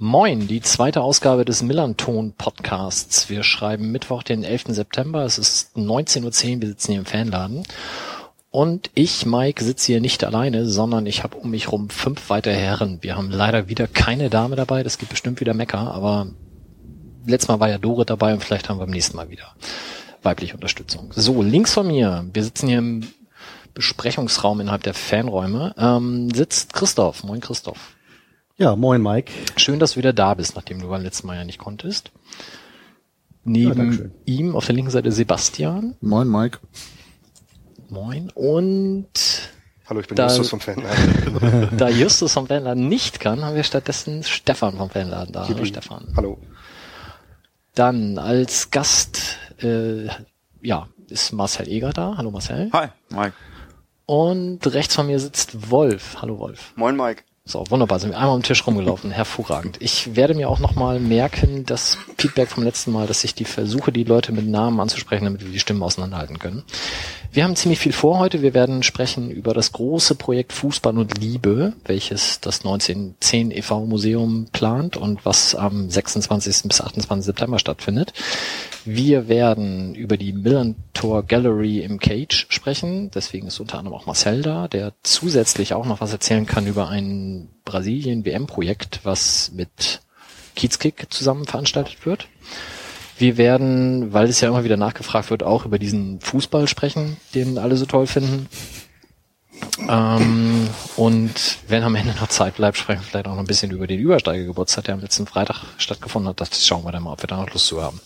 Moin, die zweite Ausgabe des Millanton Podcasts. Wir schreiben Mittwoch, den 11. September. Es ist 19.10 Uhr. Wir sitzen hier im Fanladen. Und ich, Mike, sitze hier nicht alleine, sondern ich habe um mich rum fünf weitere Herren. Wir haben leider wieder keine Dame dabei. Das gibt bestimmt wieder Mecker, aber letztes Mal war ja Dore dabei und vielleicht haben wir beim nächsten Mal wieder weibliche Unterstützung. So, links von mir, wir sitzen hier im Besprechungsraum innerhalb der Fanräume, ähm, sitzt Christoph. Moin Christoph. Ja, moin Mike. Schön, dass du wieder da bist, nachdem du beim letzten Mal ja nicht konntest. Neben ja, ihm auf der linken Seite Sebastian. Moin Mike. Moin und Hallo, ich bin da, Justus vom Fanladen. da Justus vom Fanladen nicht kann, haben wir stattdessen Stefan vom Fanladen da. Hallo Stefan. Hallo. Dann als Gast, äh, ja, ist Marcel Eger da. Hallo Marcel. Hi, Mike. Und rechts von mir sitzt Wolf. Hallo Wolf. Moin Mike. So, wunderbar, sind wir einmal am Tisch rumgelaufen. Hervorragend. Ich werde mir auch nochmal merken, das Feedback vom letzten Mal, dass ich die versuche, die Leute mit Namen anzusprechen, damit wir die Stimmen auseinanderhalten können. Wir haben ziemlich viel vor heute. Wir werden sprechen über das große Projekt Fußball und Liebe, welches das 1910 e.V. Museum plant und was am 26. bis 28. September stattfindet. Wir werden über die Millantor Gallery im Cage sprechen. Deswegen ist unter anderem auch Marcel da, der zusätzlich auch noch was erzählen kann über Brasilien-WM-Projekt, was mit Kiezkick zusammen veranstaltet wird. Wir werden, weil es ja immer wieder nachgefragt wird, auch über diesen Fußball sprechen, den alle so toll finden. Ähm, und wenn am Ende noch Zeit bleibt, sprechen wir vielleicht auch noch ein bisschen über den Übersteigergeburtstag, der am letzten Freitag stattgefunden hat. Das schauen wir dann mal, ob wir da noch Lust zu haben.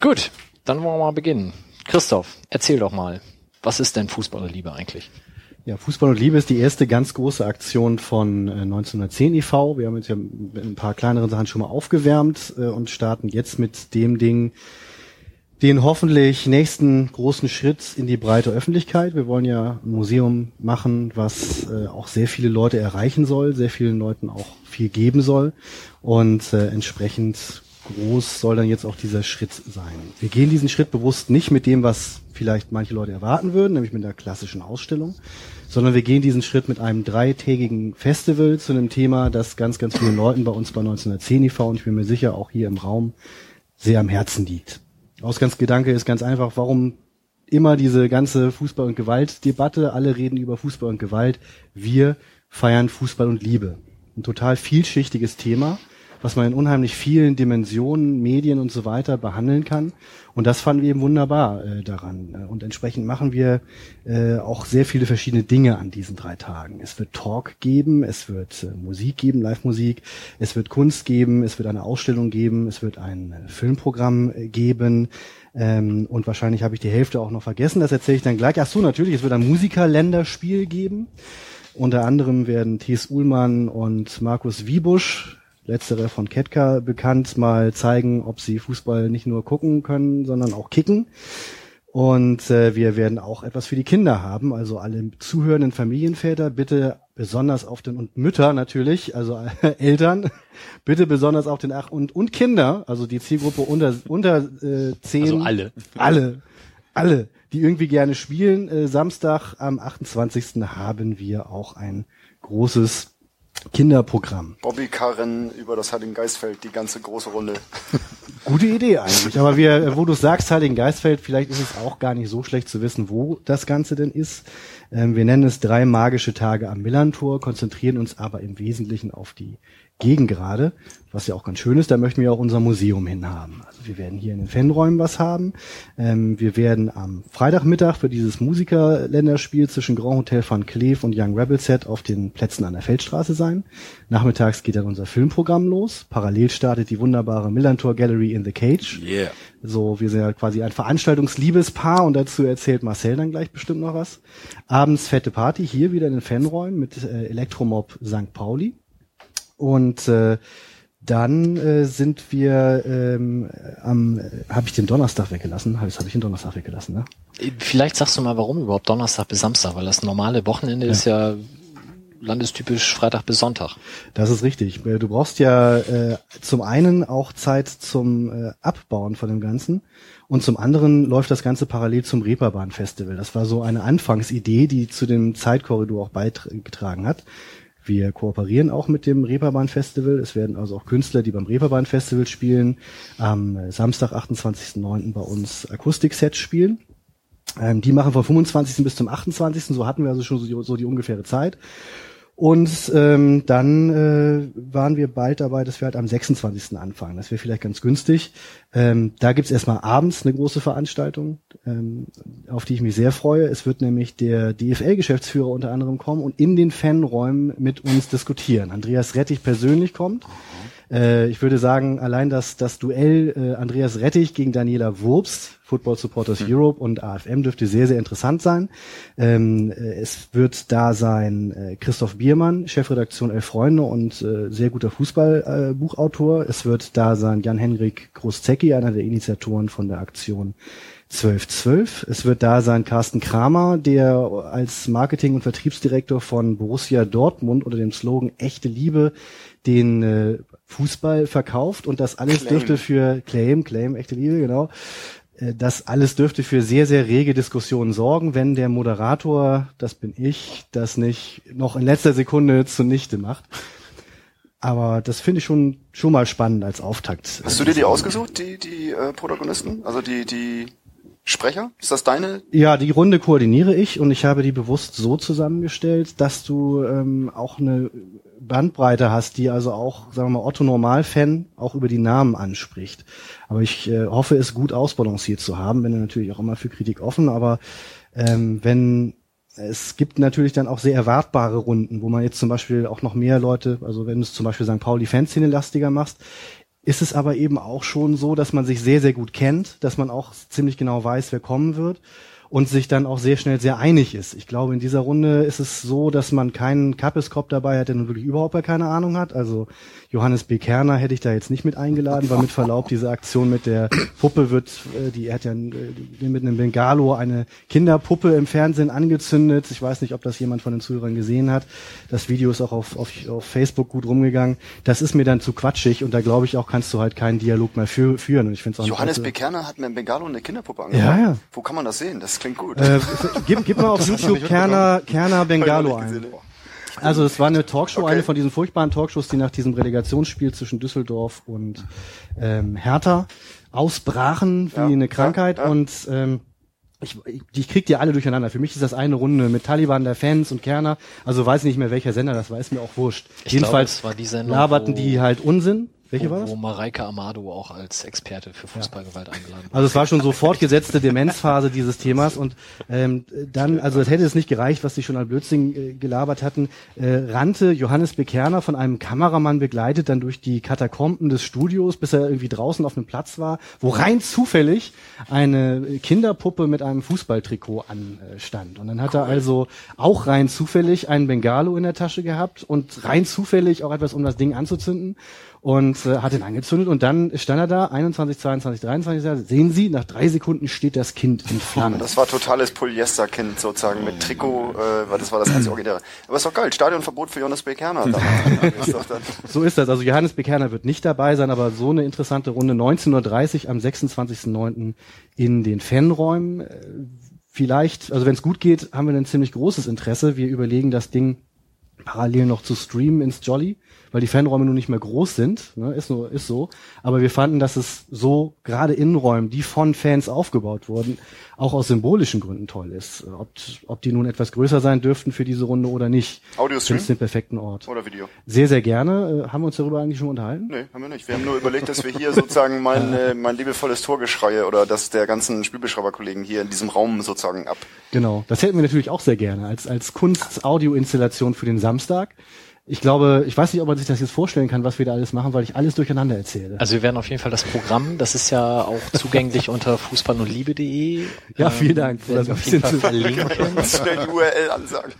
Gut, dann wollen wir mal beginnen. Christoph, erzähl doch mal, was ist denn Fußball und Liebe eigentlich? Ja, Fußball und Liebe ist die erste ganz große Aktion von 1910 äh, e.V. Wir haben jetzt ja ein paar kleinere Sachen schon mal aufgewärmt äh, und starten jetzt mit dem Ding, den hoffentlich nächsten großen Schritt in die breite Öffentlichkeit. Wir wollen ja ein Museum machen, was äh, auch sehr viele Leute erreichen soll, sehr vielen Leuten auch viel geben soll und entsprechend groß soll dann jetzt auch dieser Schritt sein. Wir gehen diesen Schritt bewusst nicht mit dem, was vielleicht manche Leute erwarten würden, nämlich mit einer klassischen Ausstellung, sondern wir gehen diesen Schritt mit einem dreitägigen Festival zu einem Thema, das ganz, ganz vielen Leuten bei uns bei 1910 IV und ich bin mir sicher auch hier im Raum sehr am Herzen liegt. Ausgangsgedanke ist ganz einfach, warum immer diese ganze Fußball- und Gewalt-Debatte, alle reden über Fußball und Gewalt, wir feiern Fußball und Liebe. Ein total vielschichtiges Thema was man in unheimlich vielen Dimensionen, Medien und so weiter behandeln kann. Und das fanden wir eben wunderbar äh, daran. Und entsprechend machen wir äh, auch sehr viele verschiedene Dinge an diesen drei Tagen. Es wird Talk geben, es wird äh, Musik geben, Live-Musik, es wird Kunst geben, es wird eine Ausstellung geben, es wird ein äh, Filmprogramm äh, geben. Ähm, und wahrscheinlich habe ich die Hälfte auch noch vergessen, das erzähle ich dann gleich. Ach so, natürlich, es wird ein Musikerländerspiel geben. Unter anderem werden Thies Uhlmann und Markus Wiebusch letztere von Ketka bekannt, mal zeigen, ob sie Fußball nicht nur gucken können, sondern auch kicken. Und äh, wir werden auch etwas für die Kinder haben, also alle zuhörenden Familienväter bitte besonders auf den und Mütter natürlich, also äh, Eltern, bitte besonders auf den Ach und und Kinder, also die Zielgruppe unter unter äh, zehn, also alle, alle, alle, die irgendwie gerne spielen. Äh, Samstag am 28. haben wir auch ein großes Kinderprogramm. Bobbykarren über das Heiligengeistfeld, die ganze große Runde. Gute Idee eigentlich. Aber wir, wo du sagst Heiligengeistfeld, vielleicht ist es auch gar nicht so schlecht zu wissen, wo das Ganze denn ist. Ähm, wir nennen es drei magische Tage am Millantor, konzentrieren uns aber im Wesentlichen auf die Gegengrade, was ja auch ganz schön ist, da möchten wir auch unser Museum hinhaben. Also wir werden hier in den Fanräumen was haben. Ähm, wir werden am Freitagmittag für dieses Musikerländerspiel zwischen Grand Hotel van Cleef und Young Rebel Set auf den Plätzen an der Feldstraße sein. Nachmittags geht dann unser Filmprogramm los. Parallel startet die wunderbare Millantor Gallery in the Cage. Yeah. So, wir sind ja quasi ein Veranstaltungsliebespaar und dazu erzählt Marcel dann gleich bestimmt noch was. Abends fette Party hier wieder in den Fanräumen mit äh, Elektromob St. Pauli. Und äh, dann äh, sind wir ähm, am, äh, habe ich den Donnerstag weggelassen? Habe ich den Donnerstag weggelassen, ne? Vielleicht sagst du mal, warum überhaupt Donnerstag bis Samstag, weil das normale Wochenende ja. ist ja landestypisch Freitag bis Sonntag. Das ist richtig. Äh, du brauchst ja äh, zum einen auch Zeit zum äh, Abbauen von dem Ganzen und zum anderen läuft das Ganze parallel zum Reeperbahn Festival. Das war so eine Anfangsidee, die zu dem Zeitkorridor auch beigetragen hat. Wir kooperieren auch mit dem Reeperbahn Festival. Es werden also auch Künstler, die beim Reeperbahn Festival spielen, am Samstag, 28.09. bei uns Akustiksets spielen. Ähm, die machen vom 25. bis zum 28. So hatten wir also schon so, so die ungefähre Zeit. Und ähm, dann äh, waren wir bald dabei, dass wir halt am 26. anfangen. Das wäre vielleicht ganz günstig. Ähm, da gibt's erstmal abends eine große Veranstaltung, ähm, auf die ich mich sehr freue. Es wird nämlich der DFL-Geschäftsführer unter anderem kommen und in den Fanräumen mit uns diskutieren. Andreas Rettich persönlich kommt. Äh, ich würde sagen, allein das, das Duell äh, Andreas Rettich gegen Daniela Wurps, Football Supporters mhm. Europe und AFM dürfte sehr, sehr interessant sein. Ähm, äh, es wird da sein äh, Christoph Biermann, Chefredaktion Elf Freunde und äh, sehr guter Fußballbuchautor. es wird da sein Jan-Henrik Großzecki, einer der Initiatoren von der Aktion 1212. Es wird da sein Carsten Kramer, der als Marketing- und Vertriebsdirektor von Borussia Dortmund unter dem Slogan Echte Liebe den äh, Fußball verkauft und das alles Claim. dürfte für Claim, Claim, echte Liebe, genau. Äh, das alles dürfte für sehr, sehr rege Diskussionen sorgen, wenn der Moderator, das bin ich, das nicht noch in letzter Sekunde zunichte macht. Aber das finde ich schon schon mal spannend als Auftakt. Hast du dir die ausgesucht, die die äh, Protagonisten, also die die Sprecher? Ist das deine? Ja, die Runde koordiniere ich und ich habe die bewusst so zusammengestellt, dass du ähm, auch eine Bandbreite hast, die also auch, sagen wir mal, Otto Normalfan auch über die Namen anspricht. Aber ich äh, hoffe, es gut ausbalanciert zu haben, bin natürlich auch immer für Kritik offen, aber ähm, wenn es gibt natürlich dann auch sehr erwartbare Runden, wo man jetzt zum Beispiel auch noch mehr Leute, also wenn du es zum Beispiel St. Pauli Fanszene lastiger machst, ist es aber eben auch schon so, dass man sich sehr, sehr gut kennt, dass man auch ziemlich genau weiß, wer kommen wird und sich dann auch sehr schnell sehr einig ist. Ich glaube, in dieser Runde ist es so, dass man keinen Kappeskopf dabei hat, der nun wirklich überhaupt keine Ahnung hat. Also Johannes B. Kerner hätte ich da jetzt nicht mit eingeladen, weil mit Verlaub diese Aktion mit der Puppe wird, äh, die hat ja äh, mit einem Bengalo eine Kinderpuppe im Fernsehen angezündet. Ich weiß nicht, ob das jemand von den Zuhörern gesehen hat. Das Video ist auch auf, auf, auf Facebook gut rumgegangen. Das ist mir dann zu quatschig und da glaube ich auch, kannst du halt keinen Dialog mehr fü führen. Und ich finde auch Johannes B. Kerner hat mit einem Bengalo eine Kinderpuppe angemacht. Ja, ja. Wo kann man das sehen? Das klingt gut. Äh, gib, gib mal auf YouTube Kerner, Kerner Bengalo ein. Also es war eine Talkshow, okay. eine von diesen furchtbaren Talkshows, die nach diesem Relegationsspiel zwischen Düsseldorf und ähm, Hertha ausbrachen wie ja, eine Krankheit ja, ja. und ähm, ich, ich, ich krieg die alle durcheinander. Für mich ist das eine Runde mit Taliban der Fans und Kerner. Also weiß nicht mehr welcher Sender das war, ist mir auch wurscht. Ich Jedenfalls glaube, war die Sendung, laberten die halt Unsinn welche wo, war das? Wo Mareike Amado auch als Experte für Fußballgewalt ja. eingeladen war. Also es war schon so fortgesetzte Demenzphase dieses Themas und ähm, dann, also es hätte es nicht gereicht, was die schon an Blödsinn äh, gelabert hatten, äh, rannte Johannes Bekerner von einem Kameramann begleitet dann durch die Katakomben des Studios, bis er irgendwie draußen auf einem Platz war, wo rein zufällig eine Kinderpuppe mit einem Fußballtrikot anstand. Und dann hat cool. er also auch rein zufällig einen Bengalo in der Tasche gehabt und rein zufällig auch etwas, um das Ding anzuzünden und äh, hat ihn angezündet und dann stand er da, 21, 22, 23, sehen Sie, nach drei Sekunden steht das Kind in Flammen. Das war totales Polyesterkind sozusagen mit Trikot, äh, das war das einzige Originäre. Aber ist doch geil, Stadionverbot für Johannes Bekerner. so ist das, also Johannes Bekerner wird nicht dabei sein, aber so eine interessante Runde, 19.30 Uhr am 26.09. in den Fanräumen. Äh, vielleicht, also wenn es gut geht, haben wir ein ziemlich großes Interesse. Wir überlegen das Ding parallel noch zu streamen ins Jolly weil die Fanräume nun nicht mehr groß sind, ne, ist, nur, ist so. Aber wir fanden, dass es so gerade Innenräumen, die von Fans aufgebaut wurden, auch aus symbolischen Gründen toll ist. Ob, ob die nun etwas größer sein dürften für diese Runde oder nicht. Audio-Stream? den perfekten Ort. Oder Video? Sehr, sehr gerne. Äh, haben wir uns darüber eigentlich schon unterhalten? Nee, haben wir nicht. Wir haben nur überlegt, dass wir hier sozusagen mein, äh, mein liebevolles Torgeschreie oder das der ganzen Spielbeschreiberkollegen hier in diesem Raum sozusagen ab. Genau. Das hätten wir natürlich auch sehr gerne als, als Kunst-Audio-Installation für den Samstag ich glaube, ich weiß nicht, ob man sich das jetzt vorstellen kann, was wir da alles machen, weil ich alles durcheinander erzähle. Also wir werden auf jeden Fall das Programm, das ist ja auch zugänglich unter fußballundliebe.de. Ja, vielen Dank. Ähm, wir auf jeden Fall verlinken. Schnell die URL ansagen.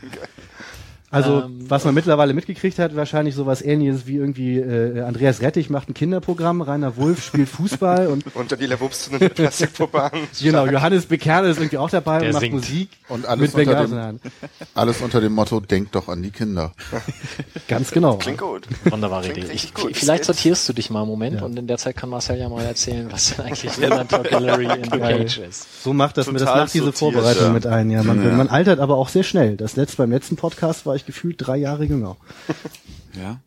Also, ähm, was man mittlerweile mitgekriegt hat, wahrscheinlich sowas ähnliches wie irgendwie äh, Andreas Rettich macht ein Kinderprogramm, Rainer Wulff spielt Fußball und und Daniela Wups eine Plastikpuppe. Genau, Johannes Bekerle ist irgendwie auch dabei Der und macht singt. Musik und alles mit unter dem, alles unter dem Motto denkt doch an die Kinder. Ganz genau. Klingt gut. Wunderbare Idee. Ich, gut. Vielleicht sortierst du dich mal einen Moment ja. und in der Zeit kann Marcel ja mal erzählen, was denn eigentlich Villain Talk Gallery in the Cage ist. So macht das Total mir das macht diese Vorbereitung ja. mit ein, ja. Man, man altert aber auch sehr schnell. Das letzte beim letzten Podcast war ich ich gefühlt drei Jahre jünger. Ja.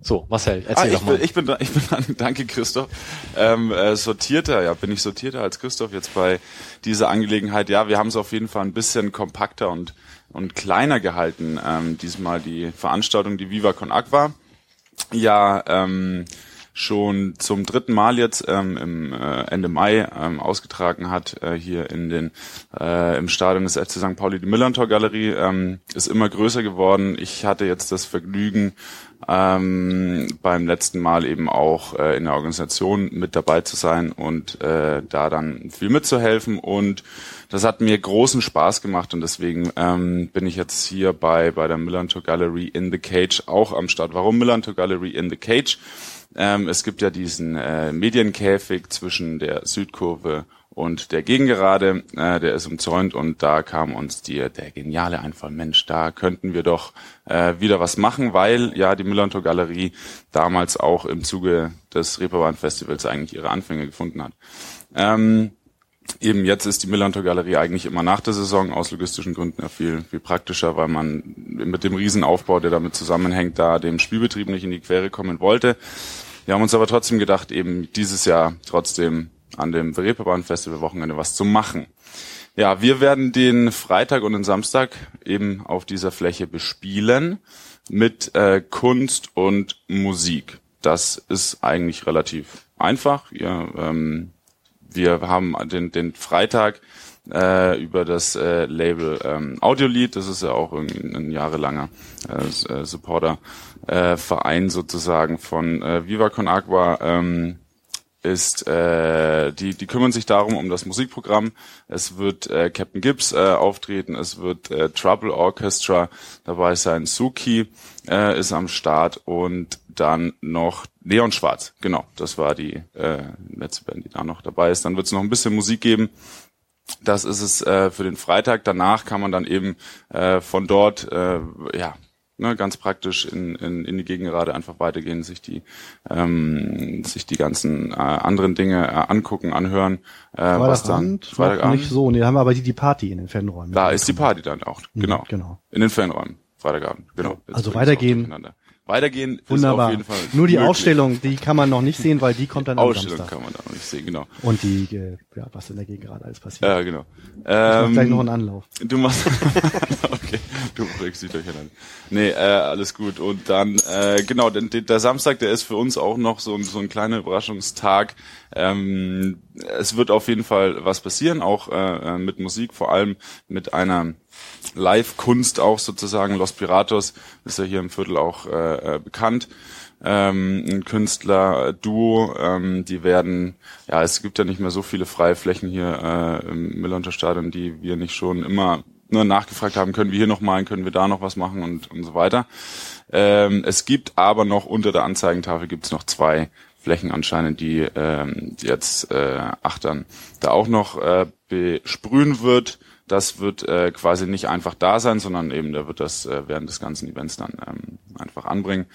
So, Marcel, erzähl ah, doch mal. Bin, ich bin ich bin dran. Danke, Christoph. Ähm, äh, sortierter, ja, bin ich sortierter als Christoph jetzt bei dieser Angelegenheit. Ja, wir haben es auf jeden Fall ein bisschen kompakter und und kleiner gehalten. Ähm, diesmal die Veranstaltung, die Viva Con Aqua. Ja, ähm, schon zum dritten Mal jetzt ähm, im äh, Ende Mai ähm, ausgetragen hat äh, hier in den äh, im Stadion des FC St. Pauli die Millantor Galerie ähm, ist immer größer geworden. Ich hatte jetzt das Vergnügen ähm, beim letzten Mal eben auch äh, in der Organisation mit dabei zu sein und äh, da dann viel mitzuhelfen und das hat mir großen Spaß gemacht und deswegen ähm, bin ich jetzt hier bei bei der Millantor Gallery in the Cage auch am Start. Warum Millantor Gallery in the Cage? Ähm, es gibt ja diesen äh, Medienkäfig zwischen der Südkurve und der Gegengerade, äh, der ist umzäunt und da kam uns die, der geniale Einfall, Mensch, da könnten wir doch äh, wieder was machen, weil ja die Millantor Galerie damals auch im Zuge des Reeperbahn Festivals eigentlich ihre Anfänge gefunden hat. Ähm, eben jetzt ist die Millantor Galerie eigentlich immer nach der Saison aus logistischen Gründen ja viel, viel praktischer, weil man mit dem Riesenaufbau, der damit zusammenhängt, da dem Spielbetrieb nicht in die Quere kommen wollte. Wir haben uns aber trotzdem gedacht, eben dieses Jahr trotzdem an dem Reeperbahn Festival Wochenende was zu machen. Ja, wir werden den Freitag und den Samstag eben auf dieser Fläche bespielen mit äh, Kunst und Musik. Das ist eigentlich relativ einfach. Ja, ähm, wir haben den, den Freitag äh, über das äh, Label ähm, Audiolied, das ist ja auch ein, ein jahrelanger äh, äh Supporter äh, Verein sozusagen von äh, Viva Con Agua ähm, ist, äh, die, die kümmern sich darum um das Musikprogramm. Es wird äh, Captain Gibbs äh, auftreten, es wird äh, Trouble Orchestra dabei sein, Suki äh, ist am Start und dann noch Neon Schwarz. Genau, das war die äh, letzte Band, die da noch dabei ist. Dann wird es noch ein bisschen Musik geben. Das ist es äh, für den Freitag. Danach kann man dann eben äh, von dort äh, ja ne, ganz praktisch in, in, in die Gegengerade einfach weitergehen, sich die ähm, sich die ganzen äh, anderen Dinge äh, angucken, anhören. Äh, was dann Freitagabend nicht so, nee, da haben wir aber die die Party in den Fanräumen. Da ist die Party dann auch, mhm, genau, genau. in den Fanräumen. Freitagabend, genau. Jetzt also weitergehen. Weitergehen Wunderbar. ist auf jeden Fall. Nur die möglich. Ausstellung, die kann man noch nicht sehen, weil die kommt dann am Ausstellung Samstag. kann man da noch nicht sehen, genau. Und die, äh, ja, was in der Gegend gerade alles passiert. Ja, genau. Ähm, gleich noch einen Anlauf. Du machst, okay, du bringst dich durcheinander. Nee, äh, alles gut. Und dann, äh, genau, den, den, der Samstag, der ist für uns auch noch so, so ein kleiner Überraschungstag. Ähm, es wird auf jeden Fall was passieren, auch äh, äh mit Musik, vor allem mit einer Live-Kunst auch sozusagen. Los Piratos ist ja hier im Viertel auch äh, äh bekannt. Ähm, ein Künstler, Duo, ähm, die werden, ja, es gibt ja nicht mehr so viele freie Flächen hier äh, im Millanter Stadion, die wir nicht schon immer nur nachgefragt haben, können wir hier noch malen, können wir da noch was machen und, und so weiter. Ähm, es gibt aber noch unter der Anzeigentafel gibt es noch zwei Flächen anscheinend, die, ähm, jetzt äh, Achtern da auch noch äh, besprühen wird. Das wird äh, quasi nicht einfach da sein, sondern eben der wird das äh, während des ganzen Events dann ähm, einfach anbringen.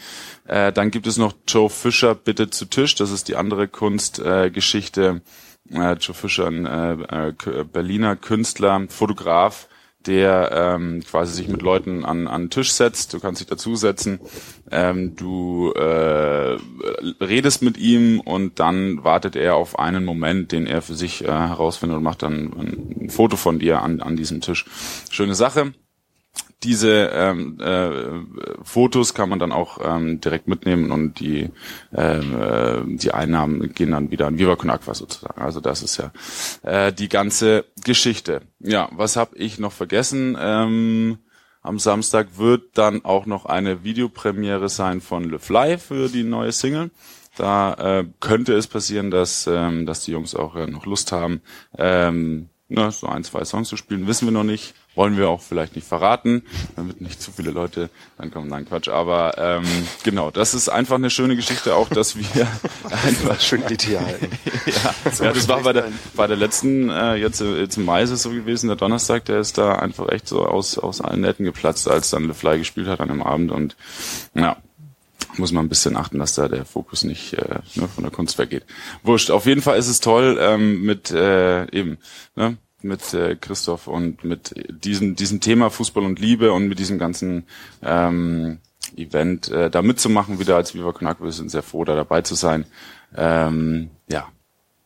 Äh, dann gibt es noch Joe Fischer, bitte zu Tisch. Das ist die andere Kunstgeschichte. Äh, Joe Fischer, ein äh, äh, Berliner Künstler, Fotograf, der ähm, quasi sich mit Leuten an an Tisch setzt. Du kannst dich dazusetzen. Ähm, du äh, redest mit ihm und dann wartet er auf einen Moment, den er für sich äh, herausfindet und macht dann ein, ein Foto von dir an an diesem Tisch. Schöne Sache diese ähm, äh, Fotos kann man dann auch ähm, direkt mitnehmen und die ähm, äh, die Einnahmen gehen dann wieder an Viva Con Aqua sozusagen. Also das ist ja äh, die ganze Geschichte. Ja, was habe ich noch vergessen? Ähm, am Samstag wird dann auch noch eine Videopremiere sein von Le Fly für die neue Single. Da äh, könnte es passieren, dass ähm, dass die Jungs auch äh, noch Lust haben, ähm, ne, so ein, zwei Songs zu spielen. Wissen wir noch nicht wollen wir auch vielleicht nicht verraten, damit nicht zu viele Leute dann kommen. Nein, Quatsch. Aber ähm, genau, das ist einfach eine schöne Geschichte, auch dass wir einfach schön Detail halten. ja, ja, das war bei der bei der letzten äh, jetzt jetzt im Mai ist es so gewesen. Der Donnerstag, der ist da einfach echt so aus aus allen Netten geplatzt, als dann Le Fly gespielt hat an dem Abend und ja muss man ein bisschen achten, dass da der Fokus nicht äh, ne, von der Kunst weggeht. Wurscht. Auf jeden Fall ist es toll ähm, mit äh, eben ne, mit äh, Christoph und mit diesem, diesem Thema Fußball und Liebe und mit diesem ganzen ähm, Event äh, da mitzumachen, wieder als Viva Con Wir sind sehr froh, da dabei zu sein. Ähm, ja,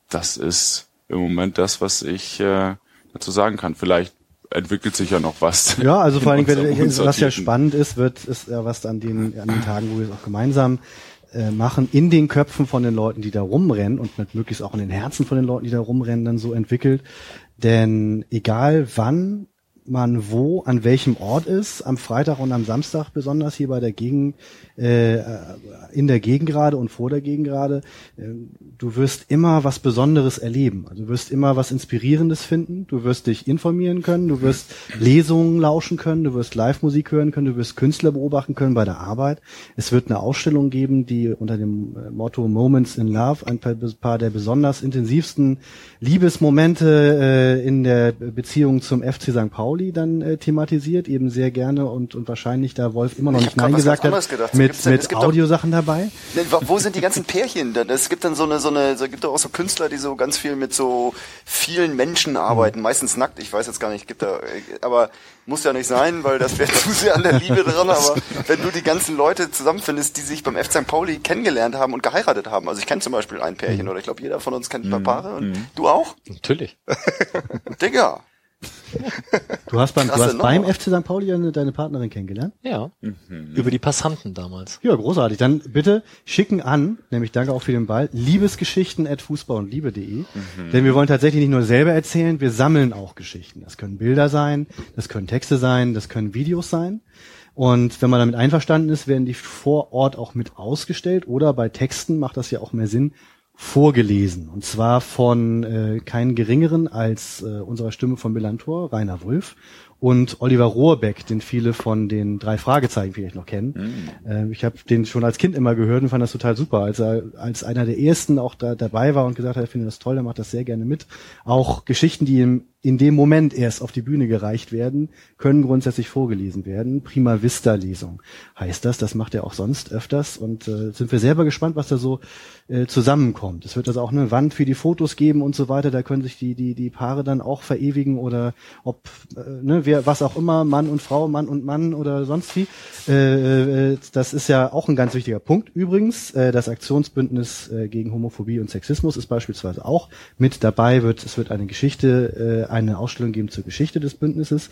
das ist im Moment das, was ich äh, dazu sagen kann. Vielleicht entwickelt sich ja noch was. Ja, also vor allem, was ja spannend ist, wird, ist ja was an den, an den Tagen, wo wir es auch gemeinsam äh, machen, in den Köpfen von den Leuten, die da rumrennen und möglichst auch in den Herzen von den Leuten, die da rumrennen, dann so entwickelt. Denn egal wann man wo, an welchem Ort ist, am Freitag und am Samstag besonders hier bei der Gegend, äh, in der Gegend gerade und vor der Gegend gerade, äh, du wirst immer was Besonderes erleben. Also du wirst immer was Inspirierendes finden, du wirst dich informieren können, du wirst Lesungen lauschen können, du wirst Live-Musik hören können, du wirst Künstler beobachten können bei der Arbeit. Es wird eine Ausstellung geben, die unter dem äh, Motto Moments in Love ein paar der besonders intensivsten Liebesmomente äh, in der Beziehung zum FC St. Pauli dann äh, thematisiert, eben sehr gerne und, und wahrscheinlich, da Wolf immer noch nicht Nein gesagt hat, gedacht. mit, mit Audiosachen dabei. Wo sind die ganzen Pärchen? Es gibt dann so eine, so eine, es gibt doch auch so Künstler, die so ganz viel mit so vielen Menschen arbeiten, mhm. meistens nackt, ich weiß jetzt gar nicht, gibt da, aber muss ja nicht sein, weil das wäre zu sehr an der Liebe dran, aber wenn du die ganzen Leute zusammenfindest, die sich beim F. St. Pauli kennengelernt haben und geheiratet haben, also ich kenne zum Beispiel ein Pärchen, mhm. oder ich glaube jeder von uns kennt ein paar mhm. Paare, und mhm. du auch? Natürlich. Digga. Du hast beim, du hast beim FC St. Pauli deine, deine Partnerin kennengelernt? Ja. Mhm. Über die Passanten damals. Ja, großartig. Dann bitte schicken an, nämlich danke auch für den Ball, Liebesgeschichten at fußball und liebe.de. Mhm. Denn wir wollen tatsächlich nicht nur selber erzählen, wir sammeln auch Geschichten. Das können Bilder sein, das können Texte sein, das können Videos sein. Und wenn man damit einverstanden ist, werden die vor Ort auch mit ausgestellt oder bei Texten macht das ja auch mehr Sinn, vorgelesen. Und zwar von äh, keinen geringeren als äh, unserer Stimme von Millantor, Rainer Wulff und Oliver Rohrbeck, den viele von den drei Fragezeichen vielleicht noch kennen. Mhm. Äh, ich habe den schon als Kind immer gehört und fand das total super, als er als einer der ersten auch da dabei war und gesagt hat, er findet das toll, er macht das sehr gerne mit. Auch Geschichten, die ihm in dem Moment erst auf die Bühne gereicht werden, können grundsätzlich vorgelesen werden. Prima Vista Lesung heißt das. Das macht er auch sonst öfters und äh, sind wir selber gespannt, was da so äh, zusammenkommt. Es wird also auch eine Wand für die Fotos geben und so weiter. Da können sich die die die Paare dann auch verewigen oder ob äh, ne, wer was auch immer Mann und Frau, Mann und Mann oder sonst wie. Äh, äh, das ist ja auch ein ganz wichtiger Punkt. Übrigens, äh, das Aktionsbündnis äh, gegen Homophobie und Sexismus ist beispielsweise auch mit dabei. Wird es wird eine Geschichte äh, eine Ausstellung geben zur Geschichte des Bündnisses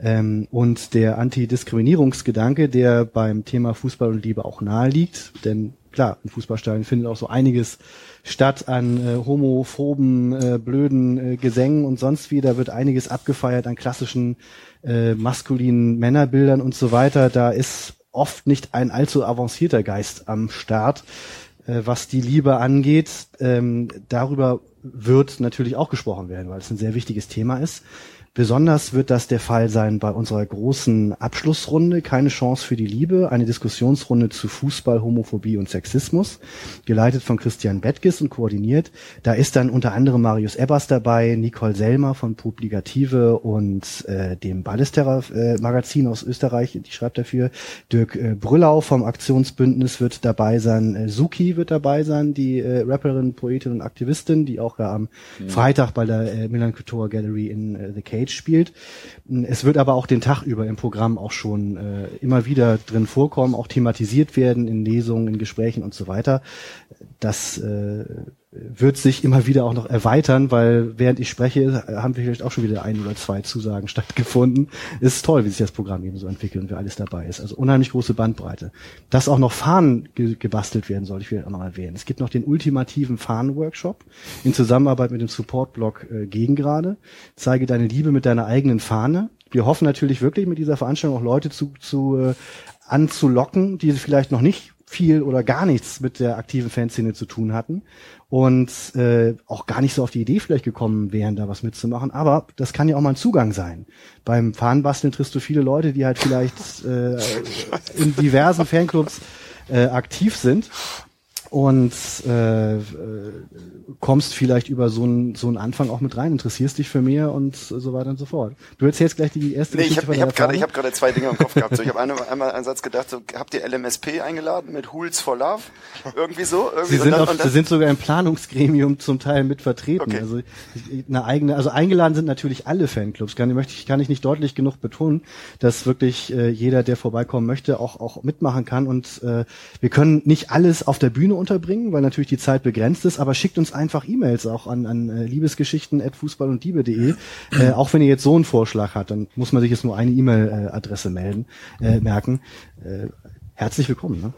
ähm, und der Antidiskriminierungsgedanke, der beim Thema Fußball und Liebe auch nahe liegt, denn klar, im Fußballstadion findet auch so einiges statt an äh, homophoben, äh, blöden äh, Gesängen und sonst wie. Da wird einiges abgefeiert an klassischen äh, maskulinen Männerbildern und so weiter. Da ist oft nicht ein allzu avancierter Geist am Start, äh, was die Liebe angeht. Ähm, darüber wird natürlich auch gesprochen werden, weil es ein sehr wichtiges Thema ist. Besonders wird das der Fall sein bei unserer großen Abschlussrunde, keine Chance für die Liebe, eine Diskussionsrunde zu Fußball, Homophobie und Sexismus, geleitet von Christian Bettges und koordiniert. Da ist dann unter anderem Marius Ebbers dabei, Nicole Selmer von Publikative und äh, dem Ballesterer äh, Magazin aus Österreich, die schreibt dafür. Dirk äh, Brüllau vom Aktionsbündnis wird dabei sein, äh, Suki wird dabei sein, die äh, Rapperin, Poetin und Aktivistin, die auch ja am mhm. Freitag bei der äh, Milan Couture Gallery in äh, The Cave Stage spielt. Es wird aber auch den Tag über im Programm auch schon äh, immer wieder drin vorkommen, auch thematisiert werden in Lesungen, in Gesprächen und so weiter. Das äh, wird sich immer wieder auch noch erweitern, weil während ich spreche, haben vielleicht auch schon wieder ein oder zwei Zusagen stattgefunden. Es ist toll, wie sich das Programm eben so entwickelt und wer alles dabei ist. Also unheimlich große Bandbreite. Dass auch noch Fahnen ge gebastelt werden soll, ich will auch noch erwähnen. Es gibt noch den ultimativen Fahnen-Workshop in Zusammenarbeit mit dem Support-Blog äh, Gegengrade. Zeige deine Liebe mit deiner eigenen Fahne. Wir hoffen natürlich wirklich mit dieser Veranstaltung auch Leute zu, zu äh, anzulocken, die vielleicht noch nicht viel oder gar nichts mit der aktiven Fanszene zu tun hatten und äh, auch gar nicht so auf die Idee vielleicht gekommen wären, da was mitzumachen. Aber das kann ja auch mal ein Zugang sein. Beim Fahnenbasteln triffst du viele Leute, die halt vielleicht äh, in diversen Fanclubs äh, aktiv sind und äh, kommst vielleicht über so einen so einen Anfang auch mit rein, interessierst dich für mehr und so weiter und so fort. Du erzählst gleich die erste nee, Geschichte ich habe hab gerade ich habe gerade zwei Dinge im Kopf gehabt. So, ich habe eine, einmal einen Satz gedacht, so, habt ihr LMSP eingeladen mit Hools for Love? Irgendwie so? Irgendwie sie, sind dann, auf, sie sind sogar im Planungsgremium zum Teil mit vertreten. Okay. Also eine eigene, also eingeladen sind natürlich alle Fanclubs. Kann, möchte ich, kann ich nicht deutlich genug betonen, dass wirklich äh, jeder, der vorbeikommen möchte, auch auch mitmachen kann. Und äh, wir können nicht alles auf der Bühne unterbringen, weil natürlich die Zeit begrenzt ist. Aber schickt uns einfach E-Mails auch an, an äh, liebesgeschichten@fußball und liebe.de. Äh, auch wenn ihr jetzt so einen Vorschlag habt, dann muss man sich jetzt nur eine E-Mail-Adresse melden, äh, merken. Äh, herzlich willkommen. Ne?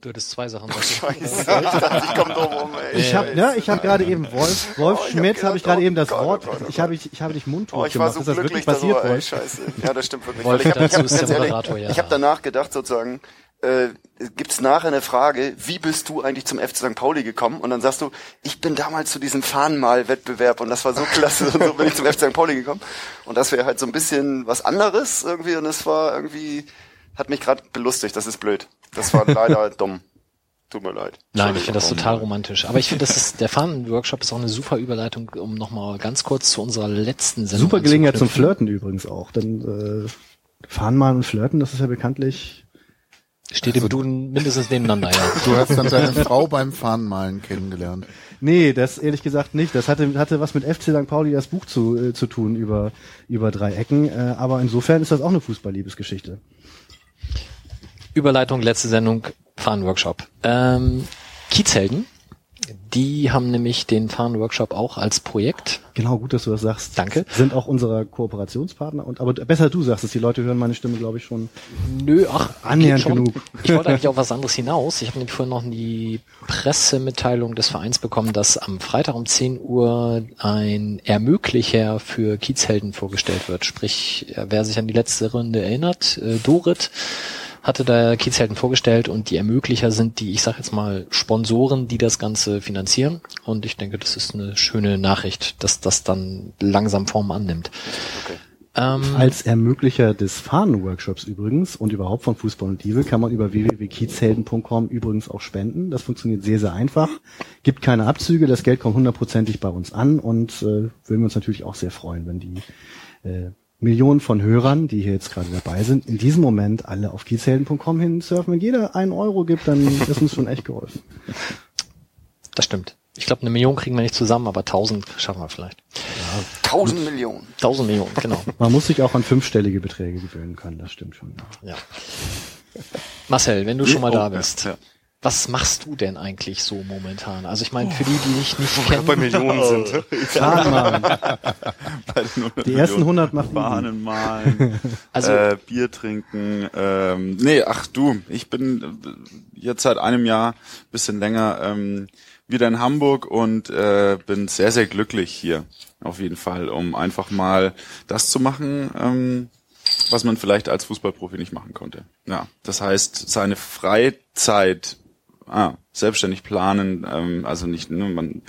Du hättest zwei Sachen sagen. Scheiße, ich dachte, ich komme drum rum, ey. Ich habe ja, ich habe gerade eben Wolf, Wolf oh, Schmidt habe ich gerade eben das oh Wort. Oh Gott, ich habe ich, ich habe dich mundtot oh, ich war gemacht. So ist das wirklich passiert, darüber, Wolf? Scheiße. Ja, das stimmt wirklich. Wolf, ich habe ich hab, ehrlich, ich hab danach gedacht sozusagen, äh, gibt es nachher eine Frage, wie bist du eigentlich zum FC St. Pauli gekommen? Und dann sagst du, ich bin damals zu diesem Fahnenmal-Wettbewerb und das war so klasse und so bin ich zum FC St. Pauli gekommen. Und das wäre halt so ein bisschen was anderes irgendwie und es war irgendwie, hat mich gerade belustigt, das ist blöd. Das war leider dumm. Tut mir leid. Nein, ich finde das total romantisch. Aber ich finde, das ist, der Fahnen-Workshop ist auch eine super Überleitung, um nochmal ganz kurz zu unserer letzten Sendung Super Gelegenheit zum Flirten übrigens auch. Denn äh, Fahnenmalen und Flirten, das ist ja bekanntlich Steht also, im Duden mindestens nebeneinander, ja. Du hast dann deine Frau beim Fahnenmalen kennengelernt. Nee, das ehrlich gesagt nicht. Das hatte, hatte was mit FC St. Pauli das Buch zu, äh, zu tun über, über drei Ecken. Äh, aber insofern ist das auch eine Fußballliebesgeschichte. Überleitung, letzte Sendung, Fahnenworkshop. Ähm, Kiezhelden die haben nämlich den Fahren-Workshop auch als Projekt. Genau, gut, dass du das sagst. Danke. Sind auch unsere Kooperationspartner. Und aber besser du sagst es. Die Leute hören meine Stimme, glaube ich, schon. Nö, ach, annähernd genug. Ich wollte eigentlich auf was anderes hinaus. Ich habe nämlich vorhin noch die Pressemitteilung des Vereins bekommen, dass am Freitag um 10 Uhr ein Ermöglicher für Kiezhelden vorgestellt wird. Sprich, wer sich an die letzte Runde erinnert, äh, Dorit hatte da Kiezhelden vorgestellt und die Ermöglicher sind die, ich sag jetzt mal, Sponsoren, die das Ganze finanzieren. Und ich denke, das ist eine schöne Nachricht, dass das dann langsam Form annimmt. Okay. Ähm, Als Ermöglicher des Fahnenworkshops übrigens und überhaupt von Fußball und Liebe kann man über www.kiezhelden.com übrigens auch spenden. Das funktioniert sehr, sehr einfach. Gibt keine Abzüge, das Geld kommt hundertprozentig bei uns an und äh, würden wir uns natürlich auch sehr freuen, wenn die äh, Millionen von Hörern, die hier jetzt gerade dabei sind, in diesem Moment alle auf kiezhelden.com hin surfen. Wenn jeder einen Euro gibt, dann ist uns schon echt geholfen. Das stimmt. Ich glaube, eine Million kriegen wir nicht zusammen, aber tausend schaffen wir vielleicht. Ja, tausend Millionen. Tausend Millionen, genau. Man muss sich auch an fünfstellige Beträge gewöhnen können, das stimmt schon. Ja. Marcel, wenn du schon mal da bist. Ja. Was machst du denn eigentlich so momentan? Also ich meine, für die, die dich nicht oh, kennen. bei Millionen sind. Ja. die ersten 100 macht Bahnen malen, also, äh, Bier trinken. Ähm, nee, ach du, ich bin jetzt seit einem Jahr, bisschen länger, ähm, wieder in Hamburg und äh, bin sehr, sehr glücklich hier. Auf jeden Fall, um einfach mal das zu machen, ähm, was man vielleicht als Fußballprofi nicht machen konnte. Ja, das heißt, seine Freizeit ah, selbstständig planen, ähm, also nicht, ne, man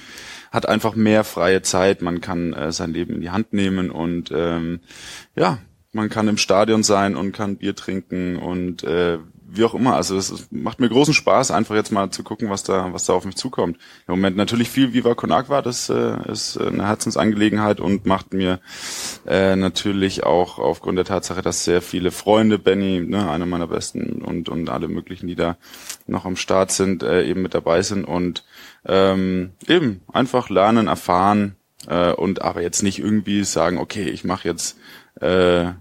hat einfach mehr freie Zeit, man kann äh, sein Leben in die Hand nehmen und ähm, ja, man kann im Stadion sein und kann Bier trinken und äh, wie auch immer. Also es macht mir großen Spaß, einfach jetzt mal zu gucken, was da, was da auf mich zukommt. Im Moment natürlich viel Viva Con Agua, das äh, ist eine Herzensangelegenheit und macht mir äh, natürlich auch aufgrund der Tatsache, dass sehr viele Freunde, Benny, ne, einer meiner besten und, und alle möglichen, die da noch am Start sind, äh, eben mit dabei sind und ähm, eben einfach lernen, erfahren äh, und aber jetzt nicht irgendwie sagen, okay, ich mache jetzt äh,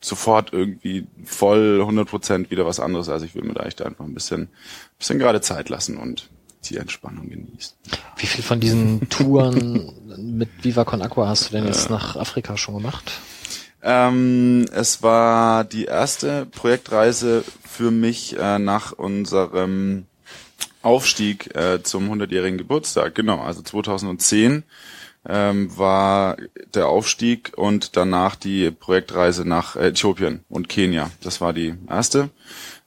sofort irgendwie voll 100% wieder was anderes. Also ich will mir da echt einfach ein bisschen, bisschen gerade Zeit lassen und die Entspannung genießen. Wie viel von diesen Touren mit Viva Con Aqua hast du denn jetzt äh, nach Afrika schon gemacht? Ähm, es war die erste Projektreise für mich äh, nach unserem Aufstieg äh, zum 100-jährigen Geburtstag. Genau, also 2010 ähm, war der Aufstieg und danach die Projektreise nach Äthiopien und Kenia. Das war die erste.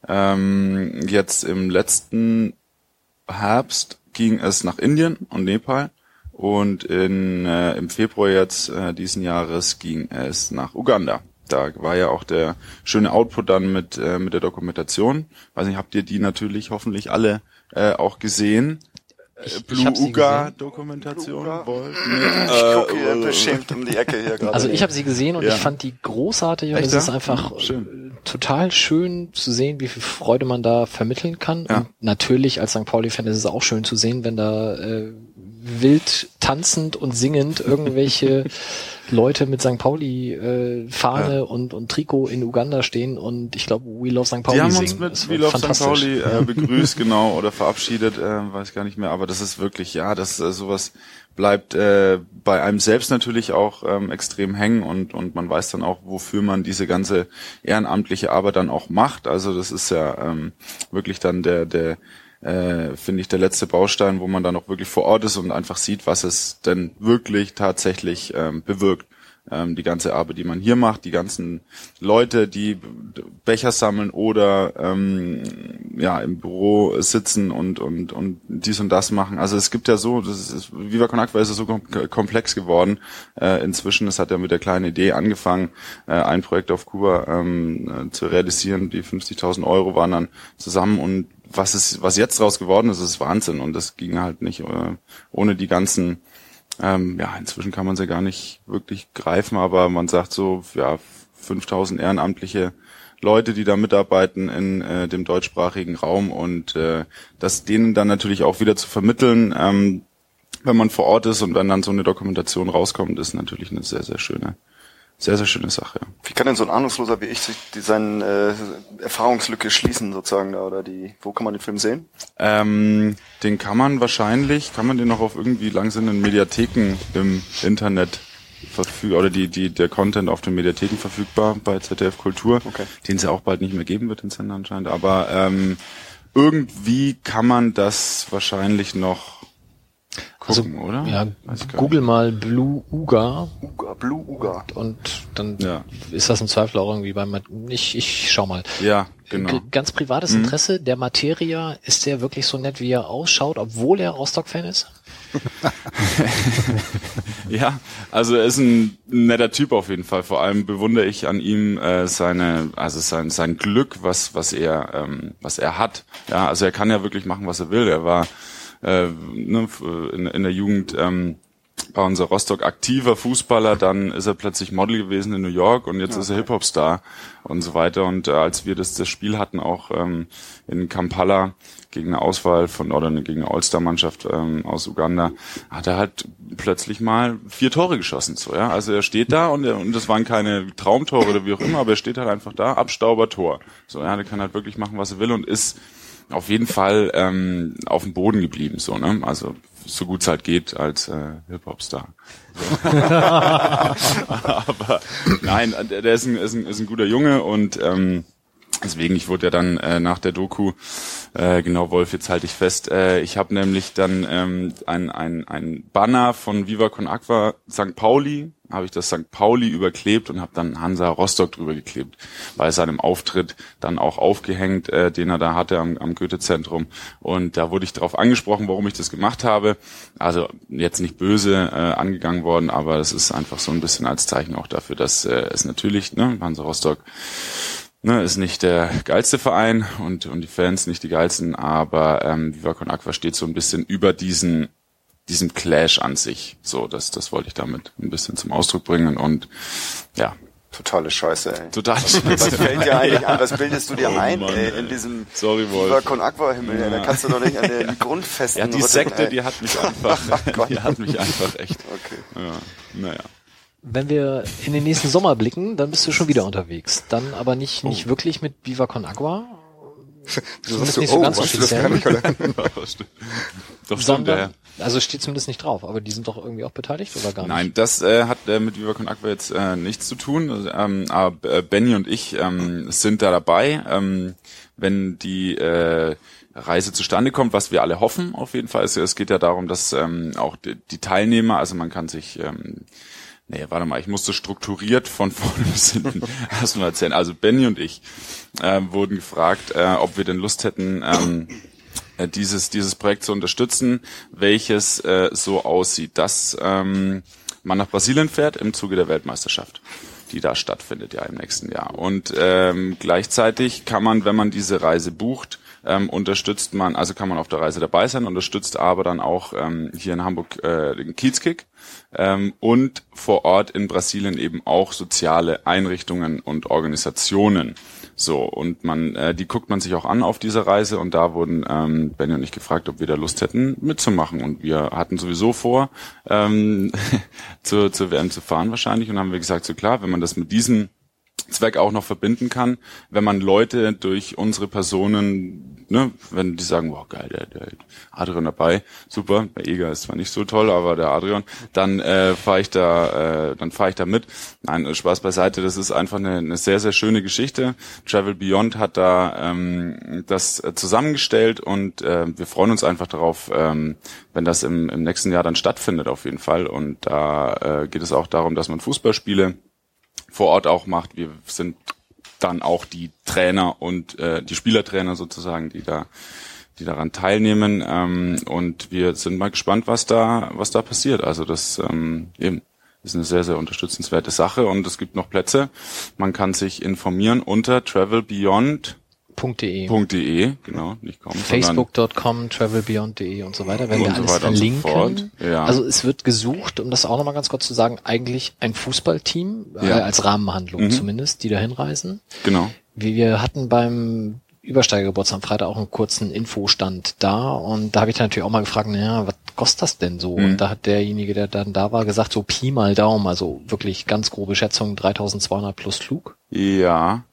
Ähm, jetzt im letzten Herbst ging es nach Indien und Nepal und in, äh, im Februar jetzt äh, diesen Jahres ging es nach Uganda. da war ja auch der schöne Output dann mit, äh, mit der Dokumentation. Weiß nicht, habt ihr die natürlich hoffentlich alle äh, auch gesehen? Ich, Blue ich Uga Dokumentation. Blue Wollt- Ich gucke hier äh, beschämt um die Ecke hier gerade. Also ich habe sie gesehen und Ja. ich fand die großartig und Echt, es ist ja? einfach Mhm, schön. äh, total schön zu sehen, wie viel Freude man da vermitteln kann. Ja. Und natürlich als St. Pauli-Fan ist es auch schön zu sehen, wenn da äh, wild tanzend und singend irgendwelche Leute mit St. Pauli äh, Fahne Ja. und, und Trikot in Uganda stehen und ich glaube We Love St. Pauli Die haben singen. uns mit We Love St. Pauli äh, begrüßt, genau, oder verabschiedet, äh, weiß gar nicht mehr, aber das ist wirklich, ja, das äh, sowas bleibt äh, bei einem selbst natürlich auch ähm, extrem hängen und und man weiß dann auch, wofür man diese ganze ehrenamtliche Arbeit dann auch macht. Also das ist ja ähm, wirklich dann der der äh, finde ich der letzte Baustein, wo man dann auch wirklich vor Ort ist und einfach sieht, was es denn wirklich tatsächlich ähm, bewirkt ähm, die ganze Arbeit, die man hier macht, die ganzen Leute, die Becher sammeln oder ähm, ja im Büro sitzen und und und dies und das machen. Also es gibt ja so, das ist Viva Con Agua ist ja so kom komplex geworden äh, inzwischen. Es hat ja mit der kleinen Idee angefangen, äh, ein Projekt auf Kuba ähm, äh, zu realisieren. Die 50.000 Euro waren dann zusammen und was ist was jetzt draus geworden ist, ist Wahnsinn. Und das ging halt nicht äh, ohne die ganzen ähm, ja, inzwischen kann man sie gar nicht wirklich greifen, aber man sagt so, ja, 5000 ehrenamtliche Leute, die da mitarbeiten in äh, dem deutschsprachigen Raum und äh, das denen dann natürlich auch wieder zu vermitteln, ähm, wenn man vor Ort ist und wenn dann so eine Dokumentation rauskommt, ist natürlich eine sehr, sehr schöne, sehr, sehr schöne Sache. Wie kann denn so ein Ahnungsloser wie ich sich die, seine äh, Erfahrungslücke schließen sozusagen da oder die? Wo kann man den Film sehen? Ähm, den kann man wahrscheinlich, kann man den noch auf irgendwie langsinnigen Mediatheken im Internet verfügen, oder die, die, der Content auf den Mediatheken verfügbar bei ZDF Kultur, Okay. den es ja auch bald nicht mehr geben wird in Sender anscheinend, aber ähm, irgendwie kann man das wahrscheinlich noch gucken, oder? Also, Ja, Weiß ich gar google mal Blue Uga Uga, Blue Uga. und dann Ja. ist das im Zweifel auch irgendwie beim ich ich schau mal. Ja, genau. G- Ganz privates Interesse, der Materia, ist der wirklich so nett, wie er ausschaut, obwohl er Rostock-Fan ist? Ja, also er ist ein netter Typ auf jeden Fall. Vor allem bewundere ich an ihm äh, seine, also sein sein Glück, was was er ähm, was er hat. Ja, also er kann ja wirklich machen, was er will. Er war äh, ne, f- in, in der Jugend ähm, war unser Rostock aktiver Fußballer, dann ist er plötzlich Model gewesen in New York und jetzt ist er Hip-Hop-Star und so weiter. Und äh, als wir das, das Spiel hatten, auch ähm, in Kampala gegen eine Auswahl von oder gegen eine All-Star-Mannschaft ähm, aus Uganda, hat er halt plötzlich mal vier Tore geschossen. So, ja? Also er steht da und, er, und das waren keine Traumtore oder wie auch immer, aber er steht halt einfach da, Abstauber Tor. So, ja, der kann halt wirklich machen, was er will und ist auf jeden Fall ähm, auf dem Boden geblieben, so, ne? Also so gut es halt geht als äh, Hip-Hop-Star. So. Aber nein, der, der ist, ein, ist, ein, ist ein guter Junge und ähm, deswegen, ich wurde ja dann äh, nach der Doku, äh, genau Wolf, jetzt halte ich fest, äh, ich habe nämlich dann ähm, ein, ein, ein Banner von Viva Con Aqua St. Pauli, habe ich das St. Pauli überklebt und habe dann Hansa Rostock drüber geklebt, bei seinem Auftritt dann auch aufgehängt, äh, den er da hatte am, am Goethe-Zentrum. Und da wurde ich darauf angesprochen, warum ich das gemacht habe. Also jetzt nicht böse äh, angegangen worden, aber das ist einfach so ein bisschen als Zeichen auch dafür, dass äh, es natürlich, ne, Hansa Rostock ne, ist nicht der geilste Verein und, und die Fans nicht die geilsten, aber ähm, Viva Aqua steht so ein bisschen über diesen diesem Clash an sich. So, das, das wollte ich damit ein bisschen zum Ausdruck bringen und ja, Totale Scheiße, ey. total Was fällt dir eigentlich an? Was bildest du dir Oh ein, Mann, ey, in diesem Sorry, Wolf. Viva Con Aqua Himmel? ey. Da Ja. kannst du doch nicht an den Grundfesten Ja, die rütteln, Sekte, ey. die hat mich einfach, die hat mich einfach echt. Okay. Ja, naja. Wenn wir in den nächsten Sommer blicken, dann bist du schon wieder unterwegs. Dann aber nicht, nicht wirklich mit Viva Con Agua, Wieso Zumindest sagst du, nicht so oh, ganz was, das offiziell. kann ich. Doch stimmt, ja. Also steht zumindest nicht drauf, aber die sind doch irgendwie auch beteiligt oder gar nicht? Nein, das äh, hat äh, mit Viva Con Aqua jetzt äh, nichts zu tun. Also, Ähm, aber äh, Benny und ich ähm, sind da dabei, ähm, wenn die äh, Reise zustande kommt, was wir alle hoffen auf jeden Fall. Es, es geht ja darum, dass ähm, auch die, die Teilnehmer, also man kann sich ähm, Nee, warte mal, ich musste strukturiert von vorne bis hinten erstmal erzählen. Also Benny und ich äh, wurden gefragt, äh, ob wir denn Lust hätten, ähm, äh, dieses, dieses Projekt zu unterstützen, welches äh, so aussieht, dass ähm, man nach Brasilien fährt im Zuge der Weltmeisterschaft. die da stattfindet ja im nächsten Jahr. Und ähm, gleichzeitig kann man, wenn man diese Reise bucht, ähm, unterstützt man, also kann man auf der Reise dabei sein, unterstützt aber dann auch ähm, hier in Hamburg äh, den Kiezkick ähm, und vor Ort in Brasilien eben auch soziale Einrichtungen und Organisationen. So, und man, äh, die guckt man sich auch an auf dieser Reise und da wurden ähm, Benny und ich gefragt, ob wir da Lust hätten mitzumachen. Und wir hatten sowieso vor, ähm, zur, zur WM zu fahren wahrscheinlich und haben wir gesagt, so klar, wenn man das mit diesem Zweck auch noch verbinden kann, wenn man Leute durch unsere Personen, ne, wenn die sagen, wow, geil, der, der Adrian dabei, super, der Eger ist zwar nicht so toll, aber der Adrian, dann äh, fahre ich da, äh, dann fahre ich da mit. Nein, Spaß beiseite, das ist einfach eine, eine sehr, sehr schöne Geschichte. Travel Beyond hat da ähm, das äh, zusammengestellt und äh, wir freuen uns einfach darauf, ähm, wenn das im, im nächsten Jahr dann stattfindet auf jeden Fall. Und da äh, geht es auch darum, dass man Fußballspiele vor Ort auch macht. Wir sind dann auch die Trainer und äh, die Spielertrainer sozusagen, die da die daran teilnehmen ähm, und wir sind mal gespannt, was da was da passiert. Also das ähm, eben ist eine sehr sehr unterstützenswerte Sache und es gibt noch Plätze. Man kann sich informieren unter Travel Beyond .de. .de, genau, nicht. Facebook.com, travelbeyond.de und so weiter, werden wir alles so verlinken. So ja. Also es wird gesucht, um das auch nochmal ganz kurz zu sagen, eigentlich ein Fußballteam, äh, ja. äh, als Rahmenhandlung mhm. zumindest, die da hinreisen. Genau. Wir hatten beim Übersteigergeburtstag am Freitag auch einen kurzen Infostand da und da habe ich dann natürlich auch mal gefragt, naja, was kostet das denn so? Mhm. Und da hat derjenige, der dann da war, gesagt, so Pi mal Daumen, also wirklich ganz grobe Schätzung, 3200 plus Flug. Ja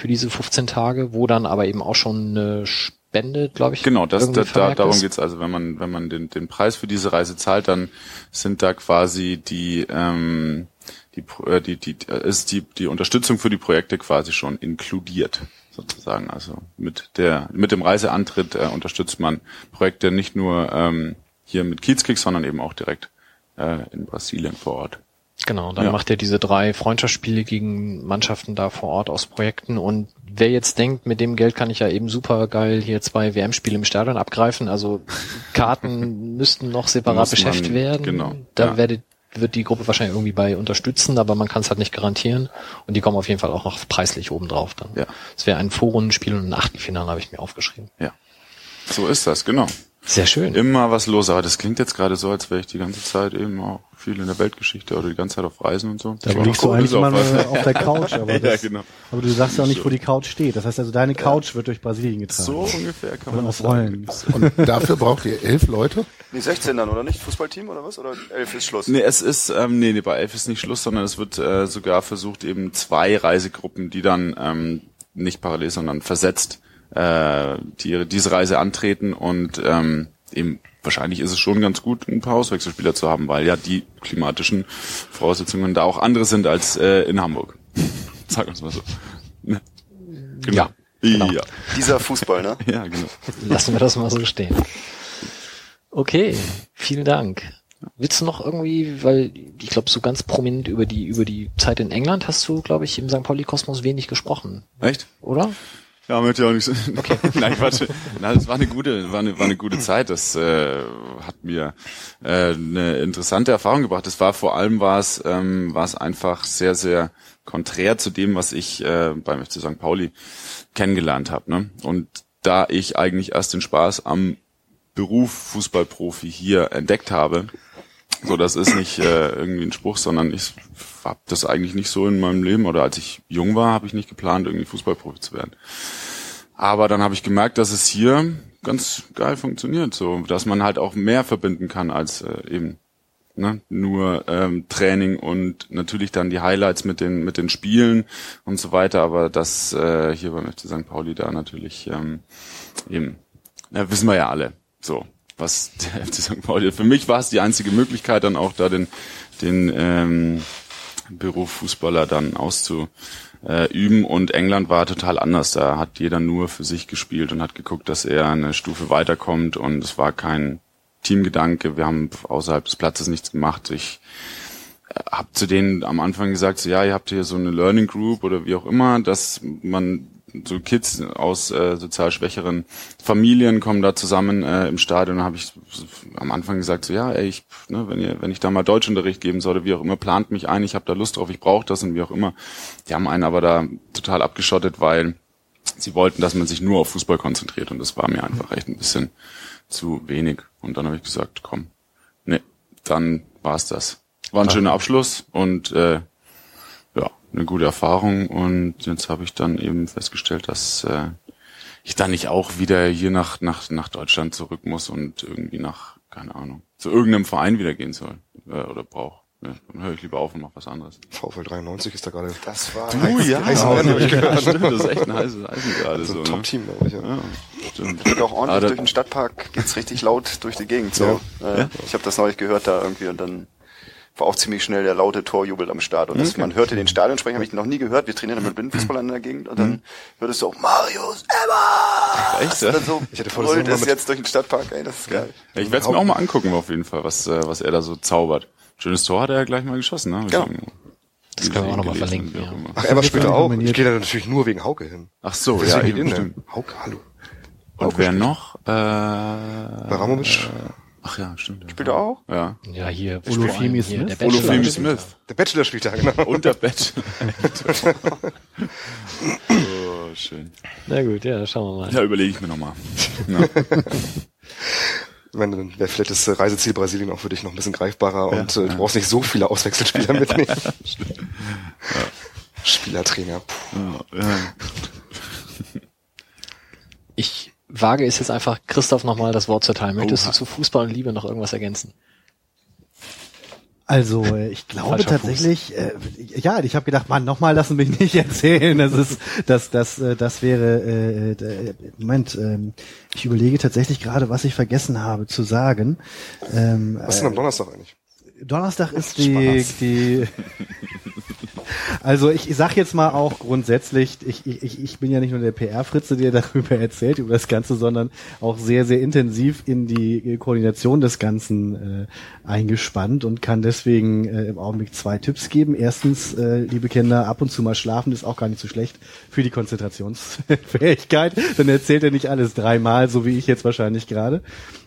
für diese 15 Tage, wo dann aber eben auch schon eine Spende, glaube ich. Genau, das, da, da, darum geht's. Also wenn man wenn man den, den Preis für diese Reise zahlt, dann sind da quasi die ähm, die, äh, die, die ist die die Unterstützung für die Projekte quasi schon inkludiert sozusagen. Also mit der mit dem Reiseantritt äh, unterstützt man Projekte nicht nur ähm, hier mit Kiezkick, sondern eben auch direkt äh, in Brasilien vor Ort. Genau, dann ja. macht er diese drei Freundschaftsspiele gegen Mannschaften da vor Ort aus Projekten und wer jetzt denkt, mit dem Geld kann ich ja eben super geil hier zwei WM-Spiele im Stadion abgreifen, also Karten müssten noch separat beschäftigt werden. Genau. Da ja. werdet, wird die Gruppe wahrscheinlich irgendwie bei unterstützen, aber man kann es halt nicht garantieren und die kommen auf jeden Fall auch noch preislich oben drauf dann. Ja. Es wäre ein Vorrundenspiel und ein Achtelfinale habe ich mir aufgeschrieben. Ja. So ist das, genau. Sehr schön. Immer was los, aber das klingt jetzt gerade so, als wäre ich die ganze Zeit eben auch viel in der Weltgeschichte oder die ganze Zeit auf Reisen und so. Da liegst du eigentlich immer auf der Couch, aber, das, ja, genau. aber du sagst ja auch nicht, wo die Couch steht. Das heißt also, deine Couch ja. wird durch Brasilien getragen. So ungefähr kann man das Rollen. Und dafür braucht ihr elf Leute? Nee, 16 dann, oder nicht? Fußballteam oder was? Oder elf ist Schluss? Nee, es ist, ähm, nee, nee, bei elf ist nicht Schluss, sondern es wird äh, sogar versucht, eben zwei Reisegruppen, die dann ähm, nicht parallel, sondern versetzt äh, die diese Reise antreten und ähm, eben wahrscheinlich ist es schon ganz gut, ein paar Auswechselspieler zu haben, weil ja die klimatischen Voraussetzungen da auch andere sind als äh, in Hamburg. Sag uns mal so. Ne? Genau. Ja. Genau. Ja. Dieser Fußball, ne? ja, genau. Lassen wir das mal so stehen. Okay, vielen Dank. Willst du noch irgendwie, weil ich glaube, so ganz prominent über die über die Zeit in England hast du, glaube ich, im St. Pauli Kosmos wenig gesprochen. Echt? Oder? Ja, möchte ich auch nicht so. Okay. Nein, Quatsch. Nein, das war eine gute, war eine, war eine gute Zeit. Das äh, hat mir äh, eine interessante Erfahrung gebracht. Das war vor allem war es, ähm, war es einfach sehr, sehr konträr zu dem, was ich äh, beim FC St. Pauli kennengelernt habe. Ne? Und da ich eigentlich erst den Spaß am Beruf Fußballprofi hier entdeckt habe, so, das ist nicht äh, irgendwie ein Spruch, sondern ich habe das eigentlich nicht so in meinem Leben oder als ich jung war, habe ich nicht geplant, irgendwie Fußballprofi zu werden. Aber dann habe ich gemerkt, dass es hier ganz geil funktioniert, so, dass man halt auch mehr verbinden kann als äh, eben ne, nur ähm, Training und natürlich dann die Highlights mit den mit den Spielen und so weiter. Aber das äh, hier beim FC St. Pauli da natürlich ähm, eben, na, wissen wir ja alle. So, was der FC St. Pauli. Für mich war es die einzige Möglichkeit, dann auch da den, den ähm, Beruf Fußballer dann auszuüben. Und England war total anders. Da hat jeder nur für sich gespielt und hat geguckt, dass er eine Stufe weiterkommt. Und es war kein Teamgedanke. Wir haben außerhalb des Platzes nichts gemacht. Ich äh, habe zu denen am Anfang gesagt, so, ja, ihr habt hier so eine Learning Group oder wie auch immer, dass man so Kids aus äh, sozial schwächeren Familien kommen da zusammen äh, im Stadion. Da habe ich am Anfang gesagt, so ja, ey, ich, ne, wenn ihr, wenn ich da mal Deutschunterricht geben sollte, wie auch immer, plant mich ein, ich habe da Lust drauf, ich brauche das und wie auch immer. Die haben einen aber da total abgeschottet, weil sie wollten, dass man sich nur auf Fußball konzentriert und das war mir einfach echt ein bisschen zu wenig. Und dann habe ich gesagt, komm, nee, dann war's das. War ein schöner Abschluss und äh, eine gute Erfahrung und jetzt habe ich dann eben festgestellt, dass äh, ich dann nicht auch wieder hier nach, nach, nach Deutschland zurück muss und irgendwie nach, keine Ahnung, zu irgendeinem Verein wieder gehen soll äh, oder brauche. Ja, dann höre ich lieber auf und mache was anderes. VfL 93 ist da gerade. Das war Du, ja, heiß ja, werden, hab ich gehört. stimmt, das ist echt ein heißes Eisen gerade so so. ein ne? Top-Team, glaube ich. Ja. Ja, stimmt. geht auch ordentlich Ah, durch den Stadtpark, geht's richtig laut durch die Gegend. So. Äh, Ich habe das neulich gehört da irgendwie und dann war auch ziemlich schnell der laute Torjubel am Start. Und das, man hörte den Stadionsprecher, habe ich noch nie gehört. Wir trainieren mit Blindenfußballern in der Gegend und dann hörtest du auch Marius Emma! Echt, ja? So Ich hätte vor, das jetzt durch den Stadtpark, ey, das ist geil. Ja, ich werde es mir auch mal angucken auf jeden Fall, was, äh, was er da so zaubert. Schönes Tor hat er ja gleich mal geschossen, ne? Irgendwo Das können wir auch nochmal verlinken. Ja. Ach, Emma spielt auch. Ich gehe da natürlich nur wegen Hauke hin. Ach so, Deswegen ja, eben, ne? Hauke, hallo. Und wer noch? Äh, Baramovic, ach ja, stimmt. Spielt er auch? Ja. Ja, hier. Olufemi der Smith. Bachelor. Olufemi Smith. der Bachelor spielt da, genau. Und der Bett. oh, schön. Na gut, ja, schauen wir mal. Ja, überlege ich mir nochmal. Ja. Wenn, dann wäre vielleicht das Reiseziel Brasilien auch für dich noch ein bisschen greifbarer und äh, du brauchst nicht so viele Auswechselspieler mitnehmen. Spielertrainer. Puh. Ja. Ich wage es jetzt einfach Christoph nochmal das Wort zu teilen. Möchtest Oha. du zu Fußball und Liebe noch irgendwas ergänzen? Also äh, ich glaube tatsächlich, äh, ja, ich habe gedacht, Mann, nochmal lassen mich nicht erzählen. Das ist, das, das, äh, das wäre, äh, äh, Moment, ähm, ich überlege tatsächlich gerade, was ich vergessen habe zu sagen. Ähm, Was ist denn am Donnerstag eigentlich? Donnerstag ist die, die also ich, ich sag jetzt mal auch grundsätzlich, ich, ich, ich bin ja nicht nur der PR-Fritze, der darüber erzählt, über das Ganze, sondern auch sehr, sehr intensiv in die Koordination des Ganzen äh, eingespannt und kann deswegen äh, im Augenblick zwei Tipps geben. Erstens, äh, liebe Kinder, ab und zu mal schlafen ist auch gar nicht so schlecht für die Konzentrationsfähigkeit. Dann erzählt er nicht alles dreimal, so wie ich jetzt wahrscheinlich gerade.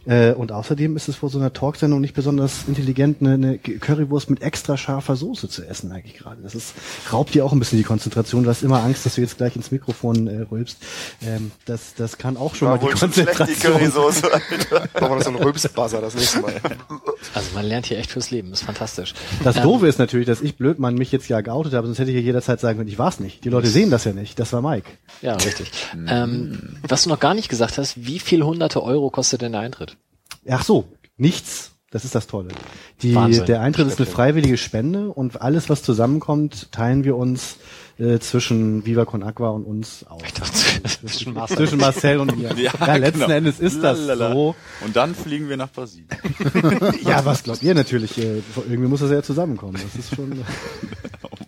Äh, und außerdem ist es vor so einer Talksendung nicht besonders intelligent, eine, eine Currywurst mit extra scharfer Soße zu essen eigentlich gerade. Das ist, raubt dir auch ein bisschen die Konzentration. Du hast immer Angst, dass du jetzt gleich ins Mikrofon äh, rülpst. Ähm, das, das kann auch schon War mal die schlecht, die Konzentration. Currysoße. Alter. Machen wir das so ein Rülpsbuzzer das nächste Mal. Also man lernt hier echt fürs Leben, ist fantastisch. Das Ähm, Doofe ist natürlich, dass ich Blödmann mich jetzt ja geoutet habe, sonst hätte ich ja jederzeit sagen können, ich war's nicht. Die Leute sehen das ja nicht. Das war Mike. Ja, richtig. ähm, was du noch gar nicht gesagt hast, wie viel hunderte Euro kostet denn der Eintritt? Ach so, nichts. Das ist das Tolle. Die, Wahnsinn. der Eintritt ist eine freiwillige Spende und alles, was zusammenkommt, teilen wir uns äh, zwischen Viva Con Aqua und uns auf. Dachte, zwischen Marcel. Zwischen Marcel und mir. Ja, letzten genau. Endes ist das Lalala. so. Und dann fliegen wir nach Brasilien. Ja, was glaubt ihr natürlich? Äh, irgendwie muss das ja zusammenkommen. Das ist schon.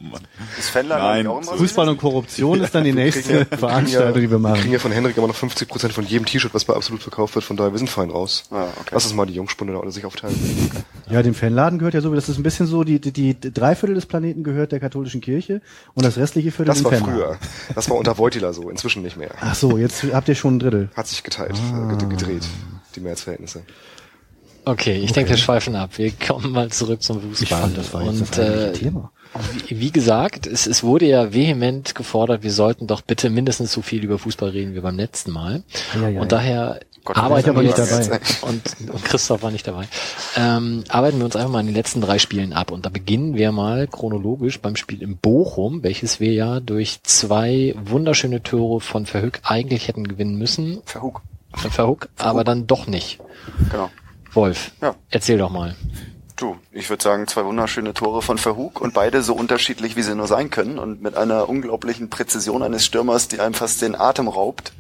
Mann. Ist Fanlager Nein. auch im Brasilien? Fußball und Korruption ist dann die nächste ja- Veranstaltung, die wir Wir machen. kriegen ja von Henrik immer noch 50% von jedem T-Shirt, was bei Absolut verkauft wird, von daher wir sind fein raus. Ah, okay. Lass es mal die Jungspunde da alle sich aufteilen. Ja, dem Fanladen gehört ja so, das ist ein bisschen so, die, die, die Dreiviertel des Planeten gehört der katholischen Kirche und das restliche Viertel Das war Fanladen. früher. Das war unter Voitila so, inzwischen nicht mehr. Ach so, jetzt habt ihr schon ein Drittel. Hat sich geteilt, äh, ged- gedreht, die Mehrheitsverhältnisse. Okay, ich denke, wir schweifen ab. Wir kommen mal zurück zum Fußball. Ich fand, das war jetzt Und das äh, Thema. Wie, wie gesagt, es, es wurde ja vehement gefordert, wir sollten doch bitte mindestens so viel über Fußball reden wie beim letzten Mal. Ja, ja, und ja. daher Gott, arbeiten wir nicht dabei. Und, und Christoph war nicht dabei. Ähm, arbeiten wir uns einfach mal in den letzten drei Spielen ab. Und da beginnen wir mal chronologisch beim Spiel in Bochum, welches wir ja durch zwei wunderschöne Tore von Verhück eigentlich hätten gewinnen müssen. Verhug. Von Verhook, aber dann doch nicht. Genau. Wolf, Ja. erzähl doch mal. Du, ich würde sagen, zwei wunderschöne Tore von Verhug und beide so unterschiedlich, wie sie nur sein können und mit einer unglaublichen Präzision eines Stürmers, die einem fast den Atem raubt.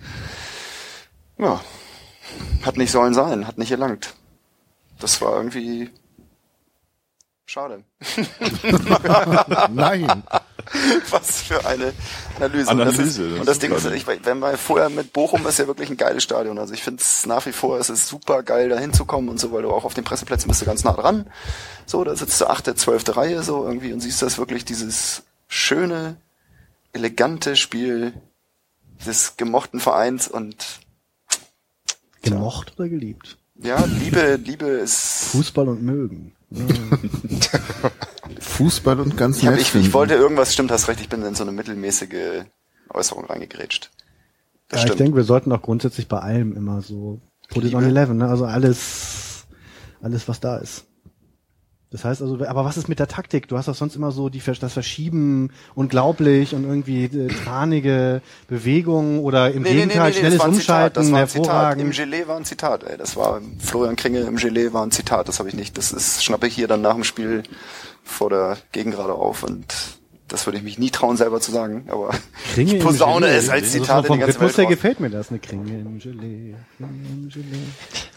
Ja, hat nicht sollen sein, hat nicht gelangt. Das war irgendwie schade. Nein. Was für eine Analyse. Analyse, Und das, ist, das und das ist Ding ist, ich, wenn man vorher mit Bochum ist ja wirklich ein geiles Stadion. Also ich finde es nach wie vor, es ist super geil, da hinzukommen und so, weil du auch auf den Presseplätzen bist du ganz nah dran. So, da sitzt du achte, zwölfte Reihe so irgendwie und siehst das wirklich dieses schöne, elegante Spiel des gemochten Vereins und Gemocht oder geliebt? ja, Liebe, Liebe ist. Fußball und mögen. Fußball und ganz Ich, hab, ich, ich wollte irgendwas, stimmt, hast recht, ich bin in so eine mittelmäßige Äußerung reingegrätscht. Das Ja, ich denke, wir sollten auch grundsätzlich bei allem immer so put it on Liebe. 11, ne? Also alles, alles, was da ist. Das heißt also, aber was ist mit der Taktik? Du hast doch sonst immer so die, das Verschieben unglaublich und irgendwie äh, tranige Bewegungen oder im Gegenteil schnelles das war ein Zitat, Umschalten, das war ein Zitat. Im. Gelee war ein Zitat, ey. Das war Florian Kringe im Gelee war ein Zitat, das habe ich nicht. Das ist schnappe ich hier dann nach dem Spiel vor der Gegengrade auf und das würde ich mich nie trauen, selber zu sagen, aber Kringe ich im posaune Gelee. es als Zitat in die ganze Rhythmus Welt raus. gefällt mir das, eine Kringe im Gelee, Kringe im Gelee.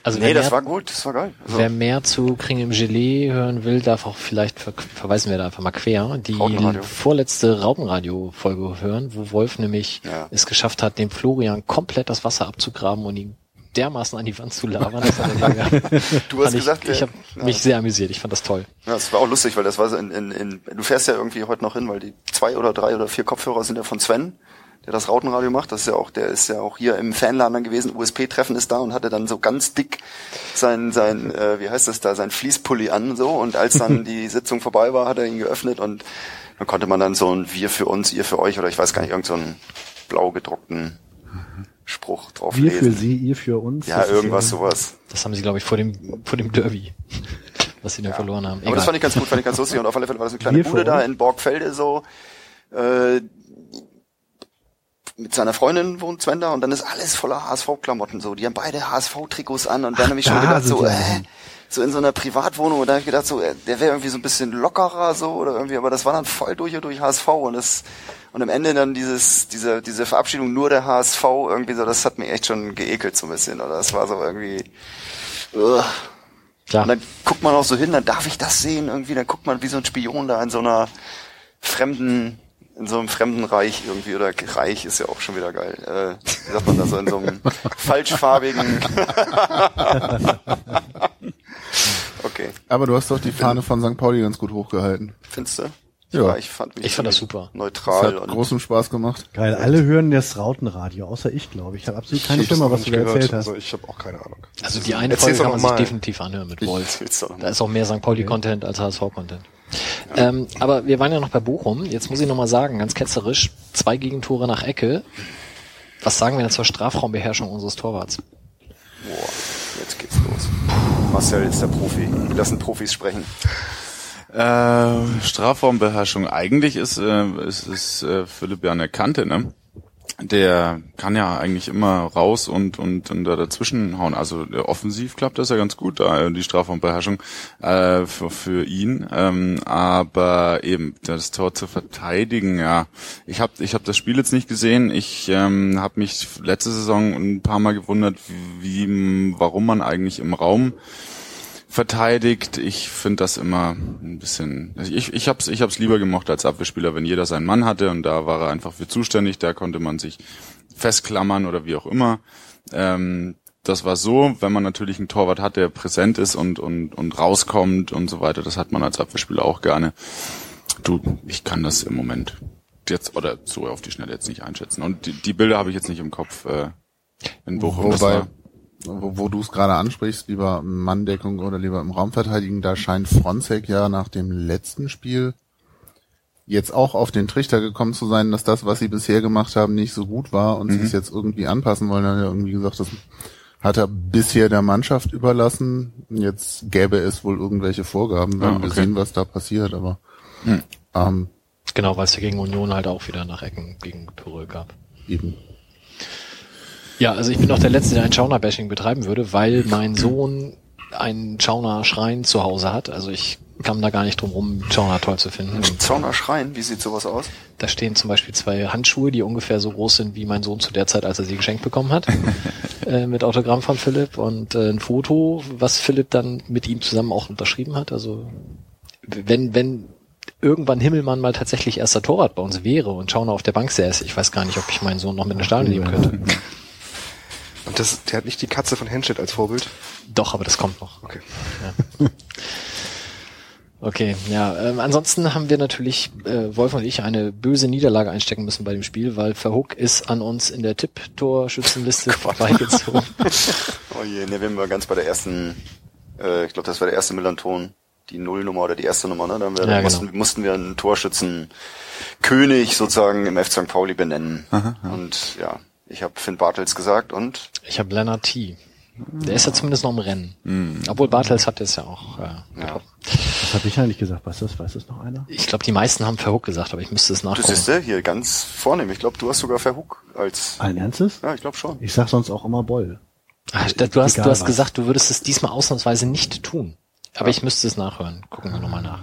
Also Nee, wer das mehr, war gut, das war geil. Also, wer mehr zu Kring im Gelee hören will, darf auch vielleicht ver verweisen wir da einfach mal quer, die vorletzte Rautenradio-Folge hören, wo Wolf nämlich Ja. es geschafft hat, dem Florian komplett das Wasser abzugraben und ihn dermaßen an die Wand zu labern. Das hat er mega- Du hast gesagt, ich, ich der- habe mich sehr amüsiert. Ich fand das toll. Ja, das war auch lustig, weil das war so in, in, in, du fährst ja irgendwie heute noch hin, weil die zwei oder drei oder vier Kopfhörer sind ja von Sven, der das Rautenradio macht. Das ist ja auch, der ist ja auch hier im Fanladen dann gewesen. USP-Treffen ist da und hatte dann so ganz dick sein, sein, äh, wie heißt das da, sein Fließpulli an, so. Und als dann die Sitzung vorbei war, hat er ihn geöffnet und dann konnte man dann so ein Wir für uns, ihr für euch oder ich weiß gar nicht, irgend so einen blau gedruckten Spruch drauf Wir für lesen. Sie, ihr für uns. Ja, irgendwas sowas. Das haben sie, glaube ich, vor dem, vor dem Derby, was sie dann verloren haben. Aber das fand ich ganz gut, fand ich ganz lustig. Und auf alle Fälle war das eine kleine Wir für Bude da in Borgfelde so. Äh, mit seiner Freundin wohnt Sven da und dann ist alles voller HSV-Klamotten so. Die haben beide HSV-Trikots an und dann habe ich schon da gedacht, so, äh. So in so einer Privatwohnung und da habe ich gedacht, so, äh, der wäre irgendwie so ein bisschen lockerer so oder irgendwie, aber das war dann voll durch und durch HSV und das und am Ende dann dieses, diese, diese Verabschiedung nur der HSV irgendwie so, das hat mich echt schon geekelt so ein bisschen. Oder das war so irgendwie. Ugh. Klar. Und dann guckt man auch so hin, dann darf ich das sehen irgendwie, dann guckt man wie so ein Spion da in so einer fremden, in so einem fremden Reich irgendwie, oder Reich ist ja auch schon wieder geil. Äh, wie sagt man da so, in so einem falschfarbigen. okay, Aber du hast doch die Fahne von St. Pauli ganz gut hochgehalten. findest du? Ja. ich fand, mich Ich fand das super. Das Neutral hat und großen Spaß gemacht. Geil, alle hören das Rautenradio, außer ich, glaube ich. Ich habe absolut keine Stimme, was du da gehört, erzählt hast. Also ich habe auch keine Ahnung. Also die eine Erzähl's Folge kann man sich definitiv anhören mit Wolf. Da ist auch mehr St. Pauli-Content als HSV-Content. Ähm, aber wir waren ja noch bei Bochum. Jetzt muss ich noch mal sagen, ganz ketzerisch, zwei Gegentore nach Ecke. Was sagen wir denn zur Strafraumbeherrschung unseres Torwarts? Boah. Marcel ist der Profi. Lassen Profis sprechen. Äh, Strafraumbeherrschung. Eigentlich ist, äh, ist, ist äh, Philipp ja eine Kante, ne? Der kann ja eigentlich immer raus und, und, und da dazwischen hauen. Also äh, offensiv klappt das ja ganz gut, äh, die Strafraumbeherrschung äh, für, für ihn. Ähm, aber eben das Tor zu verteidigen, ja. Ich habe ich hab das Spiel jetzt nicht gesehen. Ich ähm, habe mich letzte Saison ein paar Mal gewundert, wie, wie warum man eigentlich im Raum verteidigt. Ich finde das immer ein bisschen. also Ich ich hab's ich hab's lieber gemocht als Abwehrspieler, wenn jeder seinen Mann hatte und da war er einfach für zuständig. Da konnte man sich festklammern oder wie auch immer. Ähm, das war so, wenn man natürlich einen Torwart hat, der präsent ist und und und rauskommt und so weiter. Das hat man als Abwehrspieler auch gerne. Du, ich kann das im Moment jetzt oder so auf die Schnelle jetzt nicht einschätzen. Und die, die Bilder habe ich jetzt nicht im Kopf äh, in Bochum. Wobei, wo, wo du es gerade ansprichst, lieber Manndeckung oder lieber im Raum verteidigen, da scheint Fronzek ja nach dem letzten Spiel jetzt auch auf den Trichter gekommen zu sein, dass das, was sie bisher gemacht haben, nicht so gut war und sie es jetzt irgendwie anpassen wollen. Er hat ja irgendwie gesagt, das hat er bisher der Mannschaft überlassen. Jetzt gäbe es wohl irgendwelche Vorgaben. Ah, wir okay. sehen, was da passiert, aber ähm, Genau, weil es ja gegen Union halt auch wieder nach Ecken gegen Pyrrhö gab. eben. Ja, also ich bin auch der Letzte, der ein Schauner-Bashing betreiben würde, weil mein Sohn einen Schauner-Schrein zu Hause hat. Also ich kam da gar nicht drum rum, Schauner toll zu finden. Zauner Schrein, wie sieht sowas aus? da stehen zum Beispiel zwei Handschuhe, die ungefähr so groß sind wie mein Sohn zu der Zeit, als er sie geschenkt bekommen hat, äh, mit Autogramm von Philipp und äh, ein Foto, was Philipp dann mit ihm zusammen auch unterschrieben hat. Also wenn, wenn irgendwann Himmelmann mal tatsächlich erster Torwart bei uns wäre und Schauner auf der Bank säße, ich weiß gar nicht, ob ich meinen Sohn noch mit in den Stadion nehmen könnte. Und das, der hat nicht die Katze von Henschel als Vorbild. Doch, aber das kommt noch. Okay. Okay, ja. Ähm, ansonsten haben wir natürlich, äh, Wolf und ich, eine böse Niederlage einstecken müssen bei dem Spiel, weil Verhook ist an uns in der Tipp-Torschützenliste vorbeigezogen. Oh je, ne, wir waren ganz bei der ersten, äh, ich glaube, das war der erste Millanton, die Nullnummer oder die erste Nummer, ne? Da, haben wir, Ja, da genau. mussten, mussten wir einen Torschützenkönig sozusagen im F. St. Pauli benennen. Und ja, ich habe Finn Bartels gesagt und Ich habe Lennart T. Der ist ja zumindest noch im Rennen. Obwohl Bartels hat es ja auch. Äh, ja. Was habe ich eigentlich gesagt? Weiß das, weiß das noch einer? Ich glaube, die meisten haben Verhook gesagt, aber ich müsste es Du nachgucken. siehst du, hier ganz vornehm. Ich glaube, du hast sogar Verhook als, Allen Ernstes? ja, ich glaube schon. Ich sag sonst auch immer Boll. Ach, da- du hast, Egal du hast was. gesagt, du würdest es diesmal ausnahmsweise nicht tun. Aber ich müsste es nachhören. Gucken wir nochmal nach.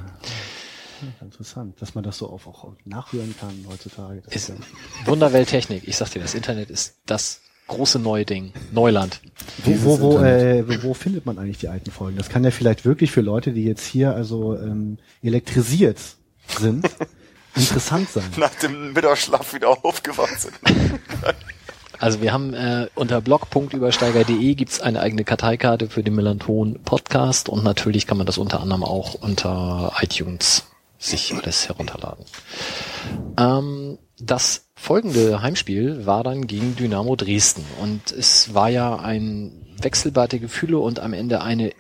Interessant, dass man das so auf, auch nachhören kann heutzutage. Das Ist ja- Wunderwelt Technik. Ich sag dir, das Internet ist das große neue Ding. Neuland. Wo, wo, wo, äh, wo, wo findet man eigentlich die alten Folgen? Das kann ja vielleicht wirklich für Leute, die jetzt hier also ähm, elektrisiert sind, interessant sein. Nach dem Mittagsschlaf wieder aufgewacht sind. Also wir haben äh, unter blog.übersteiger.de gibt's eine eigene Karteikarte für den Melanton Podcast und natürlich kann man das unter anderem auch unter iTunes sich alles herunterladen. Ähm, das folgende Heimspiel war dann gegen Dynamo Dresden und es war ja ein Wechselbad der Gefühle und am Ende eine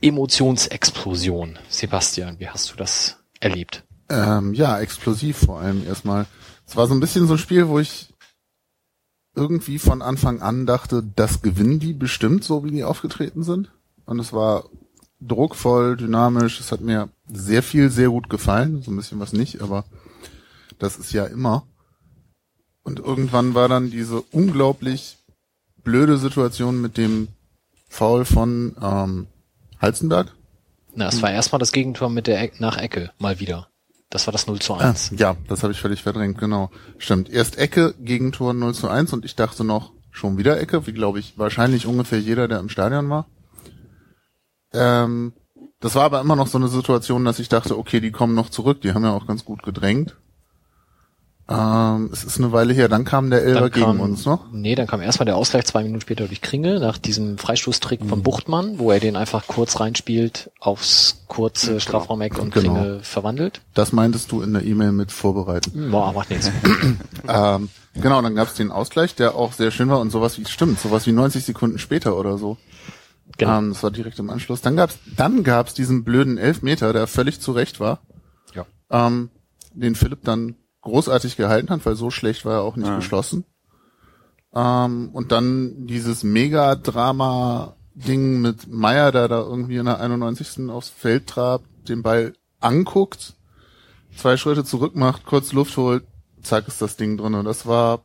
Emotionsexplosion. Sebastian, wie hast du das erlebt? Ähm, ja, explosiv vor allem erstmal. Es war so ein bisschen so ein Spiel, wo ich irgendwie von Anfang an dachte, das gewinnen die bestimmt, so wie die aufgetreten sind. Und es war druckvoll, dynamisch. Es hat mir sehr viel, sehr gut gefallen. So ein bisschen was nicht, aber das ist ja immer. Und irgendwann war dann diese unglaublich blöde Situation mit dem Foul von ähm, Halzenberg. Na, es war erstmal das Gegentor mit der Eck nach Ecke, mal wieder. Das war das 0 zu Ah, 1. ja, das habe ich völlig verdrängt, genau. Stimmt. Erst Ecke, Gegentor 0 zu 1 und ich dachte noch, schon wieder Ecke, wie glaube ich wahrscheinlich ungefähr jeder, der im Stadion war. Ähm, das war aber immer noch so eine Situation, dass ich dachte, okay, die kommen noch zurück, die haben ja auch ganz gut gedrängt. Ähm, es ist eine Weile her, dann kam der Elber gegen uns noch. Nee, dann kam erstmal der Ausgleich zwei Minuten später durch Kringel nach diesem Freistoßtrick von Buchtmann, wo er den einfach kurz reinspielt aufs kurze Strafraumeck und Genau. Kringel verwandelt. Das meintest du in der E-Mail mit vorbereiten. Boah, macht nichts. Ähm, genau, dann gab es den Ausgleich, der auch sehr schön war und sowas wie, stimmt, sowas wie 90 Sekunden später oder so. Genau. Ähm, das war direkt im Anschluss. Dann gab's, dann gab's diesen blöden Elfmeter, der völlig zu Recht war. Ja. Ähm, den Philipp dann großartig gehalten hat, weil so schlecht war er auch nicht geschlossen. Ähm, und dann dieses Mega-Drama-Ding mit Meier, der da irgendwie in der 91. aufs Feld trabt, den Ball anguckt, zwei Schritte zurück macht, kurz Luft holt, zack ist das Ding drin. Und das war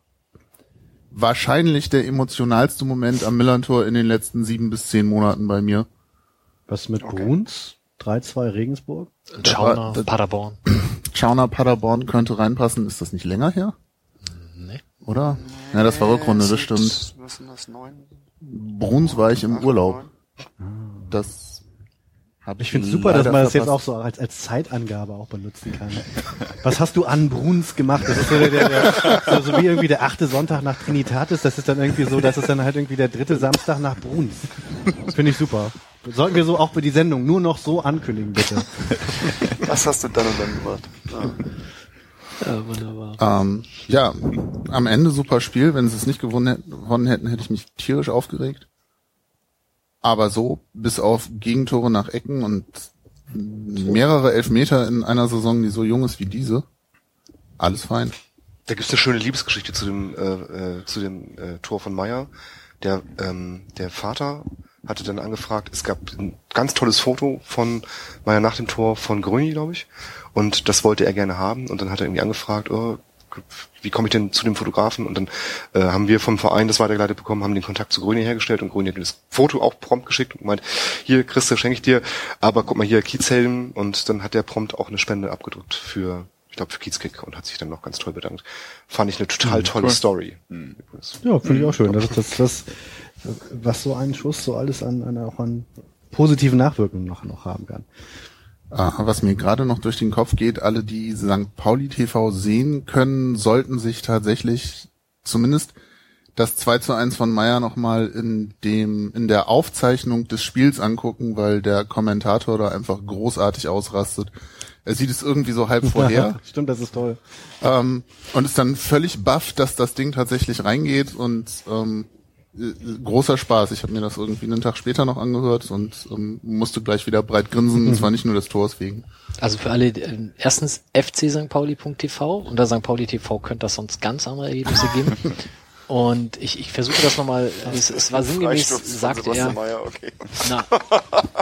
wahrscheinlich der emotionalste Moment am Millantor in den letzten sieben bis zehn Monaten bei mir. Was mit Bruns? 3-2 Regensburg? Schauner, das- Paderborn. Schauner Paderborn könnte reinpassen. Ist das nicht länger her? Nee. Oder? Ja, das war Rückrunde, das stimmt. Was sind das, neun? Bruns war ich im Urlaub. neun? Das habe Ich finde super, dass man das jetzt auch so als, als Zeitangabe auch benutzen kann. Was hast du an Bruns gemacht? Das ist so, der, der, der, so, so wie irgendwie der achte Sonntag nach Trinitatis. Das ist dann irgendwie so, das ist dann halt irgendwie der dritte Samstag nach Bruns. Das finde ich super. Sollten wir so auch für die Sendung nur noch so ankündigen, bitte. Was hast du dann und dann gemacht? Ah. Ja, wunderbar. Ähm, ja, am Ende super Spiel. Wenn sie es nicht gewonnen hätten, hätte ich mich tierisch aufgeregt. Aber so, bis auf Gegentore nach Ecken und mehrere Elfmeter in einer Saison, die so jung ist wie diese, alles fein. Da gibt's eine schöne Liebesgeschichte zu dem, äh, äh, zu dem äh, Tor von Meyer. Der, ähm, der Vater hatte dann angefragt, es gab ein ganz tolles Foto von Meyer nach dem Tor von Gröni, glaube ich. Und das wollte er gerne haben. Und dann hat er irgendwie angefragt, oh, wie komme ich denn zu dem Fotografen? Und dann äh, haben wir vom Verein das weitergeleitet bekommen, haben den Kontakt zu Gröni hergestellt und Gröni hat mir das Foto auch prompt geschickt und gemeint, hier, Christe, schenke ich dir, aber guck mal hier, Kiezhelm. Und dann hat der prompt auch eine Spende abgedrückt für, ich glaube, für Kiezkick und hat sich dann noch ganz toll bedankt. Fand ich eine total tolle Story. Übrigens. Ja, finde ich auch schön. Das ist das, das, was so ein Schuss so alles an, an auch an positiven Nachwirkungen noch, noch haben kann. Ah, Was mir gerade noch durch den Kopf geht, alle, die St. Pauli TV sehen können, sollten sich tatsächlich zumindest das 2 zu 1 von Meyer nochmal in dem, in der Aufzeichnung des Spiels angucken, weil der Kommentator da einfach großartig ausrastet. Er sieht es irgendwie so halb vorher. Stimmt, das ist toll. ähm, und ist dann völlig baff, dass das Ding tatsächlich reingeht und ähm, äh, großer Spaß. Ich habe mir das irgendwie einen Tag später noch angehört und ähm, musste gleich wieder breit grinsen. Und zwar nicht nur des Tors wegen. Also für alle, äh, erstens fcstpauli.tv. Unter St. Pauli TV könnte das sonst ganz andere Ergebnisse geben. Und ich, ich versuche das nochmal, es, es war sinngemäß, Freistoß von sagt Sebastian er, Mayer, okay. na,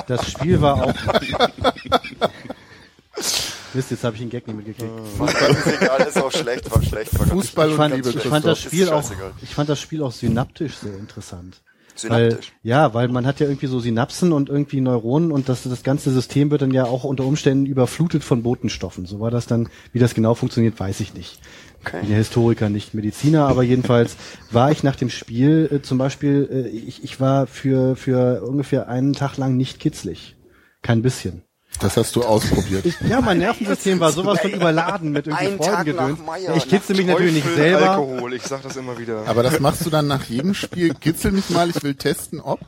Das Spiel war auch. Mist, jetzt habe ich den Gag nicht mitgekriegt. ist egal, ist auch schlecht, war schlecht. War ganz Fußball Ich und fand, Liebe, ich fand das Spiel auch, ich fand das Spiel auch synaptisch sehr interessant. Synaptisch. Weil, ja, weil man hat ja irgendwie so Synapsen und irgendwie Neuronen und das, das ganze System wird dann ja auch unter Umständen überflutet von Botenstoffen. So war das dann, wie das genau funktioniert, weiß ich nicht. Okay. Ich bin ja Historiker, nicht Mediziner, aber jedenfalls war ich nach dem Spiel äh, zum Beispiel, äh, ich, ich war für, für ungefähr einen Tag lang nicht kitzlig. Kein bisschen. Das hast du ausprobiert. Ich, ja, mein Nervensystem war sowas von überladen mit irgendwie Freudengedöns. Ja, ich kitzel mich natürlich nicht selber. Alkohol, ich sag das immer wieder. Aber das machst du dann nach jedem Spiel. Kitzel mich mal, ich will testen, ob.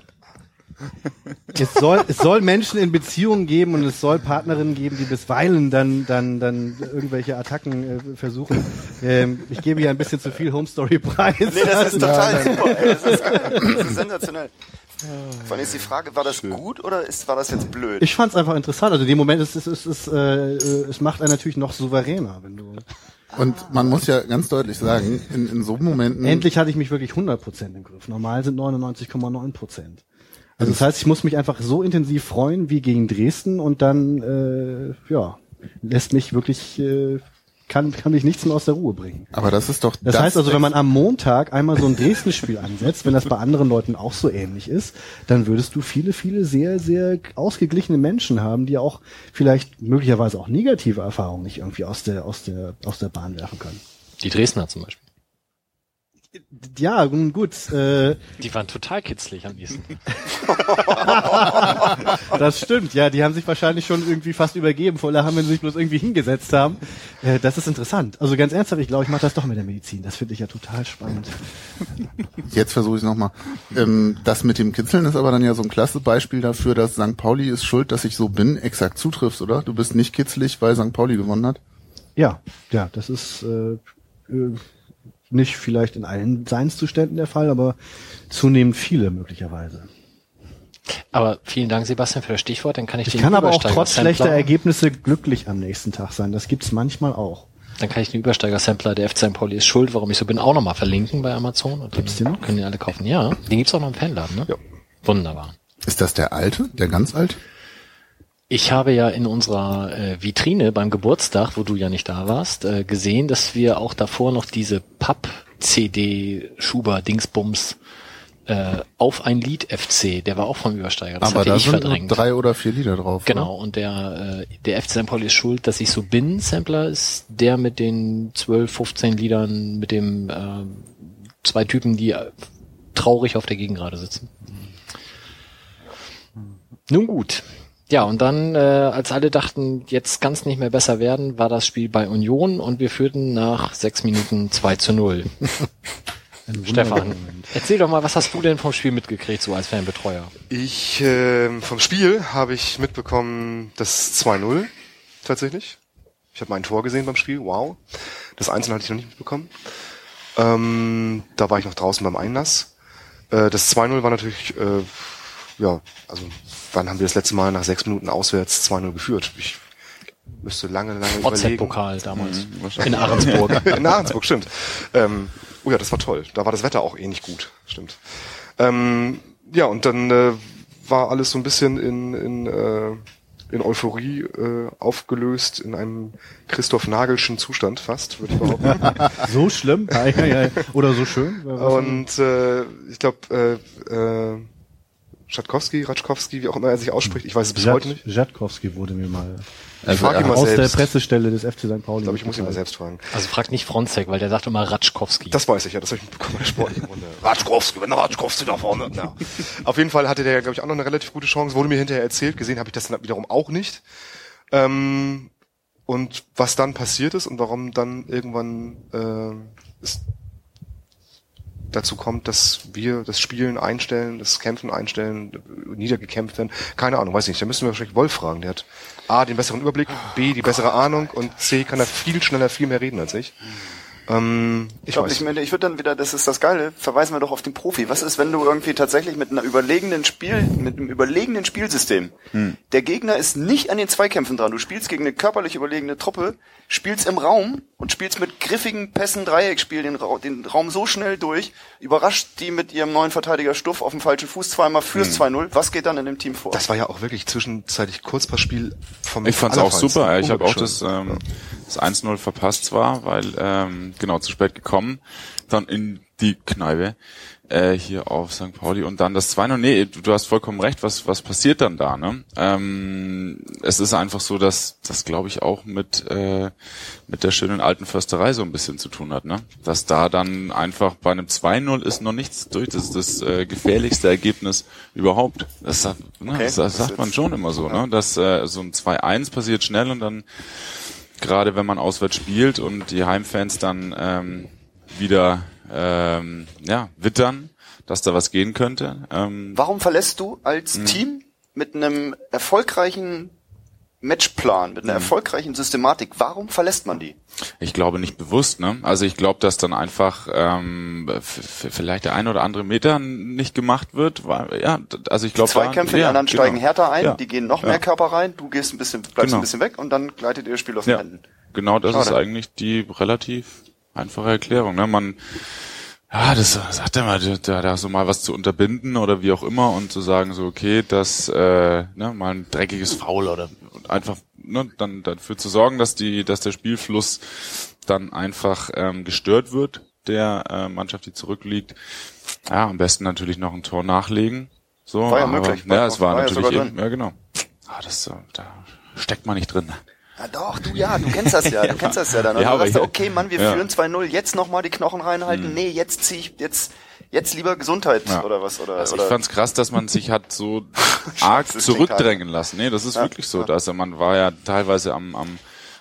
Es soll, es soll Menschen in Beziehungen geben und es soll Partnerinnen geben, die bisweilen dann, dann, dann irgendwelche Attacken äh, versuchen. Ähm, ich gebe hier ein bisschen zu viel Home Story Preis. Nee, das ist total super. Ey. Das, ist, das ist sensationell. Vor allem ist die Frage, war das gut oder ist, war das jetzt blöd? Ich fand's einfach interessant. Also in dem Moment ist es, ist, ist, äh, äh, es macht einen natürlich noch souveräner, wenn du. Und man muss ja ganz deutlich sagen, in, in so Momenten. Endlich hatte ich mich wirklich 100% im Griff. Normal sind 99,9%. Also das heißt, ich muss mich einfach so intensiv freuen wie gegen Dresden und dann äh, ja lässt mich wirklich äh, kann kann mich nichts mehr aus der Ruhe bringen. Aber das ist doch. Das, heißt also, wenn man am Montag einmal so ein Dresden-Spiel ansetzt, wenn das bei anderen Leuten auch so ähnlich ist, dann würdest du viele, viele sehr, sehr ausgeglichene Menschen haben, die auch vielleicht möglicherweise auch negative Erfahrungen nicht irgendwie aus der, aus der, aus der Bahn werfen können. die Dresdner zum Beispiel. Ja, nun gut, äh, Die waren total kitzlig am liebsten. das stimmt. Ja, die haben sich wahrscheinlich schon irgendwie fast übergeben vor Lachen, wenn sie sich bloß irgendwie hingesetzt haben. Äh, das ist interessant. Also ganz ernsthaft, ich glaube, ich mache das doch mit der Medizin. Das finde ich ja total spannend. Jetzt versuche ich es nochmal. Ähm, das mit dem Kitzeln ist aber dann ja so ein klasse Beispiel dafür, dass St. Pauli ist schuld, dass ich so bin, exakt zutrifft, oder? Du bist nicht kitzlig, weil St. Pauli gewonnen hat. Ja, ja, das ist äh, äh, nicht vielleicht in allen Seinszuständen der Fall, aber zunehmend viele möglicherweise. Aber vielen Dank, Sebastian, für das Stichwort. Dann kann ich, Ich den kann aber auch trotz schlechter Ergebnisse glücklich am nächsten Tag sein. Das gibt's manchmal auch. Dann kann ich den Übersteiger-Sampler, der FC St. Pauli ist schuld, warum ich so bin, auch nochmal verlinken bei Amazon. Und Gibt's den noch? Können die alle kaufen. Ja, den gibt's auch noch im Fanladen, ne? Ja. Wunderbar. Ist das der alte, der ganz alt? Ich habe ja in unserer äh, Vitrine beim Geburtstag, wo du ja nicht da warst, äh, gesehen, dass wir auch davor noch diese Papp-CD Schuber-Dingsbums äh, auf ein Lied FC, der war auch vom Übersteiger. Das aber da ich sind nur verdrängt. drei oder vier Lieder drauf. Genau, und der, äh, der FC St. Pauli ist schuld, dass ich so bin. Sampler ist der mit den 12, 15 Liedern, mit dem äh, zwei Typen, die äh, traurig auf der Gegengrade sitzen. Nun gut. Ja, und dann, äh, als alle dachten, jetzt kann es nicht mehr besser werden, war das Spiel bei Union und wir führten nach sechs Minuten 2 zu 0. Ein Stefan, erzähl doch mal, was hast du denn vom Spiel mitgekriegt, so als Fanbetreuer? Ich, ähm, vom Spiel habe ich mitbekommen, das 2-0 tatsächlich. Ich habe mein Tor gesehen beim Spiel, wow. Das Einzelne hatte ich noch nicht mitbekommen. Ähm, da war ich noch draußen beim Einlass. Äh, das 2-0 war natürlich, äh, ja, also wann haben wir das letzte Mal nach sechs Minuten auswärts 2-0 geführt? Ich müsste lange, lange überlegen. OZ-Pokal damals. wahrscheinlich. In Ahrensburg. In Ahrensburg, stimmt. Ähm, oh ja, das war toll. Da war das Wetter auch ähnlich gut, stimmt. Ähm, ja, und dann äh, war alles so ein bisschen in, in, äh, in Euphorie äh, aufgelöst, in einem Christoph Nagelschen Zustand fast, würde ich behaupten. So schlimm? Ja, ja, ja. Oder so schön? Und äh, ich glaube, äh, äh, Schatkowski, Ratschkowski, wie auch immer er sich ausspricht, ich weiß es bis heute nicht. Jatkowski wurde mir mal Ich frage ihn mal aus selbst. der Pressestelle des FC St. Pauli. Ich glaube, ich muss ihn mal selbst fragen. Also frag nicht Fronzek, weil der sagt immer Ratschkowski. Das weiß ich ja, das habe ich mitbekommen in der sportlichen Runde. Ratschkowski, wenn der Ratschkowski da vorne. Ja. Auf jeden Fall hatte der, glaube ich, auch noch eine relativ gute Chance. Wurde mir hinterher erzählt. Gesehen habe ich das dann wiederum auch nicht. Ähm, und was dann passiert ist und warum dann irgendwann äh, es dazu kommt, dass wir das Spielen einstellen, das Kämpfen einstellen, niedergekämpft werden. Keine Ahnung, weiß nicht. Da müssen wir wahrscheinlich Wolf fragen. Der hat A, den besseren Überblick, B, die bessere Ahnung und C, kann er viel schneller, viel mehr reden als ich. Ähm, ich, Ich glaube, ich, meine, ich würde dann wieder, das ist das Geile, verweisen wir doch auf den Profi. Was ist, wenn du irgendwie tatsächlich mit einer überlegenen Spiel, mit einem überlegenen Spielsystem, Hm. der Gegner ist nicht an den Zweikämpfen dran, du spielst gegen eine körperlich überlegene Truppe, spielst im Raum und spielst mit griffigen Pässen Dreieckspiel den, Ra den Raum so schnell durch, überrascht die mit ihrem neuen Verteidiger Stuff auf dem falschen Fuß zweimal fürs 2-0. Was geht dann in dem Team vor? Hm. Das war ja auch wirklich zwischenzeitlich Kurzpassspiel vom Ich fand's auch super. Ich habe auch das, ähm, das 1-0 verpasst zwar, weil ähm, genau zu spät gekommen, dann in die Kneipe äh, hier auf St. Pauli und dann das 2-0. Nee, du, du hast vollkommen recht. Was was passiert dann da? Ne? Ähm, es ist einfach so, dass das glaube ich auch mit äh, mit der schönen alten Försterei so ein bisschen zu tun hat. Ne? Dass da dann einfach bei einem 2-0 ist noch nichts durch. Das ist das äh, gefährlichste Ergebnis überhaupt. Das, sagt- ne, Okay, das, das sagt man schon immer so, ne? Dass äh, so ein 2-1 passiert schnell und dann gerade wenn man auswärts spielt und die Heimfans dann ähm, wieder ähm, ja, wittern, dass da was gehen könnte. Ähm, Warum verlässt du als Hm. Team mit einem erfolgreichen Matchplan, mit einer Hm. erfolgreichen Systematik, warum verlässt man die? ich glaube nicht bewusst, ne? Also ich glaube, dass dann einfach ähm, vielleicht der ein oder andere Meter nicht gemacht wird, weil ja, also ich glaube Zweikämpfe, da, die anderen genau. steigen härter ein, Ja. die gehen noch Ja. mehr Körper rein, du gehst ein bisschen, bleibst Genau. ein bisschen weg und dann gleitet ihr Spiel aus den Händen. genau das Schade. ist eigentlich die relativ einfache Erklärung. Ne? Man, ja, das sagt er mal, da, da so mal was zu unterbinden oder wie auch immer und zu sagen so, okay, das, äh, ne, mal ein dreckiges Foul oder einfach, ne, dann dafür zu sorgen, dass die, dass der Spielfluss dann einfach ähm, gestört wird der äh, Mannschaft, die zurückliegt. Ja, am besten natürlich noch ein Tor nachlegen. So, War ja aber, möglich, Ja, es war, war ja natürlich sogar eben, ja genau. Ah, das, äh, da steckt man nicht drin. Ja doch, du ja, du kennst das ja, du kennst das ja dann. Ja, du aber sagst, okay, Mann, wir ja. führen 2-0, jetzt nochmal die Knochen reinhalten, nee, jetzt zieh ich, jetzt, jetzt lieber Gesundheit Ja. oder was, oder, Also oder ich fand's krass, dass man sich hat so arg zurückdrängen lassen. Nee, das ist Ja, wirklich so. ja. Also man war ja teilweise am, am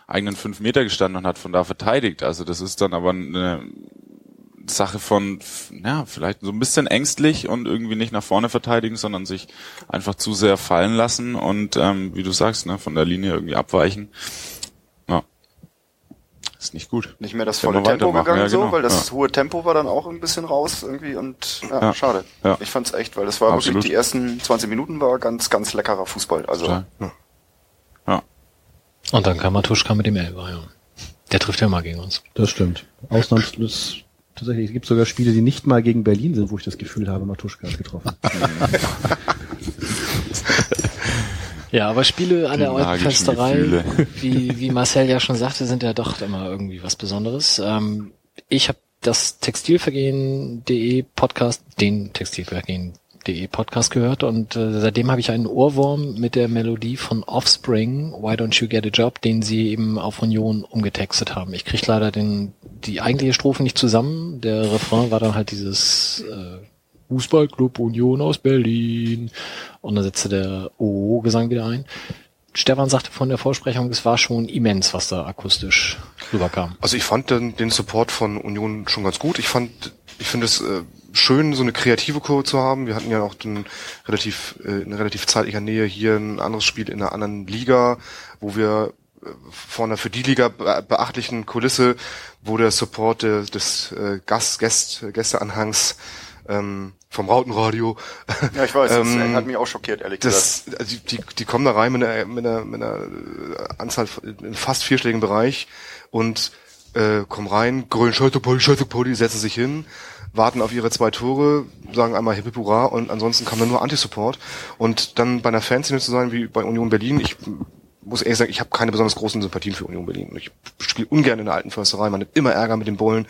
eigenen fünf Meter gestanden und hat von da verteidigt. Also das ist dann aber eine Sache von, ja, vielleicht so ein bisschen ängstlich und irgendwie nicht nach vorne verteidigen, sondern sich einfach zu sehr fallen lassen und, ähm, wie du sagst, ne, von der Linie irgendwie abweichen. Ist nicht gut. nicht mehr das volle Tempo gegangen ja, so, genau, weil das ja. hohe Tempo war dann auch ein bisschen raus irgendwie und ja, Ja, schade. ja. Ich fand's echt, weil das war Absolut. wirklich die ersten 20 Minuten war ganz, ganz leckerer Fußball. Also. Ja. Und dann kam Matuschka mit dem Elber, ja. Der trifft ja mal gegen uns. Das stimmt. Ausnahmslos. Tatsächlich, es gibt sogar Spiele, die nicht mal gegen Berlin sind, wo ich das Gefühl habe, Matuschka hat getroffen. Ja, aber Spiele an der alten Försterei, wie, wie Marcel ja schon sagte, sind ja doch immer irgendwie was Besonderes. Ähm, ich habe das Textilvergehen.de Podcast, den Textilvergehen.de Podcast gehört und äh, seitdem habe ich einen Ohrwurm mit der Melodie von Offspring, Why Don't You Get a Job, den sie eben auf Union umgetextet haben. Ich krieg leider den, die eigentliche Strophe nicht zusammen. Der Refrain war dann halt dieses äh, Fußballclub Union aus Berlin. Und dann setzte der OO-Gesang wieder ein. Stefan sagte von der Vorsprechung, es war schon immens, was da akustisch rüberkam. Also ich fand den, den Support von Union schon ganz gut. Ich fand, ich finde es äh, schön, so eine kreative Kurve zu haben. Wir hatten ja auch den relativ, äh, in relativ zeitlicher Nähe hier ein anderes Spiel in einer anderen Liga, wo wir äh, vor einer für die Liga be- beachtlichen Kulisse, wo der Support des, des äh, Gast, Gäst, Gästeanhangs ähm, vom Rautenradio ja, ich weiß, das Ähm, hat mich auch schockiert, ehrlich gesagt. das, also die, die, die kommen da rein mit einer, mit einer, mit einer äh, Anzahl in fast vierstelligen Bereich und äh, kommen rein, grünen Schalterpoli, Schalterpoli, setzen sich hin, warten auf ihre zwei Tore, sagen einmal Hip Hip Hurra und ansonsten kam dann nur Anti-Support. Und dann bei einer Fanszene zu sein wie bei Union Berlin, ich muss ehrlich sagen, ich habe keine besonders großen Sympathien für Union Berlin. Ich spiele ungern in der alten Försterei, man hat immer Ärger mit den Bullen.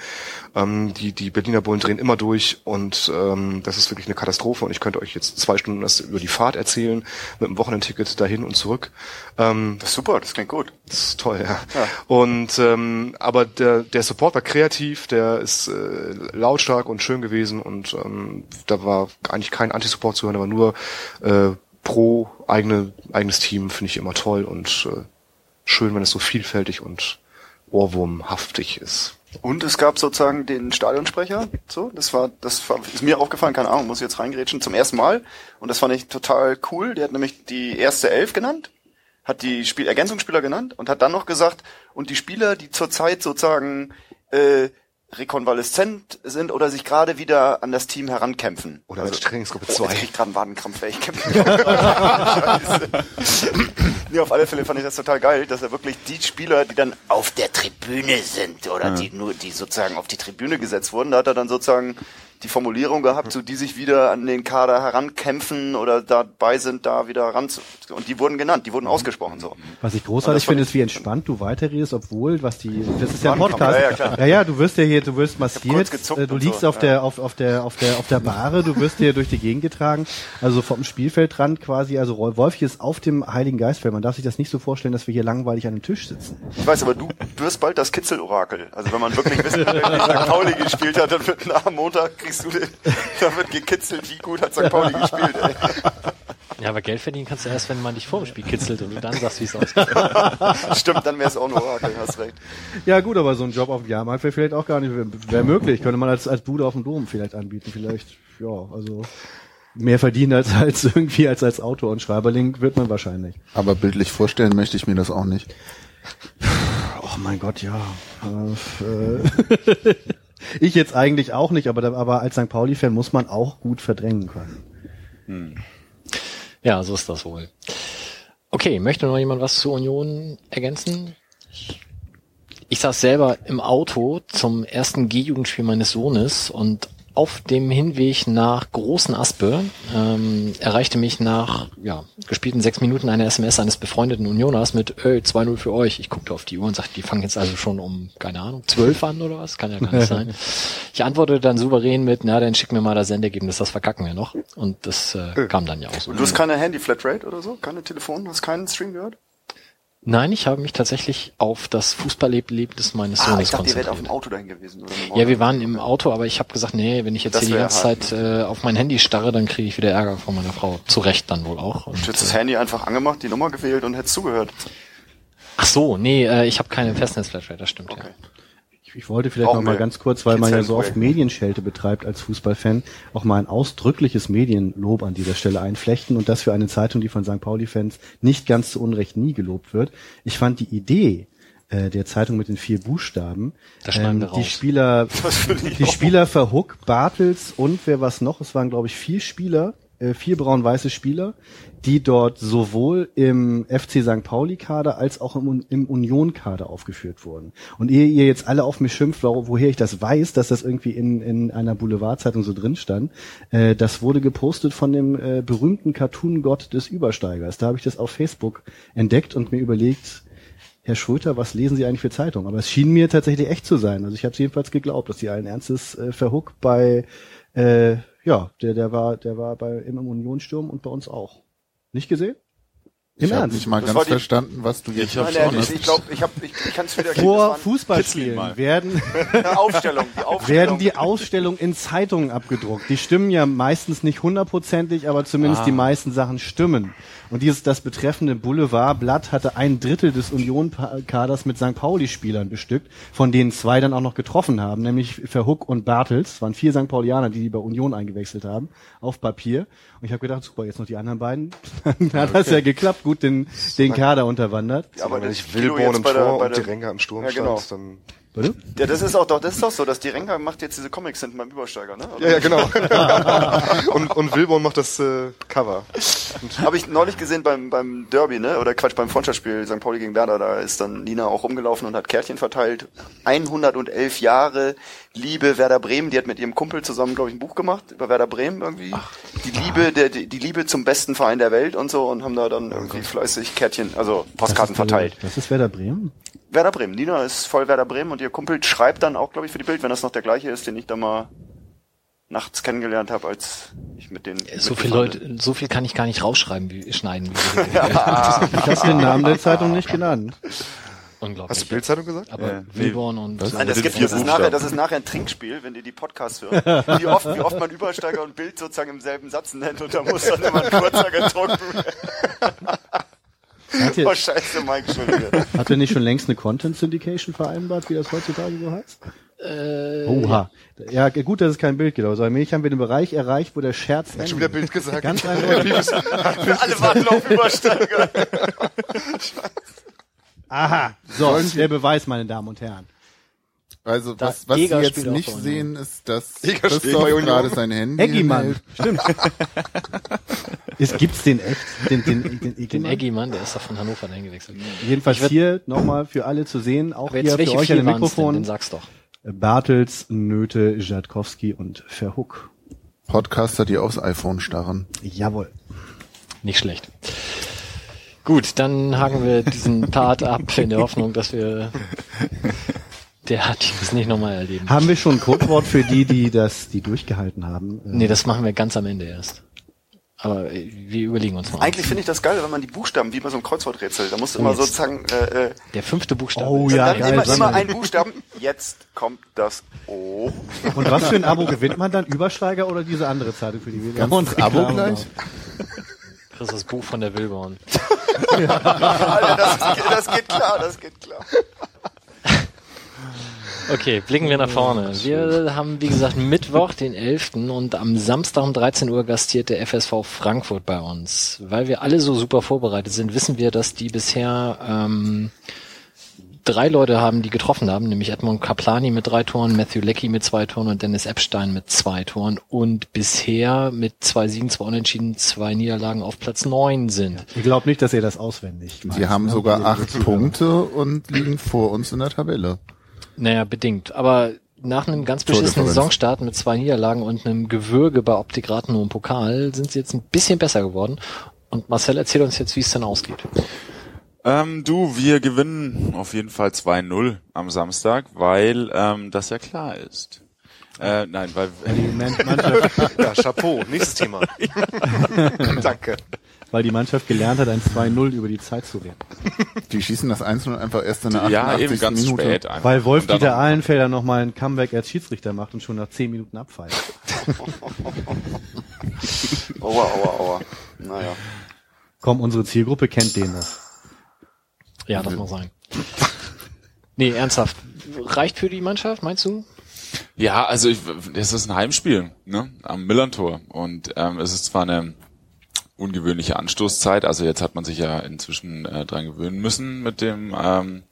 Ähm, die, die Berliner Bullen drehen immer durch und ähm, das ist wirklich eine Katastrophe und ich könnte euch jetzt zwei Stunden das über die Fahrt erzählen, mit einem Wochenendticket dahin und zurück. Ähm, Das ist super, das klingt gut. das ist toll, ja. Ja. Und ähm, aber der, der Support war kreativ, der ist äh, lautstark und schön gewesen und ähm, da war eigentlich kein Anti-Support zu hören, aber nur äh, pro eigene eigenes Team finde ich immer toll und äh, schön, wenn es so vielfältig und ohrwurmhaftig ist. Und es gab sozusagen den Stadionsprecher, so, das war, das war, ist mir aufgefallen, keine Ahnung, muss ich jetzt reingrätschen, zum ersten Mal. Und das fand ich total cool. Der hat nämlich die erste Elf genannt, hat die Spiel Ergänzungsspieler genannt und hat dann noch gesagt, und die Spieler, die zurzeit sozusagen äh, rekonvaleszent sind oder sich gerade wieder an das Team herankämpfen. Oder als Also- Trainingsgruppe Oh, 2. Jetzt krieg ich gerade einen Wadenkrampf, ey. Ich kämpfe. Scheiße. nee, auf alle Fälle fand ich das total geil, dass er wirklich die Spieler, die dann auf der Tribüne sind oder die nur, die sozusagen auf die Tribüne gesetzt wurden, da hat er dann sozusagen die Formulierung gehabt, so die sich wieder an den Kader herankämpfen oder dabei sind, da wieder ran zu, und die wurden genannt, die wurden ausgesprochen so. Was ich großartig finde, ist, wie entspannt du weiterredest, obwohl, was die, das ist ja ein Podcast. ja, ja, ja, ja, du wirst ja hier, du wirst massiert, äh, du liegst so, auf ja. der, auf, auf der, auf der, auf der Bahre, du wirst hier durch die Gegend getragen, also vom Spielfeldrand quasi, also Wolfi ist auf dem Heiligen Geistfeld. Man darf sich das nicht so vorstellen, dass wir hier langweilig an einem Tisch sitzen. Ich weiß, aber du wirst bald das Kitzel-Orakel. Also wenn man wirklich wissen will, wie St. Pauli gespielt hat, dann wird nach Montag kriegst du den, da wird gekitzelt, wie gut hat St. Pauli gespielt, ey. Ja, aber Geld verdienen kannst du erst, wenn man dich vor dem Spiel kitzelt und du dann sagst, wie es ausgeht. Stimmt, dann wäre es auch ein Orakel, hast recht. Ja gut, aber so ein Job auf dem Jahrmarkt wäre vielleicht auch gar nicht, wäre wär möglich, könnte man als, als Bude auf dem Dom vielleicht anbieten, vielleicht, ja, also mehr verdienen als, als irgendwie als als Autor und Schreiberling wird man wahrscheinlich. Aber bildlich vorstellen möchte ich mir das auch nicht. Oh mein Gott, ja. Äh, ich jetzt eigentlich auch nicht, aber, aber als St. Pauli-Fan muss man auch gut verdrängen können. Ja, so ist das wohl. Okay, möchte noch jemand was zur Union ergänzen? Ich saß selber im Auto zum ersten G-Jugendspiel meines Sohnes und auf dem Hinweg nach Großen Aspe ähm, erreichte mich nach ja, gespielten sechs Minuten eine SMS eines befreundeten Unioners mit ey, 2-0 für euch. Ich guckte auf die Uhr und sagte, die fangen jetzt also schon um, keine Ahnung, 12 an oder was? Kann ja gar nicht sein. Ich antwortete dann souverän mit, na, dann schick mir mal das Sendergebnis, das verkacken wir noch. Und das äh, kam dann ja auch so. Und du hast keine Handy-Flatrate oder so? Keine Telefon? Hast keinen Stream gehört? Nein, ich habe mich tatsächlich auf das Fußballerlebnis meines Ah, Sohnes ich dachte, ihr wärt auf dem konzentriert. Auto dahin gewesen. Oder Ja, wir waren im Auto, aber ich habe gesagt, nee, wenn ich jetzt Das hier die ganze hart. Zeit äh, auf mein Handy starre, dann kriege ich wieder Ärger von meiner Frau. Zu Recht dann wohl auch. Und, Du hättest das äh, Handy einfach angemacht, die Nummer gewählt und hättest zugehört. ach so, nee, äh, ich habe keine Festnetzflatrate, das stimmt Okay. ja. Ich, wollte vielleicht Auch noch mal ganz kurz, weil man ja so oft. Medienschelte betreibt als Fußballfan, auch mal ein ausdrückliches Medienlob an dieser Stelle einflechten und das für eine Zeitung, die von St. Pauli-Fans nicht ganz zu Unrecht nie gelobt wird. Ich fand die Idee äh, der Zeitung mit den vier Buchstaben, wir die. Spieler, die auch. Spieler Verhook, Bartels und wer was noch, es waren glaube ich vier Spieler, äh, vier braun-weiße Spieler, die dort sowohl im FC St. Pauli-Kader als auch im, im Union-Kader aufgeführt wurden. Und ehe ihr jetzt alle auf mich schimpft, wo- woher ich das weiß, dass das irgendwie in, in einer Boulevardzeitung so drin stand, äh, das wurde gepostet von dem äh, berühmten Cartoon-Gott des Übersteigers. Da habe ich das auf Facebook entdeckt und mir überlegt, Herr Schröter, was lesen Sie eigentlich für Zeitungen? Aber es schien mir tatsächlich echt zu sein. Also ich habe es jedenfalls geglaubt, dass Sie allen Ernstes äh, Verhook bei, äh, ja, der, der war, der war bei im Unionssturm und bei uns auch. Nicht gesehen? Im Ich habe nicht mal Das ganz verstanden, was du jetzt Nein, nein, ich, nicht. ich glaube, ich habe, ich, ich kann es wieder Vor Fußballspielen werden, Aufstellung, die Aufstellung. werden die Ausstellungen in Zeitungen abgedruckt. Die stimmen ja meistens nicht hundertprozentig, aber zumindest die meisten Sachen stimmen. Und dieses, das betreffende Boulevardblatt hatte ein Drittel des Union-Kaders mit St. Pauli-Spielern bestückt, von denen zwei dann auch noch getroffen haben, nämlich Verhook und Bartels. Es waren vier St. Paulianer, die, die bei Union eingewechselt haben, auf Papier. Und ich habe gedacht, super, jetzt noch die anderen beiden. Dann hat das ja geklappt, gut den, den Kader unterwandert. Ja, aber wenn das ich Wilborn im bei der- Tor und der- die Renga im Sturm Ja, genau. stand, dann Bitte? Ja, das ist auch doch, das ist doch so, dass die Renker macht jetzt diese Comics sind beim Übersteiger, ne? Ja, ja, genau. und, und Wilborn macht das äh, Cover. Habe ich neulich gesehen beim, beim Derby, ne? Oder Quatsch, beim Freundschaftsspiel St. Pauli gegen Werder, da ist dann Nina auch rumgelaufen und hat Kärtchen verteilt. 111 Jahre Liebe Werder Bremen, die hat mit ihrem Kumpel zusammen, glaube ich, ein Buch gemacht über Werder Bremen irgendwie. die Liebe, der, die, die Liebe zum besten Verein der Welt und so und haben da dann irgendwie fleißig Kärtchen, also Postkarten verteilt. Das ist Werder Bremen? Werder Bremen. Nina ist voll Werder Bremen und ihr Kumpel schreibt dann auch, glaube ich, für die Bild, wenn das noch der gleiche ist, den ich da mal nachts kennengelernt habe, als ich mit den So viel. Leute, so viel kann ich gar nicht rausschreiben, wie schneiden. Wie Ich habe den Namen der Zeitung nicht genannt. Unglaublich. Hast du Bildzeitung gesagt? Aber Wilborn und Nein, das, Mit den gibt, das, ist nachher, das ist nachher ein Trinkspiel, wenn ihr die Podcasts hört. Wie oft, wie oft man Übersteiger und Bild sozusagen im selben Satz nennt und da muss dann immer ein kurzer getrunken werden. Ihr, Oh, scheiße, Mike, Entschuldige. habt ihr nicht schon längst eine Content Syndication vereinbart, wie das heutzutage so heißt? Äh, Oha. Ja, gut, dass es kein Bild gibt, aber allmählich haben wir den Bereich erreicht, wo der Scherz Hat schon wieder Bild gesagt. Ganz eindeutig. Alle warten auf Übersteiger. Aha. So, der Beweis, meine Damen und Herren. Also Das was, was Sie jetzt nicht sehen, ist, dass Eger Christoph gerade sein Handy Eggimann. Stimmt. Ist, gibt's den echt? Den, den, den, den Eggimann? Eggy-Mann, der ist doch von Hannover dahin gewechselt. Jedenfalls Ich würd- hier nochmal für alle zu sehen, auch hier für euch an dem waren's denn? Den Mikrofon. sag's doch. Bartels, Nöte, Jadkowski und Verhook. Podcaster, die aufs iPhone starren. Jawohl. Nicht schlecht. Gut, dann haken wir diesen Part ab in der Hoffnung, dass wir der Teams nicht nochmal erleben. Haben wir schon ein Codewort für die, die das, die durchgehalten haben? Nee, das machen wir ganz am Ende erst. Aber äh, wir überlegen uns mal. Eigentlich finde ich das geil, wenn man die Buchstaben, wie bei so einem Kreuzworträtsel, da musst du immer jetzt. sozusagen, äh, äh, Der fünfte Buchstabe. Oh ist- ja, dann geil. immer, immer ein Buchstaben. Jetzt kommt das O. Und was für ein Abo gewinnt man dann? Übersteiger oder diese andere Zeitung, für die wir Ganz uns das Abo Reklame gleich? Das ist das Buch von der Wilborn. Alter, das, das geht klar, das geht klar. Okay, blicken wir nach vorne. Wir haben, wie gesagt, Mittwoch, den 11. und am Samstag um 13 Uhr gastiert der FSV Frankfurt bei uns. Weil wir alle so super vorbereitet sind, wissen wir, dass die bisher ähm, drei Leute haben, die getroffen haben, nämlich Edmond Kaplani mit drei Toren, Matthew Leckie mit zwei Toren und Dennis Epstein mit zwei Toren und bisher mit zwei Siegen, zwei Unentschieden, zwei Niederlagen auf Platz neun sind. Ich glaube nicht, dass ihr das auswendig macht. Sie haben ne? sogar acht Punkte und liegen vor uns in der Tabelle. Naja, bedingt. Aber nach einem ganz beschissenen Saisonstart mit zwei Niederlagen und einem Gewürge bei Optik Rathenow im Pokal sind sie jetzt ein bisschen besser geworden. Und Marcel erzählt uns jetzt, wie es denn ausgeht. Ähm, du, wir gewinnen auf jeden Fall 2-0 am Samstag, weil ähm, das ja klar ist. Äh, nein, weil Die Man- Mannschaft, Ja, Chapeau. Nächstes Thema. Danke. Weil die Mannschaft gelernt hat, ein 2-0 über die Zeit zu werden. Die schießen das 1 einfach erst in der 88. ja eben ganz Minute. spät einfach. Weil Wolf-Dieter noch- Ahlenfelder nochmal ein Comeback als Schiedsrichter macht und schon nach 10 Minuten abpfeift. Aua, aua, aua. Naja. Komm, unsere Zielgruppe kennt den noch. Ja, das muss sein. Nee, ernsthaft. Reicht für die Mannschaft, meinst du? Ja, also ich, es ist ein Heimspiel, ne, am Millantor und ähm, es ist zwar eine ungewöhnliche Anstoßzeit, also jetzt hat man sich ja inzwischen äh, dran gewöhnen müssen mit dem ähm,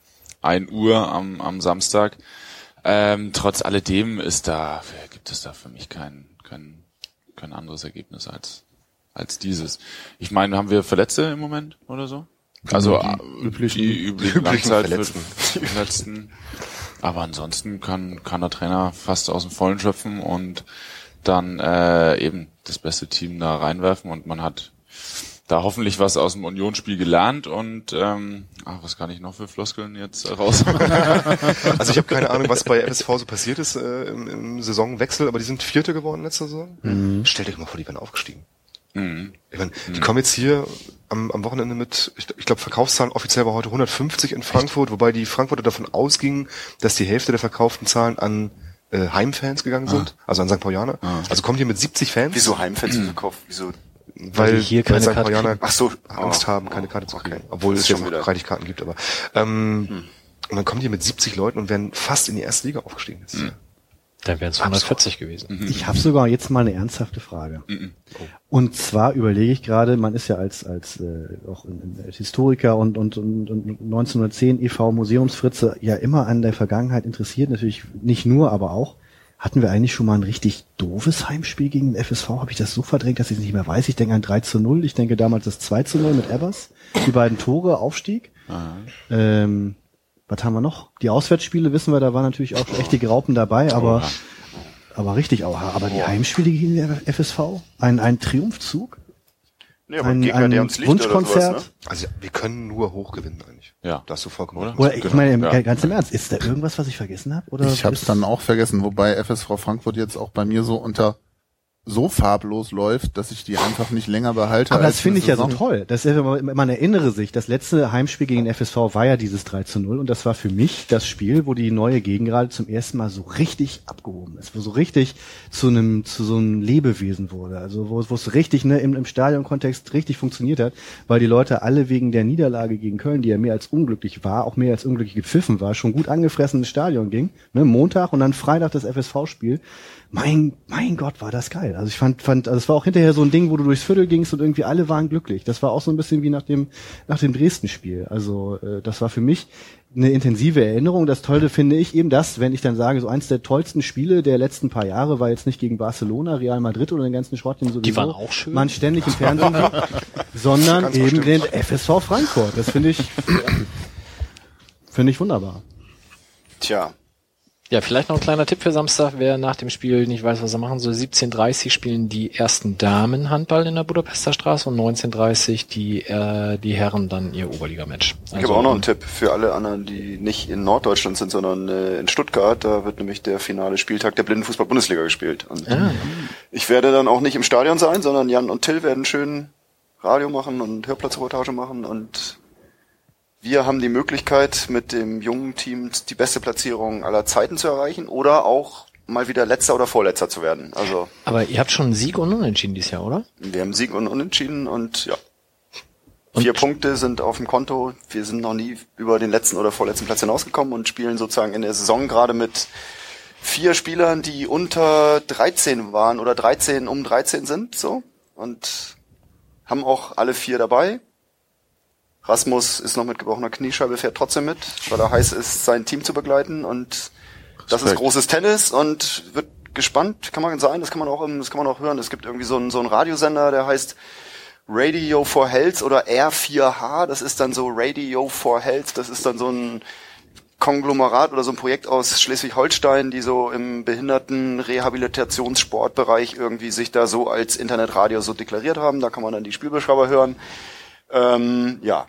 1 Uhr am, am Samstag. Ähm, trotz alledem ist da gibt es da für mich kein kein kein anderes Ergebnis als als dieses. Ich meine, haben wir Verletzte im Moment oder so? Also die äh, üblichen- die üblichen, üblichen. Verletzten. Aber ansonsten kann, kann der Trainer fast aus dem Vollen schöpfen und dann äh, eben das beste Team da reinwerfen und man hat da hoffentlich was aus dem Unionsspiel gelernt und ähm, ach, was kann ich noch für Floskeln jetzt raus? Also ich habe keine Ahnung, was bei FSV so passiert ist äh, im, im Saisonwechsel, aber die sind Vierte geworden letzte Saison. Stellt euch mal vor, die wären aufgestiegen. mhm. Ich meine, die kommen jetzt hier am, am Wochenende mit, ich, ich glaube, Verkaufszahlen offiziell war heute 150 in Frankfurt, wobei die Frankfurter davon ausgingen, dass die Hälfte der verkauften Zahlen an äh, Heimfans gegangen sind, also an St. Paulianer. Also kommt hier mit 70 Fans. Wieso Heimfans gekauft? Wieso? Weil, die hier weil keine St. Karte kriegen? Ach so. Angst Oh. haben, keine Karte zu Okay. kriegen. Obwohl Das es jetzt reichlich Karten gibt, aber ähm, und dann kommen die mit 70 Leuten und werden fast in die erste Liga aufgestiegen. Ja- Dann wären es 140 gewesen. Ich habe sogar jetzt mal eine ernsthafte Frage. Und zwar überlege ich gerade, man ist ja als als äh, auch in, in, als Historiker und, und, und, und 1910 e.V. Museumsfritze ja immer an der Vergangenheit interessiert, natürlich nicht nur, aber auch. Hatten wir eigentlich schon mal ein richtig doofes Heimspiel gegen den FSV? Habe ich das so verdrängt, dass ich es nicht mehr weiß? Ich denke an 3 zu 0. Ich denke damals das 2 zu 0 mit Evers. Die beiden Tore, Aufstieg. Ähm, was haben wir noch? Die Auswärtsspiele wissen wir, da waren natürlich auch echte Graupen dabei, aber, aber richtig auch. Aber die Heimspiele gegen den FSV? Ein, ein Triumphzug? Nee, aber Ein, Gegner, ein der uns oder Wunschkonzert? sowas, ne? Also wir können nur hoch gewinnen eigentlich. Ja. Da hast du vollkommen Oder? recht. Oder ich Genau, meine, ja. ganz im Ernst, ist da irgendwas, was ich vergessen habe? Oder Ich habe es dann auch vergessen, wobei FSV Frankfurt jetzt auch bei mir so unter so farblos läuft, dass ich die einfach nicht länger behalte. Aber das finde ich ja so Saison. toll. Das ist, man erinnere sich, das letzte Heimspiel gegen den FSV war ja dieses 3 zu 0 und das war für mich das Spiel, wo die neue Gegengrade zum ersten Mal so richtig abgehoben ist, wo so richtig zu einem, zu so einem Lebewesen wurde. Also wo, wo es richtig ne, im, im Stadionkontext richtig funktioniert hat, weil die Leute alle wegen der Niederlage gegen Köln, die ja mehr als unglücklich war, auch mehr als unglücklich gepfiffen war, schon gut angefressen ins Stadion ging. Ne, Montag und dann Freitag das FSV-Spiel. Mein, mein Gott, war das geil. Also ich fand, fand, also es war auch hinterher so ein Ding, wo du durchs Viertel gingst und irgendwie alle waren glücklich. Das war auch so ein bisschen wie nach dem, nach dem Dresden-Spiel. Also äh, das war für mich eine intensive Erinnerung. Das Tolle finde ich eben das, wenn ich dann sage, so eins der tollsten Spiele der letzten paar Jahre war jetzt nicht gegen Barcelona, Real Madrid oder den ganzen Schrott, den sowieso Die waren auch schön. man ständig im Fernsehen sieht, sondern Ganz eben den bestimmt. FSV Frankfurt. Das finde ich, finde ich wunderbar. Tja, Ja, vielleicht noch ein kleiner Tipp für Samstag, wer nach dem Spiel nicht weiß, was er machen soll. 17.30 spielen die ersten Damen Handball in der Budapester Straße und 19.30 die, äh, die Herren dann ihr Oberligamatch. ich habe auch noch einen Tipp für alle anderen, die nicht in Norddeutschland sind, sondern äh, in Stuttgart. Da wird nämlich der finale Spieltag der Blindenfußball-Bundesliga gespielt. Und ich werde dann auch nicht im Stadion sein, sondern Jan und Till werden schön Radio machen und Hörplatzreportage machen und wir haben die Möglichkeit, mit dem jungen Team die beste Platzierung aller Zeiten zu erreichen oder auch mal wieder letzter oder vorletzter zu werden. Also Aber ihr habt schon Sieg und Unentschieden dieses Jahr, oder? wir haben Sieg und Unentschieden und ja. Und- Vier Punkte sind auf dem Konto. Wir sind noch nie über den letzten oder vorletzten Platz hinausgekommen und spielen sozusagen in der Saison gerade mit vier Spielern, die unter 13 waren oder 13 um 13 sind, so. Und haben auch alle vier dabei. Rasmus ist noch mit gebrochener Kniescheibe, fährt trotzdem mit, weil er heiß ist, sein Team zu begleiten und das ist großes Tennis und wird gespannt, kann man sein, das kann man auch, das kann man auch hören. Es gibt irgendwie so einen, so einen Radiosender, der heißt Radio for Health oder R4H, das ist dann so Radio for Health, das ist dann so ein Konglomerat oder so ein Projekt aus Schleswig-Holstein, die so im Behinderten-Rehabilitationssportbereich irgendwie sich da so als Internetradio so deklariert haben. Da kann man dann die Spielbeschreiber hören. Ähm, ja.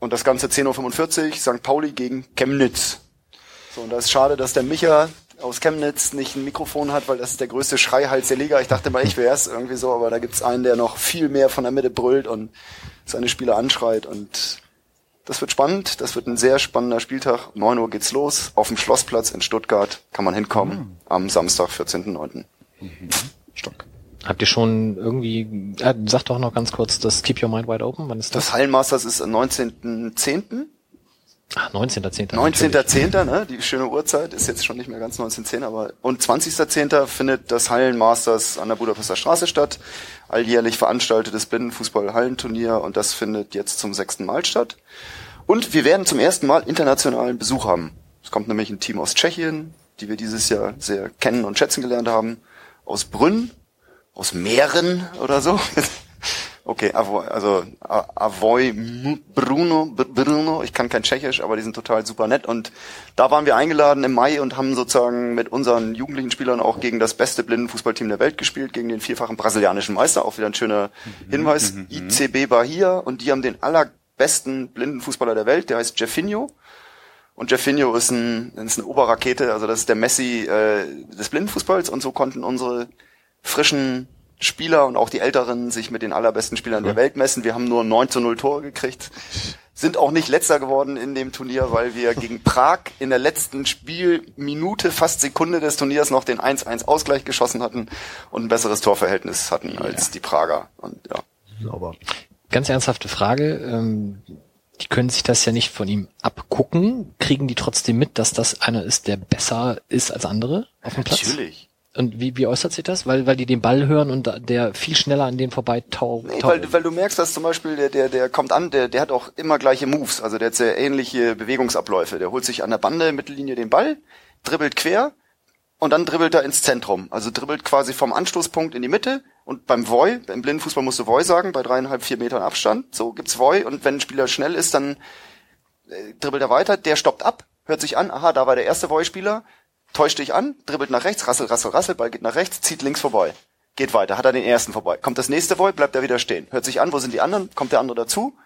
Und das Ganze 10.45 Uhr, St. Pauli gegen Chemnitz. So, und da ist schade, dass der Micha aus Chemnitz nicht ein Mikrofon hat, weil das ist der größte Schreihals der Liga. Ich dachte mal, ich wäre es irgendwie so, aber da gibt's einen, der noch viel mehr von der Mitte brüllt und seine Spieler anschreit und das wird spannend. Das wird ein sehr spannender Spieltag. 9 Uhr geht's los. Auf dem Schlossplatz in Stuttgart kann man hinkommen. Am Samstag, 14.09. Stark. Habt ihr schon irgendwie, äh, sag doch noch ganz kurz, das Keep Your Mind Wide Open, wann ist das? Das Hallenmasters ist am 19.10. Ah, 19.10. 19.10., ne? Die schöne Uhrzeit ist jetzt schon nicht mehr ganz 19.10, aber und 20.10. findet das Hallenmasters an der Budapester Straße statt. Alljährlich veranstaltetes Blindenfußball-Hallenturnier und das findet jetzt zum sechsten Mal statt. Und wir werden zum ersten Mal internationalen Besuch haben. Es kommt nämlich ein Team aus Tschechien, die wir dieses Jahr sehr kennen und schätzen gelernt haben, aus Brünn, aus Mähren oder so. Okay, also Avoy Bruno, Bruno, ich kann kein Tschechisch, aber die sind total super nett. Und da waren wir eingeladen im Mai und haben sozusagen mit unseren jugendlichen Spielern auch gegen das beste Blindenfußballteam der Welt gespielt, gegen den vierfachen brasilianischen Meister. Auch wieder ein schöner Hinweis. ICB Bahia und die haben den allerbesten Blindenfußballer der Welt, der heißt Jeffinho. Und Jeffinho ist, ein, ist eine Oberrakete, also das ist der Messi äh, des Blindenfußballs und so konnten unsere frischen Spieler und auch die Älteren sich mit den allerbesten Spielern der Welt messen. Wir haben nur 9 zu 0 Tore gekriegt, sind auch nicht letzter geworden in dem Turnier, weil wir gegen Prag in der letzten Spielminute, fast Sekunde des Turniers noch den 1-1 Ausgleich geschossen hatten und ein besseres Torverhältnis hatten als die Prager. Und ja. Sauber. Ganz ernsthafte Frage. Ähm, die können sich das ja nicht von ihm abgucken. Kriegen die trotzdem mit, dass das einer ist, der besser ist als andere auf dem Platz? Natürlich. Und wie, wie äußert sich das? Weil, weil die den Ball hören und der viel schneller an denen vorbei tau, Nee, weil, weil du merkst, dass zum Beispiel der, der, der kommt an, der, der hat auch immer gleiche Moves, also der hat sehr ähnliche Bewegungsabläufe. Der holt sich an der Bande, Mittellinie den Ball, dribbelt quer und dann dribbelt er ins Zentrum. Also dribbelt quasi vom Anstoßpunkt in die Mitte. Und beim Voy, im Blindenfußball musst du Voy sagen, bei dreieinhalb, vier Metern Abstand, so gibt's Voy. Und wenn ein Spieler schnell ist, dann äh, dribbelt er weiter, der stoppt ab, hört sich an, aha, da war der erste Voy-Spieler, täuscht dich an, dribbelt nach rechts, rassel, rassel, rassel, Ball geht nach rechts, zieht links vorbei. Geht weiter, hat er den ersten vorbei. Kommt das nächste Voy, bleibt er wieder stehen. Hört sich an, wo sind die anderen, kommt der andere dazu.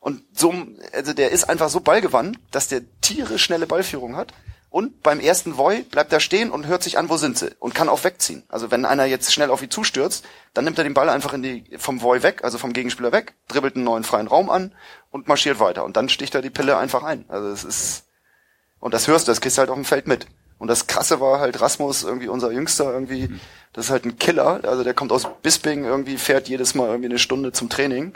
Und so, also der ist einfach so ballgewandt, dass der tierisch schnelle Ballführung hat. Und beim ersten Voi bleibt er stehen und hört sich an, wo sind sie und kann auch wegziehen. Also wenn einer jetzt schnell auf ihn zustürzt, dann nimmt er den Ball einfach in die, vom Voi weg, also vom Gegenspieler weg, dribbelt einen neuen freien Raum an und marschiert weiter. Und dann sticht er die Pille einfach ein. Also es ist, und das hörst du, das kriegst du halt auf dem Feld mit. Und das Krasse war halt Rasmus, irgendwie unser Jüngster, irgendwie, das ist halt ein Killer. Also der kommt aus Bisping, irgendwie fährt jedes Mal irgendwie eine Stunde zum Training.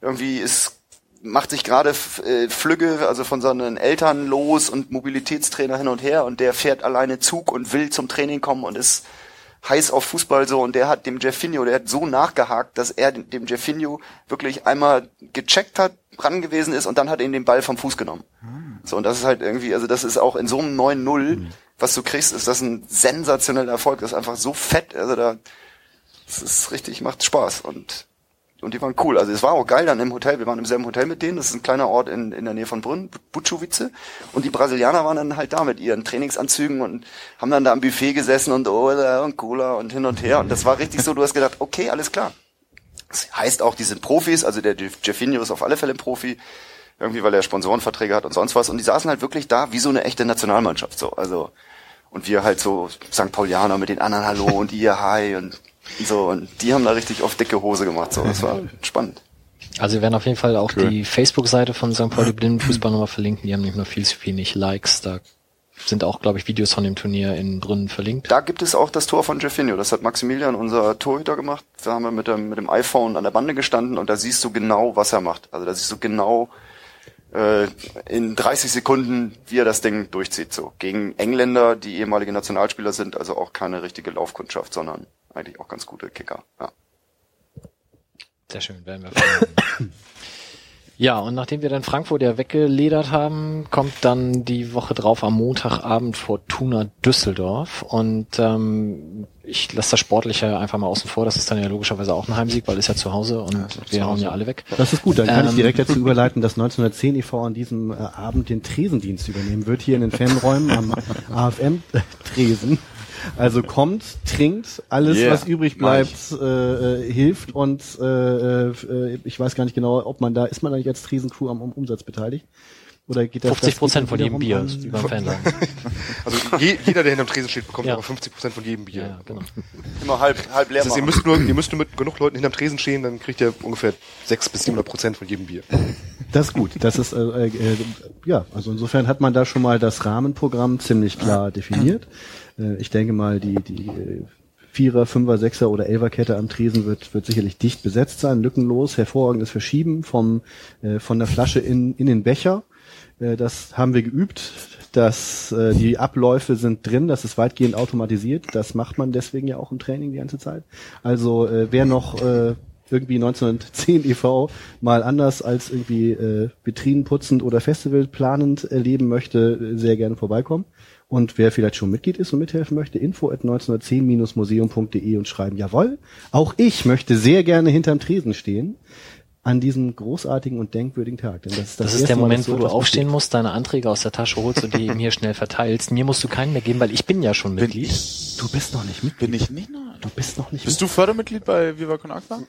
Irgendwie ist macht sich gerade äh, Flügge, also von seinen Eltern los und Mobilitätstrainer hin und her und der fährt alleine Zug und will zum Training kommen und ist heiß auf Fußball so und der hat dem Jeffinho, der hat so nachgehakt, dass er dem Jeffinho wirklich einmal gecheckt hat, dran gewesen ist und dann hat er ihn den Ball vom Fuß genommen. So und das ist halt irgendwie, also das ist auch in so einem 9-0, was du kriegst, ist das ein sensationeller Erfolg, das ist einfach so fett, also da das ist richtig, macht Spaß und und die waren cool. Also es war auch geil dann im Hotel. Wir waren im selben Hotel mit denen. Das ist ein kleiner Ort in, in der Nähe von Brünn, Butschowice. Und die Brasilianer waren dann halt da mit ihren Trainingsanzügen und haben dann da am Buffet gesessen und Ola und Cola und hin und her. Und das war richtig so, du hast gedacht, okay, alles klar. Das heißt auch, die sind Profis. Also der Jeffinho ist auf alle Fälle ein Profi. Irgendwie, weil er Sponsorenverträge hat und sonst was. Und die saßen halt wirklich da wie so eine echte Nationalmannschaft. So, also, und wir halt so St. Paulianer mit den anderen Hallo und ihr Hi und so, und die haben da richtig auf dicke Hose gemacht. So, das war spannend. Also wir werden auf jeden Fall auch die Facebook-Seite von St. Pauli Blindenfußball nochmal verlinken. Die haben nicht nur viel zu wenig Likes. Da sind auch, glaube ich, Videos von dem Turnier in Brünn verlinkt. Da gibt es auch das Tor von Jeffinho. Das hat Maximilian, unser Torhüter, gemacht. Da haben wir mit dem, mit dem iPhone an der Bande gestanden und da siehst du genau, was er macht. Also da siehst du genau äh, in 30 Sekunden, wie er das Ding durchzieht. So gegen Engländer, die ehemalige Nationalspieler sind, also auch keine richtige Laufkundschaft, sondern eigentlich auch ganz gute Kicker. Ja. Sehr schön, werden wir. Ja, und nachdem wir dann Frankfurt ja weggeledert haben, kommt dann die Woche drauf am Montagabend Fortuna Düsseldorf. Und ähm, ich lasse das Sportliche einfach mal außen vor. Das ist dann ja logischerweise auch ein Heimsieg, weil ist ja zu Hause und ja, wir hauen ja alle weg. Das ist gut, dann kann ähm, ich direkt dazu überleiten, dass 1910 e.V. an diesem äh, Abend den Tresendienst übernehmen wird, hier in den Fanräumen am AFM-Tresen. Also kommt, trinkt, alles yeah, was übrig bleibt, äh, äh, hilft und äh, äh, ich weiß gar nicht genau, ob man da, ist man eigentlich als Tresencrew am, am Umsatz beteiligt? Oder geht das 50 Prozent von jedem Bier wie beim Fanladen. Also je, jeder, der hinterm Tresen steht, bekommt ja. aber 50 Prozent von jedem Bier. Ja, genau. Immer halb, halb leer das heißt, ihr müsst nur, ihr müsst nur mit genug Leuten hinterm Tresen stehen, dann kriegt ihr ungefähr 6 bis 700 Prozent von jedem Bier. Das ist gut. Das ist, äh, äh, ja, also insofern hat man da schon mal das Rahmenprogramm ziemlich klar definiert. Äh, ich denke mal, die, die äh, Vierer, Fünfer, Sechser oder Elferkette am Tresen wird, wird sicherlich dicht besetzt sein, lückenlos, hervorragendes Verschieben vom, äh, von der Flasche in, in den Becher. Äh, das haben wir geübt. dass äh, die Abläufe sind drin, das ist weitgehend automatisiert. Das macht man deswegen ja auch im Training die ganze Zeit. Also äh, wer noch äh, irgendwie 1910 e.V. mal anders als irgendwie äh, Vitrinen putzend oder Festival planend erleben möchte, sehr gerne vorbeikommen. Und wer vielleicht schon Mitglied ist und mithelfen möchte, info at 1910-museum.de und schreiben, jawohl, auch ich möchte sehr gerne hinterm Tresen stehen an diesem großartigen und denkwürdigen Tag. Denn das ist, das das ist der Moment, so wo du aufstehen passiert. musst, deine Anträge aus der Tasche holst und die mir schnell verteilst. Mir musst du keinen mehr geben, weil ich bin ja schon Mitglied. Ich, du bist noch nicht Mitglied. Bin ich nicht noch? Du bist noch nicht Bist Mitglied. du Fördermitglied bei Viva Con Aqua?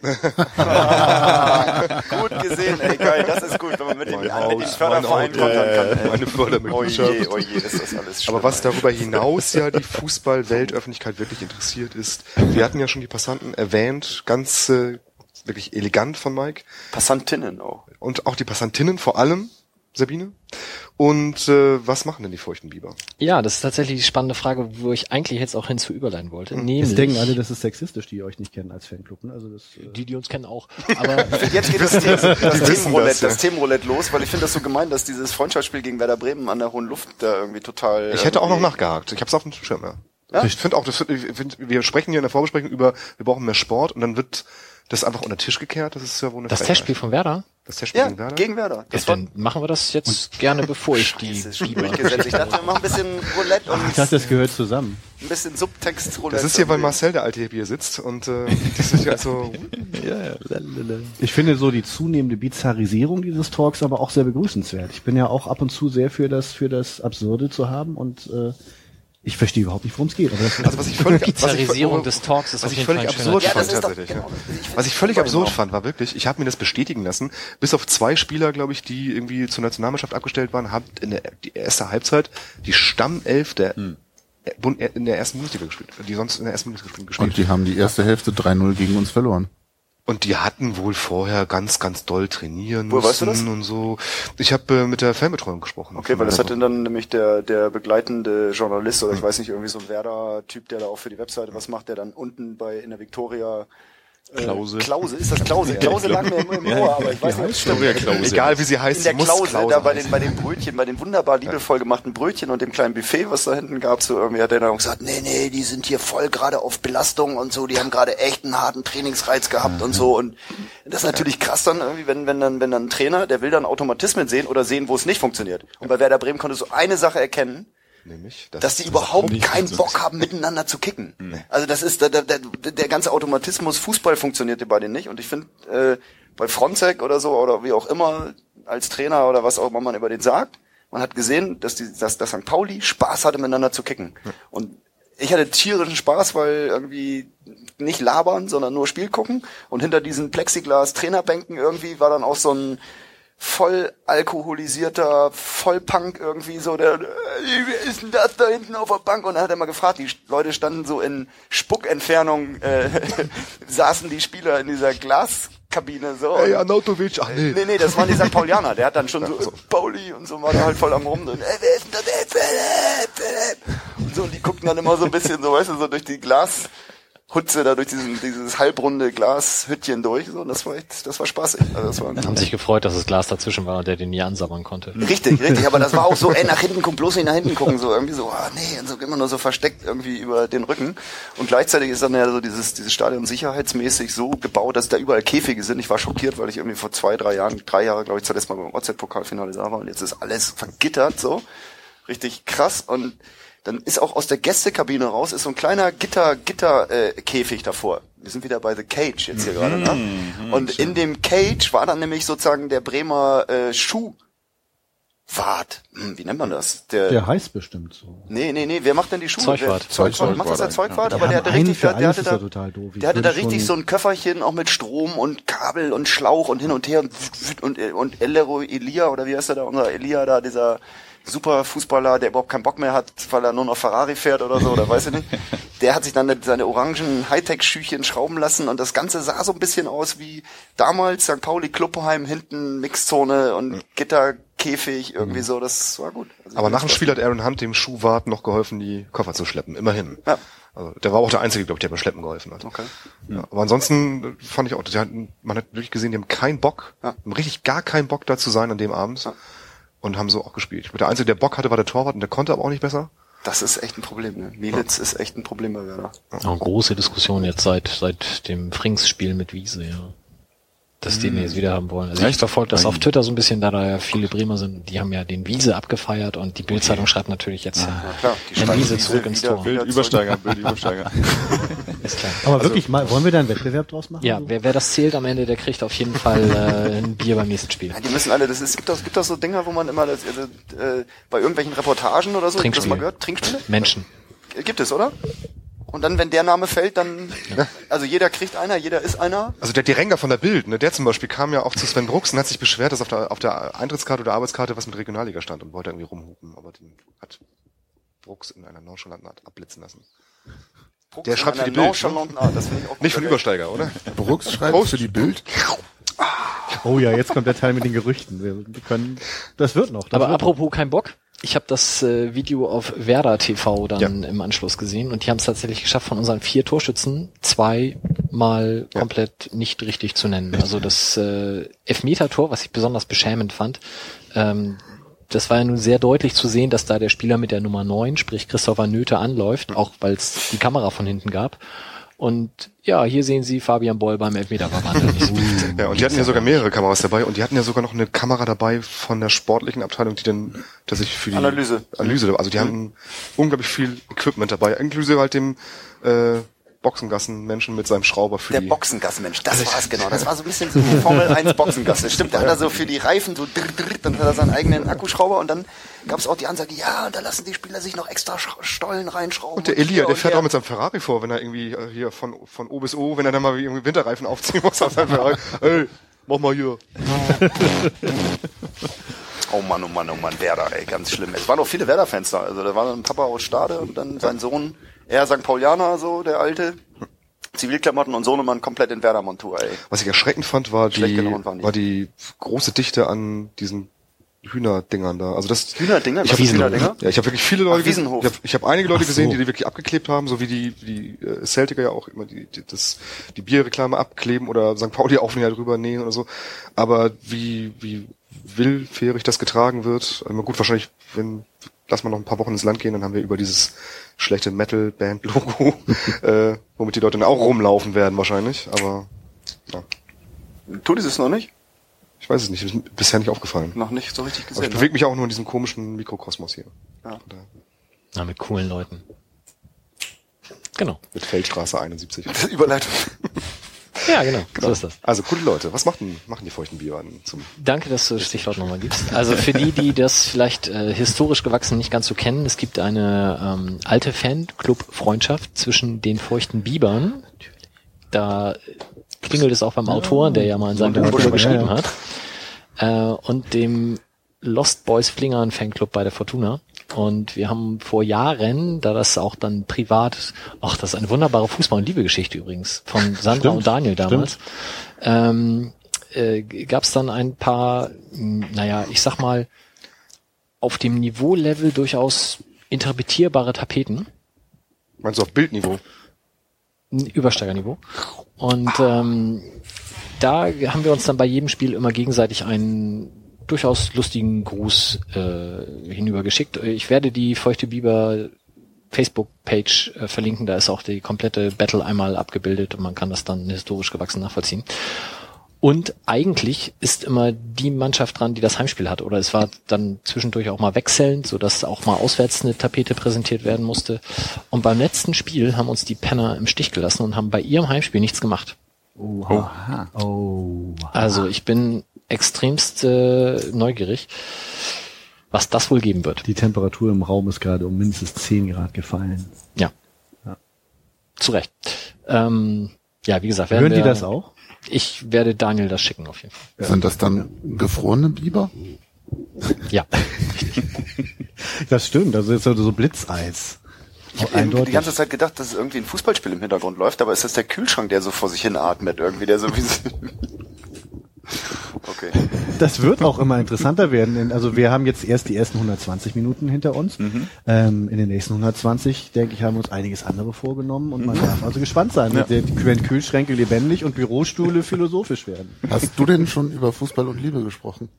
gut gesehen, ey, geil, das ist gut, wenn man mit dem, mit dem Förderverein kontern kann. Meine Fördermitgliedschaft. Oh je, oh je, ist das alles schlimm. Aber was darüber hinaus ja die Fußball-Weltöffentlichkeit wirklich interessiert ist, wir hatten ja schon die Passanten erwähnt, ganz äh, wirklich elegant von Mike. Passantinnen auch. Und auch die Passantinnen vor allem, Sabine. Und äh, was machen denn die feuchten Biber? Ja, das ist tatsächlich die spannende Frage, wo ich eigentlich jetzt auch hinzu überleiten wollte. Mhm. Nämlich, jetzt denken alle, das ist sexistisch, die euch nicht kennen als Fanclub. Ne? Also das, äh die, die uns kennen auch. Aber jetzt geht das, Themen, das Themenroulette, das, ja. das Themenroulette los, weil ich finde das so gemein, dass dieses Freundschaftsspiel gegen Werder Bremen an der hohen Luft da irgendwie total. Ich hätte auch noch nachgehakt. Ich habe es auf dem Schirm. Ja. Ja? Ich finde auch, das, ich find, wir sprechen hier in der Vorbesprechung über, wir brauchen mehr Sport und dann wird das ist einfach unter den Tisch gekehrt. Das ist ja wohl eine Das Frechheit. Testspiel von Werder? Das Testspiel ja, gegen Werder? gegen Werder. Das ja, dann machen wir das jetzt gerne, bevor ich die durchgesetzt. Ich dachte, wir machen ein bisschen Roulette und... Ich dachte, das gehört zusammen. Ein bisschen Subtext-Roulette. Das ist hier, weil Marcel, der alte hier sitzt und äh, das ist ja so... ja, ja, ich finde so die zunehmende Bizarrisierung dieses Talks aber auch sehr begrüßenswert. Ich bin ja auch ab und zu sehr für das, für das Absurde zu haben und äh, Ich verstehe überhaupt nicht, worum es geht. Aber das Also was ich völlig, was ich, Pizzarisierung des Talks ist was ich völlig absurd Ja, fand das ist doch- tatsächlich. genau. ja. Ich- Was ich völlig absurd fand, war wirklich, ich habe mir das bestätigen lassen, bis auf zwei Spieler, glaube ich, die irgendwie zur Nationalmannschaft abgestellt waren, hat in der die erste Halbzeit die Stammelf der Hm. Bund- in der ersten Bundesliga gespielt, die sonst in der ersten Bundesliga gespielt. Und die haben die erste Hälfte 3-0 gegen uns verloren. Und die hatten wohl vorher ganz, ganz doll trainieren Woher weißt du müssen das? und so. Ich habe äh, mit der Fanbetreuung gesprochen. Okay, weil das hatte dann nämlich der, der begleitende Journalist oder ich weiß nicht, irgendwie so ein Werder-Typ, der da auch für die Webseite was macht, der dann unten bei in der Victoria Klause. Klause, ist das Klause? Klause lag mir im, im Ohr, aber ich weiß nicht, es stimmt. Egal wie sie heißt, In der muss Klause, Klause da bei heißen. den, bei den Brötchen, bei den wunderbar liebevoll gemachten Brötchen und dem kleinen Buffet, was da hinten gab, so irgendwie hat er dann gesagt, nee, nee, die sind hier voll gerade auf Belastung und so, die haben gerade echt einen harten Trainingsreiz gehabt und so und das ist natürlich krass dann irgendwie, wenn, wenn dann, wenn dann ein Trainer, der will dann Automatismen sehen oder sehen, wo es nicht funktioniert. Und bei Werder Bremen konntest du eine Sache erkennen, Nämlich, dass die überhaupt keinen Bock haben, miteinander zu kicken. Also das ist der, der, der, ganze Automatismus, Fußball funktionierte bei denen nicht. Und ich finde, äh, bei Fronzek oder so, oder wie auch immer, als Trainer oder was auch immer man über den sagt, man hat gesehen, dass, die, dass, dass St. Pauli Spaß hatte, miteinander zu kicken. Und ich hatte tierischen Spaß, weil irgendwie nicht labern, sondern nur Spiel gucken. Und hinter diesen Plexiglas-Trainerbänken irgendwie war dann auch so ein voll alkoholisierter Vollpunk irgendwie so, der, äh, wie ist denn das da hinten auf der Bank? Und dann hat er mal gefragt, die Leute standen so in Spuckentfernung, äh, saßen die Spieler in dieser Glaskabine so. Ey, Arnautovic, ach nee. Nee, nee, das waren die St. Paulianer. Der hat dann schon so, äh, Pauli und so war da halt voll am Rum. Und, ey, wer ist denn das? Und so, und die guckten dann immer so ein bisschen so, weißt du, so durch die Glashutze da durch diesen, dieses halbrunde Glashüttchen durch. So, und das war echt, das war spaßig. Also das war, Haben sich gefreut, dass das Glas dazwischen war und der den nie ansabbern konnte. Richtig, richtig, aber das war auch so, ey, nach hinten gucken, bloß nicht nach hinten gucken, so irgendwie so, ah, nee, und so immer nur so versteckt irgendwie über den Rücken. Und gleichzeitig ist dann ja so dieses, dieses Stadion sicherheitsmäßig so gebaut, dass da überall Käfige sind. Ich war schockiert, weil ich irgendwie vor zwei, drei Jahren, drei Jahre, glaube ich, zuletzt mal beim OZ-Pokalfinale da war und jetzt ist alles vergittert, so. Richtig krass und dann ist auch aus der Gästekabine raus, ist so ein kleiner Gitter, Gitter, äh, Käfig davor. Wir sind wieder bei The Cage jetzt hier gerade, ne? Und in dem Cage war dann nämlich sozusagen der Bremer äh, Schuh Wart. Hm, wie nennt man das? Der, Der heißt bestimmt so. Nee, nee, nee, wer macht denn die Schuhe? Zeugwart. Wer, Zeugwart. Zeugwart Macht das der Zeugwart? Die Aber der hatte richtig, der, der hatte da, ja total doof. Ich der hatte da richtig so ein Köfferchen auch mit Strom und Kabel und Schlauch und hin und her und, und, und Elero Elia oder wie heißt der da, unser Elia da, dieser super Fußballer, der überhaupt keinen Bock mehr hat, weil er nur noch Ferrari fährt oder so, oder weiß ich nicht. Der hat sich dann seine orangen Hightech-Schüchchen schrauben lassen und das Ganze sah so ein bisschen aus wie damals St. Pauli Klubheim, hinten Mixzone und Gitterkäfig, irgendwie so, das war gut. Also Aber nach dem Spiel hat Aaron Hunt dem Schuhwart noch geholfen, die Koffer zu schleppen. Immerhin. Ja. Also, der war auch der Einzige, glaube ich, der beim Schleppen geholfen hat. Okay. Ja, aber ansonsten fand ich auch, die hatten, man hat wirklich gesehen, die haben keinen Bock, Ja. haben richtig gar keinen Bock da zu sein an dem Abend Ja. Und haben so auch gespielt. Der Einzige, der Bock hatte, war der Torwart und der konnte aber auch nicht besser. Das ist echt ein Problem, ne? Mielitz ist echt ein Problem bei Werder. Eine große Diskussion jetzt seit, seit dem Frings-Spiel mit Wiese, ja. Dass die den jetzt wieder haben wollen. Also ich verfolge das auf Twitter so ein bisschen, da da ja viele Bremer sind. Die haben ja den Wiese abgefeiert und die Bildzeitung schreibt natürlich jetzt, Na klar, die schreiben Wiese zurück ins Tor. Bild Übersteiger, Bild Übersteiger. Ist klar. Aber wirklich, mal, wollen wir da einen Wettbewerb draus machen? Ja, So? wer, wer das zählt am Ende, der kriegt auf jeden Fall äh, ein Bier beim nächsten Spiel. Ja, die müssen alle, das ist, es gibt doch, gibt doch so Dinger, wo man immer das, äh, bei irgendwelchen Reportagen oder so, ihr das Trinkspiel. mal gehört? Trinkspiele? Menschen. Gibt es, oder? Und dann, wenn der Name fällt, dann, also jeder kriegt einer, jeder ist einer. Also der Direnger von der Bild, ne, der zum Beispiel kam ja auch zu Sven Brooks und hat sich beschwert, dass auf der, auf der Eintrittskarte oder Arbeitskarte was mit Regionalliga stand und wollte irgendwie rumhupen, aber den hat Brooks in einer nonchalanten Art abblitzen lassen. Brooks Der schreibt für die Bild, Art, das ich auch Nicht von. Übersteiger, oder? Brooks schreibt für die Bild. Oh ja, jetzt kommt der Teil mit den Gerüchten. Wir, können, das wird noch. Das Aber wird apropos kein Bock. Ich habe das äh, Video auf Werder TV dann Ja. im Anschluss gesehen und die haben es tatsächlich geschafft, von unseren vier Torschützen zweimal Ja. komplett nicht richtig zu nennen. Also das äh, Elfmeter-Tor, was ich besonders beschämend fand, ähm, das war ja nun sehr deutlich zu sehen, dass da der Spieler mit der Nummer 9, sprich Christopher Nöte, anläuft, auch weil es die Kamera von hinten gab. Und ja, hier sehen Sie Fabian Boll beim Elfmeter verwandeln. Nicht so viel. Ja, und die hatten ja sogar mehrere Kameras dabei und die hatten ja sogar noch eine Kamera dabei von der sportlichen Abteilung, die dann tatsächlich für die Analyse. Analyse, also die hatten unglaublich viel Equipment dabei, inklusive halt dem äh, Boxengassen-Menschen mit seinem Schrauber für Der die... Boxengassenmensch, das war's genau. Das war so ein bisschen so Formel 1 Boxengasse. Stimmt, der hat da so für die Reifen so drr, drr, dann hat er seinen eigenen Akkuschrauber und dann gab's auch die Ansage, ja, und da lassen die Spieler sich noch extra Stollen reinschrauben. Und der Elia, der und fährt der- auch mit seinem Ferrari vor, wenn er irgendwie äh, hier von, von O bis O, wenn er dann mal irgendwie Winterreifen aufziehen muss auf seinem Ferrari. Ey, mach mal hier. Oh Mann, oh Mann, oh Mann, Werder, ey, ganz schlimm. Es waren auch viele Werder-Fans da. Also da war ein Papa aus Stade und dann sein Sohn, er St. Paulianer, so, der alte. Zivilklamotten und Sohnemann komplett in Werder-Montur, ey. Was ich erschreckend fand, war die, die. war die große Dichte an diesen Hühnerdingern da. Also das Hühnerdinger? Ich Was hab ist Hühnerdinger? Ja, ich habe wirklich viele Leute Ach, Wiesenhof. Ich habe ich hab einige Leute Ach gesehen, so. die die wirklich abgeklebt haben, so wie die die äh, Celticer ja auch immer die, die das die Bierreklame abkleben oder St. Pauli Aufnäher drüber nähen oder so. Aber wie wie willfährig das getragen wird, also gut wahrscheinlich wenn lass mal noch ein paar Wochen ins Land gehen, dann haben wir über dieses schlechte Metal Band Logo, äh, womit die Leute dann auch rumlaufen werden wahrscheinlich. Aber ja, Tut es noch nicht? ich weiß es nicht, ist mir bisher nicht aufgefallen. Noch nicht so richtig Aber ich gesehen. ne? bewege mich auch nur in diesem komischen Mikrokosmos hier. Ja. Na, mit coolen Leuten. Genau. Mit Feldstraße 71. ne? Überleitung. Ja, genau. So ist das. Also coole Leute, was machen, machen die feuchten Bioanden zum Danke, dass du das Stichwort nochmal gibst. Also für die, die das vielleicht äh, historisch gewachsen nicht ganz so kennen, es gibt eine ähm, alte Fanclub-Freundschaft zwischen den feuchten Bibern. Da klingelt es auch beim Autoren, der ja mal in seinem Buch geschrieben hat. Äh, und dem Lost Boys Flingern Fanclub bei der Fortuna. Und wir haben vor Jahren, da das auch dann privat, ach, das ist eine wunderbare Fußball- und Liebegeschichte übrigens, von Sandra Stimmt, und Daniel damals, ähm, äh, gab es dann ein paar, mh, naja, ich sag mal, auf dem Niveaulevel durchaus interpretierbare Tapeten. Meinst du auf Bildniveau? Übersteigerniveau. Und ähm, da haben wir uns dann bei jedem Spiel immer gegenseitig einen durchaus lustigen Gruß äh, hinübergeschickt. Ich werde die Feuchte Biber Facebook-Page äh, verlinken, da ist auch die komplette Battle einmal abgebildet und man kann das dann historisch gewachsen nachvollziehen. Und eigentlich ist immer die Mannschaft dran, die das Heimspiel hat. Oder es war dann zwischendurch auch mal wechselnd, so dass auch mal auswärts eine Tapete präsentiert werden musste. Und beim letzten Spiel haben uns die Penner im Stich gelassen und haben bei ihrem Heimspiel nichts gemacht. Oha. Oh. Also ich bin extremst äh, neugierig, was das wohl geben wird. Die Temperatur im Raum ist gerade um mindestens 10 Grad gefallen. Ja. Ja. Zu Recht. Ähm, ja, wie gesagt, werden Hören die wir, das auch? Ich werde Daniel das schicken auf jeden Fall. Sind das dann gefrorene Biber? Ja. Das stimmt, also jetzt so so Blitzeis. Ich habe die ganze Zeit gedacht, dass irgendwie ein Fußballspiel im Hintergrund läuft, aber ist das der Kühlschrank, der so vor sich hin atmet irgendwie, der so wie Okay. Das wird auch immer interessanter werden. Also wir haben jetzt erst die ersten 120 Minuten hinter uns. Ähm, in den nächsten 120, denke ich, haben wir uns einiges andere vorgenommen und man darf also gespannt sein, Ja. wenn Kühlschränke lebendig und Bürostühle philosophisch werden. Hast du denn schon über Fußball und Liebe gesprochen?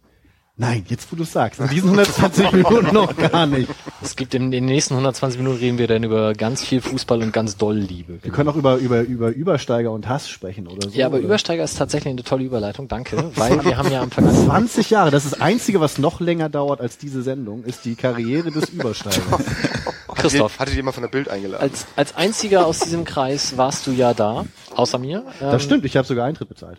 Nein, jetzt wo du sagst, in diesen 120 Minuten noch gar nicht. Es gibt in den nächsten 120 Minuten reden wir dann über ganz viel Fußball und ganz doll Liebe. Wir können auch über, über, über Übersteiger und Hass sprechen oder so. Ja, aber oder? Übersteiger ist tatsächlich eine tolle Überleitung, danke, weil wir haben ja am vergangenen 20 Jahre, das ist das Einzige, was noch länger dauert als diese Sendung, ist die Karriere des Übersteigers. Christoph. Hattet ihr mal von der Bild eingeladen? als, als einziger aus diesem Kreis warst du ja da, außer mir. Ähm, Das stimmt, ich habe sogar Eintritt bezahlt.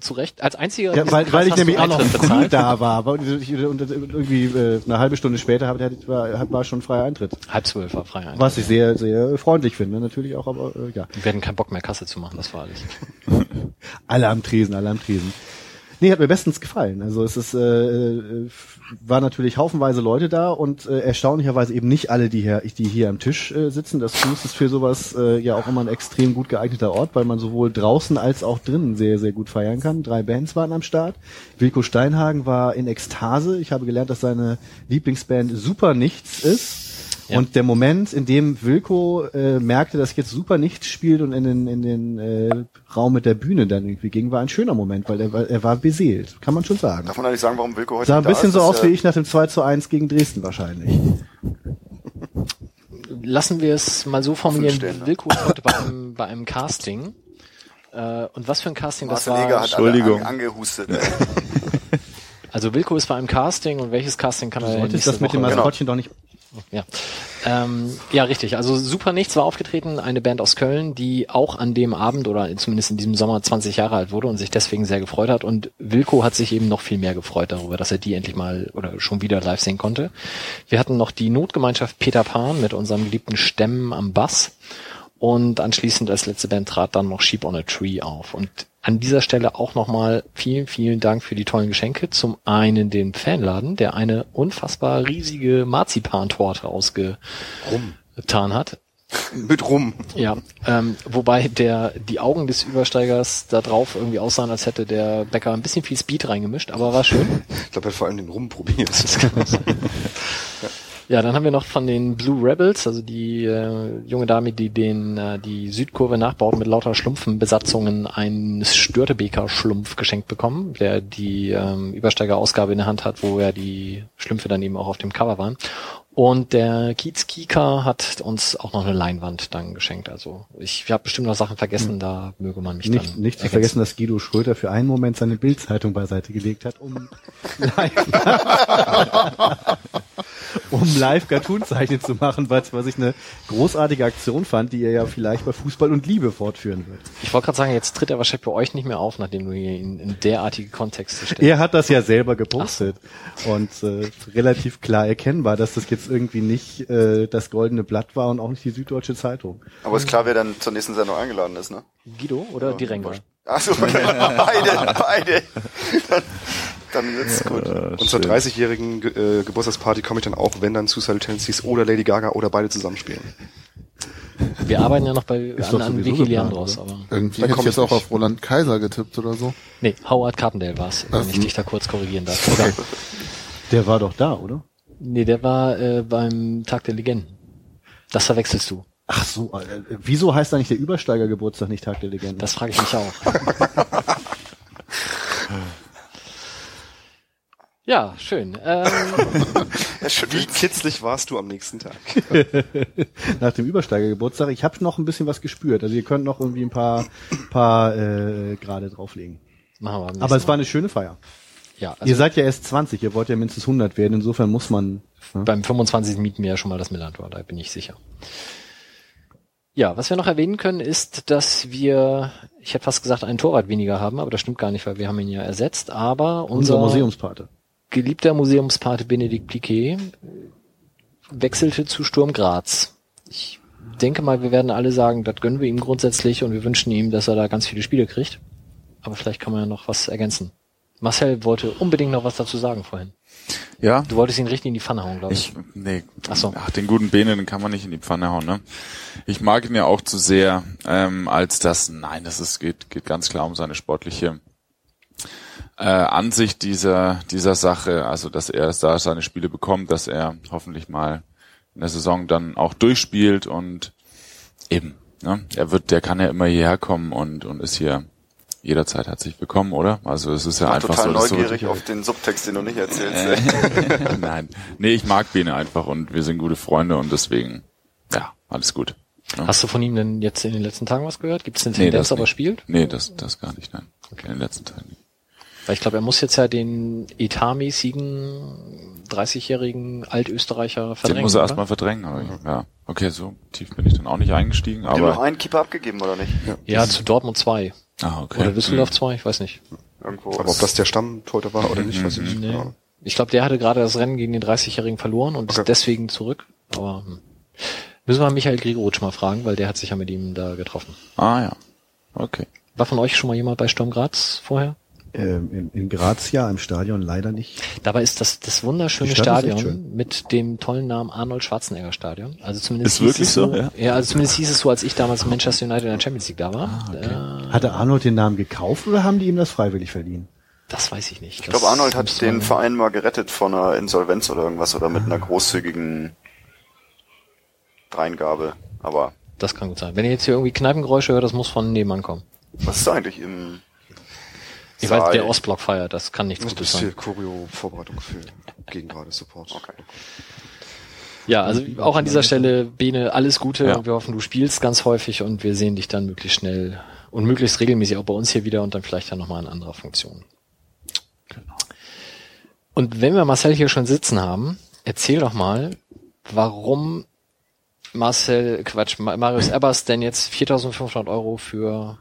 Zu Recht. Als einziger Ja, weil, weil ich nämlich auch noch früh bezahlt. da war. Aber ich, und irgendwie äh, eine halbe Stunde später hab, war, war schon freier Eintritt. Halb zwölf war frei Eintritt. Was ich sehr, sehr freundlich finde, natürlich auch, aber äh, ja. Wir hatten keinen Bock mehr Kasse zu machen, das war alles. Alle am Tresen, alle am Tresen. Nee, hat mir bestens gefallen. Also es ist, äh, äh, war natürlich haufenweise Leute da und äh, erstaunlicherweise eben nicht alle, die hier, die hier am Tisch äh, sitzen. Das Fuß ist für sowas äh, ja auch immer ein extrem gut geeigneter Ort, weil man sowohl draußen als auch drinnen sehr, sehr gut feiern kann. Drei Bands waren am Start. Wilko Steinhagen war in Ekstase. Ich habe gelernt, dass seine Lieblingsband Super Nichts ist. Ja. Und der Moment, in dem Wilko äh, merkte, dass jetzt Super Nichts spielt und in den, in den äh, Raum mit der Bühne dann irgendwie ging, war ein schöner Moment, weil er, war- er war beseelt, kann man schon sagen. Darf man eigentlich sagen, warum Wilko heute Sah ein da bisschen ist? so Das aus wie ich nach dem 2 zu 1 gegen Dresden wahrscheinlich. Lassen wir es mal so formulieren. ne? Wilko ist heute bei einem, bei einem Casting. Äh, und was für ein Casting das Marcel Eger war? hat Entschuldigung. an, angehustet. Also Wilko ist bei einem Casting und welches Casting kann er Du denn nächste das mit dem Woche- Genau. Maskottchen doch nicht Ja. Ähm, ja, richtig. Also Super Nichts war aufgetreten, eine Band aus Köln, die auch an dem Abend oder zumindest in diesem Sommer 20 Jahre alt wurde und sich deswegen sehr gefreut hat. Und Wilko hat sich eben noch viel mehr gefreut darüber, dass er die endlich mal oder schon wieder live sehen konnte. Wir hatten noch die Notgemeinschaft Peter Pan mit unserem geliebten Stämmen am Bass. Und anschließend als letzte Band trat dann noch Sheep on a Tree auf. Und an dieser Stelle auch nochmal vielen, vielen Dank für die tollen Geschenke. Zum einen den Fanladen, der eine unfassbar riesige Marzipantorte ausgetan hat. Mit rum. Ja, ähm, wobei der die Augen des Übersteigers da drauf irgendwie aussahen, als hätte der Bäcker ein bisschen viel Speed reingemischt, aber war schön. Ich glaube, er hat vor allem den Rum probiert. Ja, dann haben wir noch von den Blue Rebels, also die äh, junge Dame, die den äh, die Südkurve nachbaut mit lauter Schlumpfenbesatzungen, einen Störtebeker Schlumpf geschenkt bekommen, der die ähm, Übersteigerausgabe in der Hand hat, wo ja die Schlümpfe dann eben auch auf dem Cover waren. Und der Kiez Kika hat uns auch noch eine Leinwand dann geschenkt. Also ich habe bestimmt noch Sachen vergessen, da möge man mich Nicht, dann nicht zu ergänzen. vergessen, dass Guido Schröter für einen Moment seine Bildzeitung beiseite gelegt hat, um live, um live Cartoon-Zeichen zu machen, was, was ich eine großartige Aktion fand, die er ja vielleicht bei Fußball und Liebe fortführen wird. Ich wollte gerade sagen, jetzt tritt er wahrscheinlich bei euch nicht mehr auf, nachdem du hier in, in derartige Kontexte stellst. Er hat das ja selber gepostet und äh, relativ klar erkennbar, dass das jetzt irgendwie nicht äh, das Goldene Blatt war und auch nicht die Süddeutsche Zeitung. Aber ist klar, wer dann zur nächsten Sendung eingeladen ist, ne? Guido oder die Renga? Achso, beide, beide. Dann, dann wird's gut. Und zur 30-jährigen Ge- äh, Geburtstagsparty komme ich dann auch, wenn dann Suicidal Tendencies oder Lady Gaga oder beide zusammenspielen. Wir arbeiten ja noch bei Ist an, an Vicky Leandros, aber Irgendwie hätte ich jetzt auch auf Roland Kaiser getippt oder so. nee, Howard Carpendale war's, wenn ich dich da kurz korrigieren darf. Oder? Der war doch da, oder? Nee, der war äh, beim Tag der Legenden. Das verwechselst du. Ach so, äh, wieso heißt eigentlich der Übersteigergeburtstag nicht Tag der Legende? Das frage ich mich auch. ja, schön. Ähm, Wie kitzlig warst du am nächsten Tag? nach dem Übersteigergeburtstag. Ich habe noch ein bisschen was gespürt. Also ihr könnt noch irgendwie ein paar, paar äh, gerade drauflegen. machen wir Aber es war eine schöne Feier. Ja, ihr also seid ja erst 20, ihr wollt ja mindestens 100 werden. Insofern muss man. Ne? beim 25. mieten wir ja schon mal das Millantor, da bin ich sicher. Ja, was wir noch erwähnen können, ist, dass wir, ich hätte fast gesagt, einen Torwart weniger haben, aber das stimmt gar nicht, weil wir haben ihn ja ersetzt. Aber Unser unser, Museumspate. geliebter Museumspate Benedikt Pliquet wechselte zu Sturm Graz. Ich denke mal, wir werden alle sagen, das gönnen wir ihm grundsätzlich und wir wünschen ihm, dass er da ganz viele Spiele kriegt. Aber vielleicht kann man ja noch was ergänzen. Marcel wollte unbedingt noch was dazu sagen vorhin. Ja, Du wolltest ihn richtig in die Pfanne hauen, glaube ich. Ich, nee, Ach so. ach, den guten Bene, den kann man nicht in die Pfanne hauen, ne? Ich mag ihn ja auch zu sehr, ähm, als das, nein, das ist, geht, geht ganz klar um seine sportliche äh, Ansicht dieser, dieser Sache, also dass er da seine Spiele bekommt, dass er hoffentlich mal in der Saison dann auch durchspielt und eben, ne? Er wird, der kann ja immer hierher kommen und, und ist hier jederzeit herzlich willkommen, oder? Also es ist ja einfach total so, so neugierig auf den Subtext, den du nicht erzählst. äh, Nein. Nee, ich mag Bene einfach und wir sind gute Freunde und deswegen, ja, alles gut. Ja. Hast du von ihm denn jetzt in den letzten Tagen was gehört? Gibt es eine Nee, Tendenz, das ob er nicht. spielt? Nee, das, das gar nicht, nein. In den letzten Tagen nicht. Weil ich glaube, er muss jetzt ja den etatmäßigen 30-jährigen Altösterreicher verdrängen. Den muss er oder? erstmal verdrängen, aber ich, ja. Okay, so tief bin ich dann auch nicht eingestiegen, Habt ihr noch aber. einen Keeper abgegeben, oder nicht? Ja, zu Dortmund 2. Ah, okay. Oder Düsseldorf Hm. 2, ich weiß nicht. Irgendwo. Aber ob das der Stammtorhüter war oder nicht, weiß ich nicht. Nee. Ja. Ich glaube, der hatte gerade das Rennen gegen den 30-Jährigen verloren und Okay. ist deswegen zurück. Aber hm. müssen wir Michael Grigorowitsch mal fragen, weil der hat sich ja mit ihm da getroffen. Ah, ja. Okay. War von euch schon mal jemand bei Sturm Graz vorher? Ähm, in, in Graz ja, im Stadion leider nicht. Dabei ist das das wunderschöne Stadt Stadion mit dem tollen Namen Arnold Schwarzenegger Stadion. Also zumindest Ist hieß wirklich es so, ja? ja? also zumindest hieß es so, als ich damals in Manchester United in der Champions League da war. Ah, äh, Hatte Arnold den Namen gekauft oder haben die ihm das freiwillig verliehen? das weiß ich nicht. Ich glaube, Arnold hat den Verein mal gerettet von einer Insolvenz oder irgendwas oder mit einer großzügigen Dreingabe. Aber Das kann gut sein. Wenn ihr jetzt hier irgendwie Kneipengeräusche hört, das muss von nebenan kommen. was ist da eigentlich im Ich Saal? weiß, der Ostblock feiert, das kann nichts Das Gutes sein. Choreo-Vorbereitung für gegen gerade Support. Okay. Ja, also auch an dieser Stelle, Bene, alles Gute Ja. und wir hoffen, du spielst ganz häufig und wir sehen dich dann möglichst schnell und möglichst regelmäßig auch bei uns hier wieder und dann vielleicht dann nochmal in anderer Funktion. Und wenn wir Marcel hier schon sitzen haben, erzähl doch mal, warum Marcel, Quatsch, Ma- Marius Ebers denn jetzt 4.500 Euro für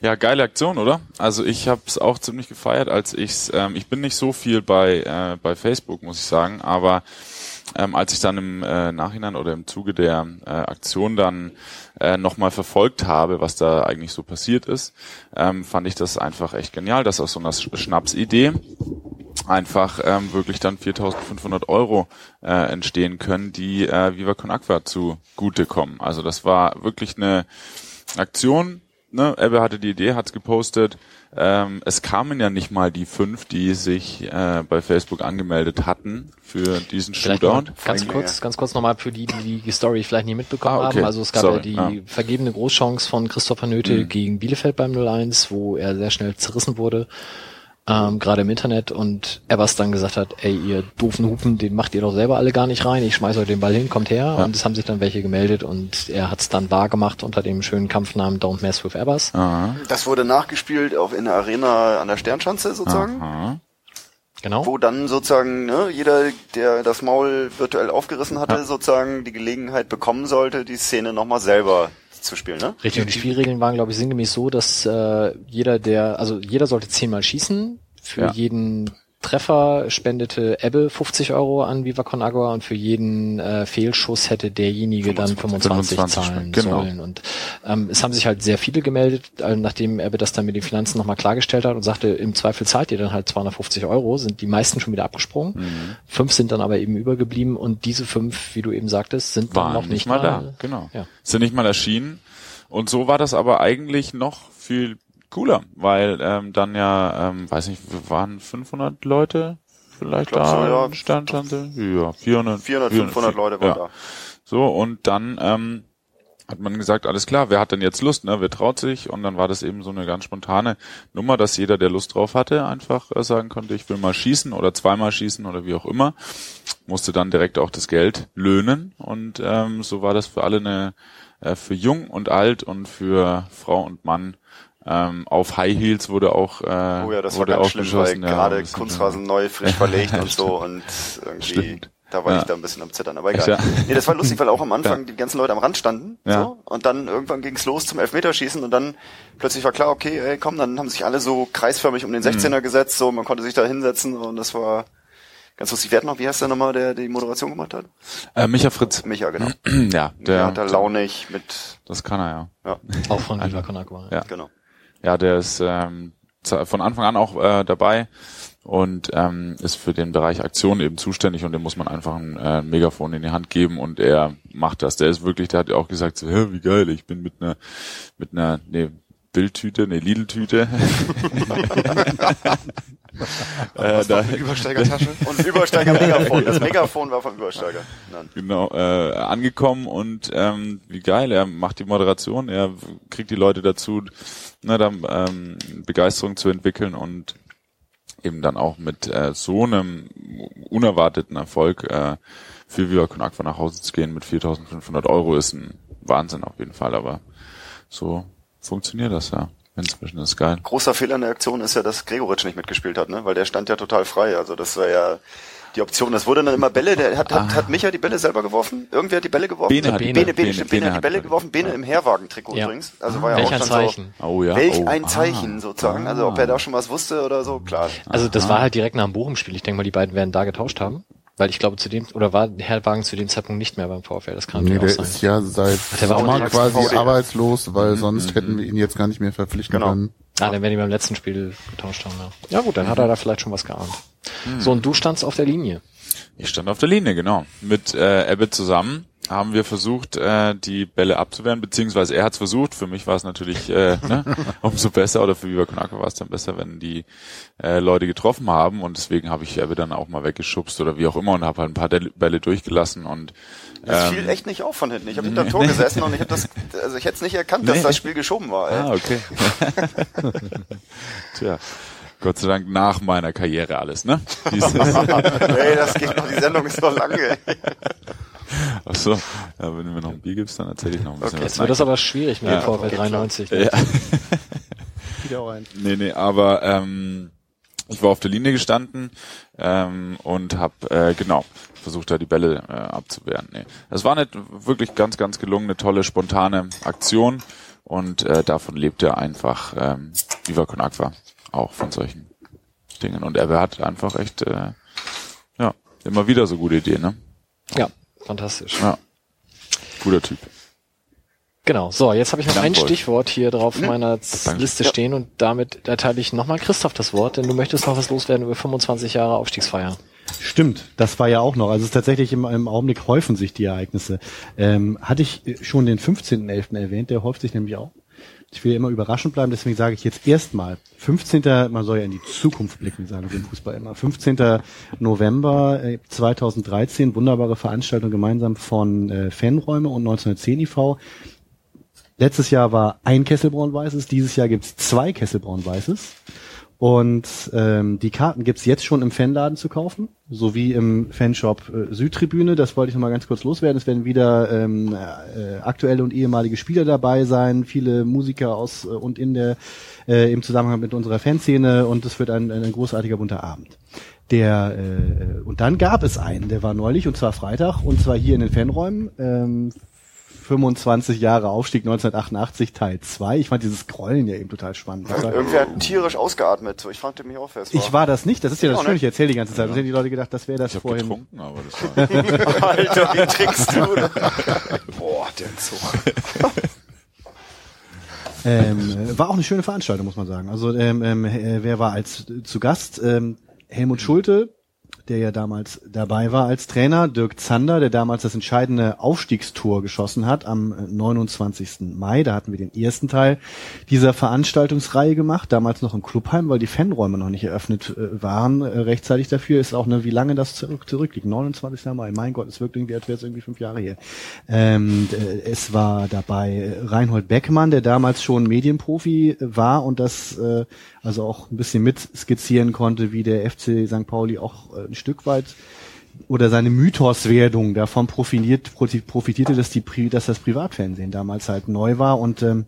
Ja, geile Aktion, oder? Also ich habe es auch ziemlich gefeiert, als ich's. Ähm, ich bin nicht so viel bei äh, bei Facebook, muss ich sagen, aber ähm, als ich dann im äh, Nachhinein oder im Zuge der äh, Aktion dann äh, nochmal verfolgt habe, was da eigentlich so passiert ist, ähm, fand ich das einfach echt genial, dass aus so einer Sch- Schnapsidee einfach ähm, wirklich dann 4.500 Euro äh, entstehen können, die äh, Viva Con Aqua zugute kommen. Also das war wirklich eine Aktion. Ne? Ebbe hatte die Idee, hat's gepostet. Ähm, es kamen ja nicht mal die fünf, die sich äh, bei Facebook angemeldet hatten für diesen Vielleicht Shootout. ganz kurz, ganz kurz nochmal für die, die die Story vielleicht nie mitbekommen Ah, okay. haben. Also es gab Sorry, ja die ja. Mhm. vergebene Großchance von Christopher Nöte gegen Bielefeld beim 0-1, wo er sehr schnell zerrissen wurde, ähm, gerade im Internet und Evers dann gesagt hat, ey, ihr doofen Hupen, den macht ihr doch selber alle gar nicht rein, ich schmeiß euch den Ball hin, kommt her. Und es haben sich dann welche gemeldet und er hat es dann wahr gemacht unter dem schönen Kampfnamen Don't Mess with Evers. Aha, Das wurde nachgespielt auf in der Arena an der Sternschanze sozusagen. aha. Genau. Wo dann sozusagen ne, jeder, der das Maul virtuell aufgerissen hatte, sozusagen die Gelegenheit bekommen sollte, die Szene nochmal selber zu spielen, ne? Richtig, und die Spielregeln waren, glaube ich, sinngemäß so, dass äh, jeder, der, also jeder sollte zehnmal schießen. Für Ja. jeden Treffer spendete Ebbe 50 Euro an Viva Con Agua und für jeden äh, Fehlschuss hätte derjenige dann 25, 25 zahlen genau. sollen. Und ähm, es haben sich halt sehr viele gemeldet, äh, nachdem Ebbe das dann mit den Finanzen nochmal klargestellt hat und sagte, im Zweifel zahlt ihr dann halt 250 Euro, sind die meisten schon wieder abgesprungen. Mhm. Fünf sind dann aber eben übergeblieben und diese fünf, wie du eben sagtest, sind dann Waren noch nicht mal da, genau. Ja. Sind nicht mal erschienen. Und so war das aber eigentlich noch viel cooler, weil ähm, dann ja, ähm, weiß nicht, waren 500 Leute vielleicht da so, ja. Sternschanze? Ja, 400. 400, 500 Leute waren ja. da. So, und dann ähm, hat man gesagt, alles klar, wer hat denn jetzt Lust, ne? Wer traut sich? Und dann war das eben so eine ganz spontane Nummer, dass jeder, der Lust drauf hatte, einfach äh, sagen konnte, ich will mal schießen oder zweimal schießen oder wie auch immer. Musste dann direkt auch das Geld löhnen. Und ähm, so war das für alle eine, äh, für jung und alt und für Frau und Mann ähm, auf High Heels wurde auch äh, Oh ja, das war wurde ganz auch schlimm, weil ja, gerade Kunstrasen neu, frisch verlegt und so und irgendwie, Stimmt. da war Ja. ich da ein bisschen am Zittern, aber egal. Ja? Nee, das war lustig, weil auch am Anfang die ganzen Leute am Rand standen, Ja. so, und dann irgendwann ging's los zum Elfmeterschießen und dann plötzlich war klar, okay, ey, komm, dann haben sich alle so kreisförmig um den Mhm. 16er gesetzt, so, man konnte sich da hinsetzen und das war ganz lustig. Wer hat noch, wie heißt der nochmal, der die Moderation gemacht hat? Äh, Micha Fritz. Micha, genau. ja, Der der, hat da launig mit, das kann er ja. ja, Auch von Viva Con Agua. Ja. genau. Ja, der ist ähm, von Anfang an auch äh, dabei und ähm, ist für den Bereich Aktion eben zuständig und dem muss man einfach ein äh, Megafon in die Hand geben und er macht das. Der ist wirklich, der hat ja auch gesagt, so, wie geil, ich bin mit einer mit einer nee, Bildtüte, nee, Lidl-Tüte. äh, da, Übersteigertasche. Und Übersteiger Megafon. Das Megafon war vom Übersteiger. Nein. genau äh, angekommen und ähm, wie geil, er macht die Moderation, er kriegt die Leute dazu, ne, dann ähm, Begeisterung zu entwickeln und eben dann auch mit äh, so einem unerwarteten Erfolg äh, für Viva Con Aqua nach Hause zu gehen mit 4.500 Euro ist ein Wahnsinn auf jeden Fall, aber so funktioniert das ja. Inzwischen ist geil. Großer Fehler in der Aktion ist ja, dass Gregoritsch nicht mitgespielt hat, ne? Weil der stand ja total frei. Also das war ja die Option. Das wurde dann immer Bälle. Der hat, hat, hat Micha die Bälle selber geworfen? Irgendwer hat die Bälle geworfen? Bene hat die Bene, Bälle- Bene, Bene- stimmt, Bene Bene hat die Bälle geworfen. Bene im Herwagen-Trikot Ja. übrigens. Also war ja Welch auch ein schon Zeichen. Oh ja. So, welch oh, ein ah. Zeichen sozusagen. Also ob er da schon was wusste oder so, klar. Also das war halt direkt nach dem Bochum-Spiel. Ich denke mal, die beiden werden da getauscht haben. Weil ich glaube, zu dem, oder war Herr Wagen zu dem Zeitpunkt nicht mehr beim VfL? Das kann Nee, natürlich der auch ist sein. ja seit der war quasi VfL. arbeitslos, weil sonst hätten wir ihn jetzt gar nicht mehr verpflichten Genau. können. Ah, dann werden die beim letzten Spiel getauscht haben, ja. Ja gut, dann hat er da vielleicht schon was geahnt. So, und du standst auf der Linie. Ich stand auf der Linie, genau. Mit äh, Ebbe zusammen haben wir versucht, äh, die Bälle abzuwehren, beziehungsweise er hat es versucht. Für mich war es natürlich äh, ne, umso besser, oder für Viva Konaka war es dann besser, wenn die äh, Leute getroffen haben. Und deswegen habe ich Ebbe dann auch mal weggeschubst oder wie auch immer und habe halt ein paar Del- Bälle durchgelassen. Und Das ähm, fiel echt nicht auf von hinten. Ich habe hinterm Tor gesessen und ich habe das, also ich hätte es nicht erkannt, dass Nee. das Spiel geschoben war. Ey. Ah, okay. Tja, Gott sei Dank nach meiner Karriere alles, ne? Dieses, Ey, das geht noch, die Sendung ist noch lange. Ach so, ja, wenn du mir noch ein Bier gibst, dann erzähle ich noch ein bisschen Jetzt was. wird das aber schwierig mit Ja. dem VfL 93. Ne? ja. Wieder auch ein. Nee, nee, aber ähm, Ich war auf der Linie gestanden ähm, und habe äh, genau versucht, da die Bälle äh, abzuwehren. Nee. Das war eine wirklich ganz, ganz gelungene, tolle, spontane Aktion und äh, davon lebt er einfach ähm, Viva Con auch von solchen Dingen. Und er hat einfach echt äh, ja immer wieder so gute Ideen. Ne? Ja, fantastisch. Ja, guter Typ. Genau, so, jetzt habe ich noch ein. Stichwort hier drauf auf meiner Danke. Liste stehen und damit erteile ich nochmal Christoph das Wort, denn du möchtest noch was loswerden über 25 Jahre Aufstiegsfeier. Stimmt, das war ja auch noch. Also es ist tatsächlich im, im Augenblick häufen sich die Ereignisse. Ähm, hatte ich schon den 15.11. erwähnt, der häuft sich nämlich auch. Ich will immer überraschend bleiben, deswegen sage ich jetzt erstmal 15. Man soll ja in die Zukunft blicken, sagen wir im Fußball immer. 15. November äh, 2013, wunderbare Veranstaltung gemeinsam von äh, Fanräume und 1910 IV. Letztes Jahr war ein Kesselbraun Weißes, dieses Jahr gibt's zwei Kesselbraun Weißes. Und ähm, die Karten gibt's jetzt schon im Fanladen zu kaufen, sowie im Fanshop äh, Südtribüne. Das wollte ich noch mal ganz kurz loswerden. Es werden wieder ähm, äh, aktuelle und ehemalige Spieler dabei sein, viele Musiker aus äh, und in der äh, im Zusammenhang mit unserer Fanszene und es wird ein, ein großartiger bunter Abend. Der äh, und dann gab es einen, der war neulich und zwar Freitag und zwar hier in den Fanräumen. Ähm, 25 Jahre Aufstieg 1988 Teil 2. Ich fand dieses Scrollen ja eben total spannend. War- Irgendwer hat tierisch ausgeatmet. So, ich fragte mich auch, wer es war. ich war das nicht, das ist ja das Schöne, ich erzähle die ganze Zeit. Das hätten die Leute gedacht, das wäre das Ich habe vorhin. getrunken, aber das war Alter, wie trickst du? Boah, der Zug. Ähm, äh, war auch eine schöne Veranstaltung, muss man sagen. Also ähm, ähm, äh, wer war als äh, zu Gast? Ähm, Helmut Schulte, der ja damals dabei war als Trainer, Dirk Zander, der damals das entscheidende Aufstiegstor geschossen hat am äh, 29. Mai. Da hatten wir den ersten Teil dieser Veranstaltungsreihe gemacht, damals noch im Clubheim, weil die Fanräume noch nicht eröffnet äh, waren. Äh, rechtzeitig dafür ist auch eine, wie lange das zurück, zurückliegt. 29. Mai. Mein Gott, es wirkt irgendwie, als wäre es irgendwie fünf Jahre her. Ähm, äh, es war dabei äh, Reinhold Beckmann, der damals schon Medienprofi äh, war und das äh, also auch ein bisschen mit skizzieren konnte, wie der FC St. Pauli auch äh, ein Stück weit oder seine Mythoswerdung davon profitiert, profi- profitierte, dass die dass das Privatfernsehen damals halt neu war und ähm,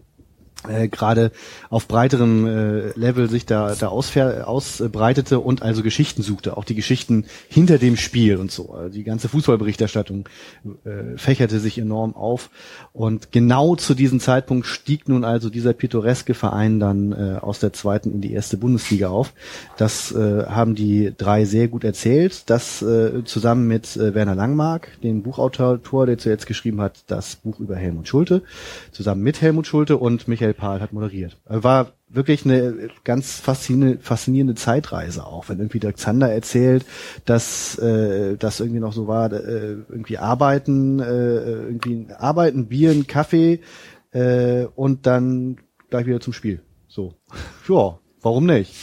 äh, gerade auf breiterem äh, Level sich da, da ausbreitete und also Geschichten suchte, auch die Geschichten hinter dem Spiel und so. Also die ganze Fußballberichterstattung äh, fächerte sich enorm auf und genau zu diesem Zeitpunkt stieg nun also dieser pittoreske Verein dann äh, aus der zweiten in die erste Bundesliga auf. Das äh, haben die drei sehr gut erzählt. Das äh, zusammen mit äh, Werner Langmark, dem Buchautor, der zuletzt geschrieben hat, das Buch über Helmut Schulte, zusammen mit Helmut Schulte und Michael Pahl hat moderiert. Also War wirklich eine ganz faszinierende, faszinierende Zeitreise auch, wenn irgendwie Dirk Zander erzählt, dass äh, das irgendwie noch so war, äh, irgendwie arbeiten, äh, irgendwie arbeiten, Bier, einen Kaffee äh, und dann gleich wieder zum Spiel. So, ja, warum nicht?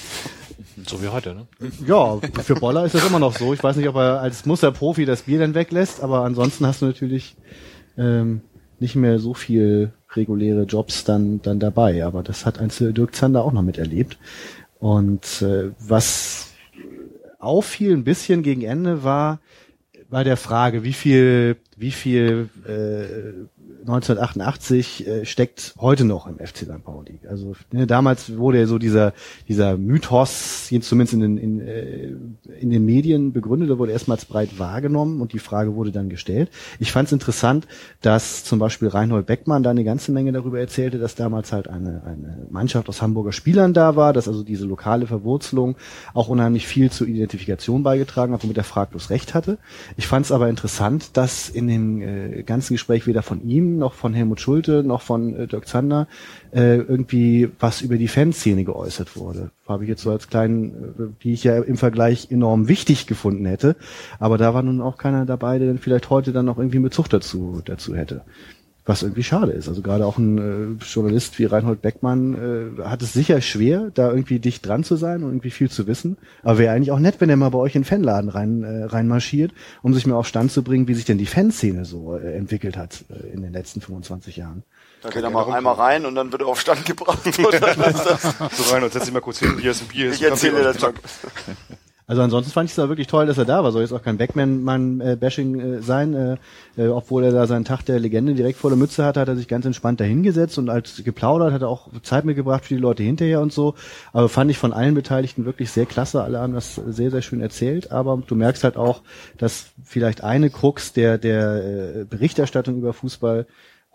So wie heute, ne? Ja, für Boller ist das immer noch so. Ich weiß nicht, ob er als Musterprofi das Bier dann weglässt, aber ansonsten hast du natürlich ähm, nicht mehr so viel reguläre Jobs dann dann dabei. Aber das hat ein Dirk Zander auch noch miterlebt. Und äh, was auffiel ein bisschen gegen Ende war bei der Frage, wie viel wie viel äh, 1988 äh, steckt heute noch im FC St. Pauli. Also ne, damals wurde ja so dieser dieser Mythos, jetzt zumindest in den in, äh, in den Medien begründet, der wurde erstmals breit wahrgenommen und die Frage wurde dann gestellt. Ich fand es interessant, dass zum Beispiel Reinhold Beckmann da eine ganze Menge darüber erzählte, dass damals halt eine eine Mannschaft aus Hamburger Spielern da war, dass also diese lokale Verwurzelung auch unheimlich viel zur Identifikation beigetragen hat, womit er fraglos recht hatte. Ich fand es aber interessant, dass in dem äh, ganzen Gespräch weder von ihm noch von Helmut Schulte noch von äh, Dirk Zander äh, irgendwie was über die Fanszene geäußert wurde. Habe ich jetzt so als kleinen, äh, die ich ja im Vergleich enorm wichtig gefunden hätte. Aber da war nun auch keiner dabei, der dann vielleicht heute dann noch irgendwie einen Bezug dazu, dazu hätte. Was irgendwie schade ist. Also gerade auch ein äh, Journalist wie Reinhold Beckmann äh, hat es sicher schwer, da irgendwie dicht dran zu sein und irgendwie viel zu wissen. Aber wäre eigentlich auch nett, wenn er mal bei euch in den Fanladen rein, äh, reinmarschiert, um sich mal auf Stand zu bringen, wie sich denn die Fanszene so äh, entwickelt hat äh, in den letzten 25 Jahren. Da geht er mal einmal rein und dann wird er auf Stand gebracht. Und dann ist das, So rein und setz dich mal kurz hin, hier ist ein Bier. ich erzähle das mal. Also ansonsten fand ich es da wirklich toll, dass er da war. Soll jetzt auch kein Backman-Bashing äh, sein. Äh, äh, obwohl er da seinen Tag der Legende direkt vor der Mütze hatte, hat er sich ganz entspannt dahingesetzt und als geplaudert, hat er auch Zeit mitgebracht für die Leute hinterher und so. Aber fand ich von allen Beteiligten wirklich sehr klasse. Alle haben das sehr, sehr schön erzählt. Aber du merkst halt auch, dass vielleicht eine Krux der, der äh, Berichterstattung über Fußball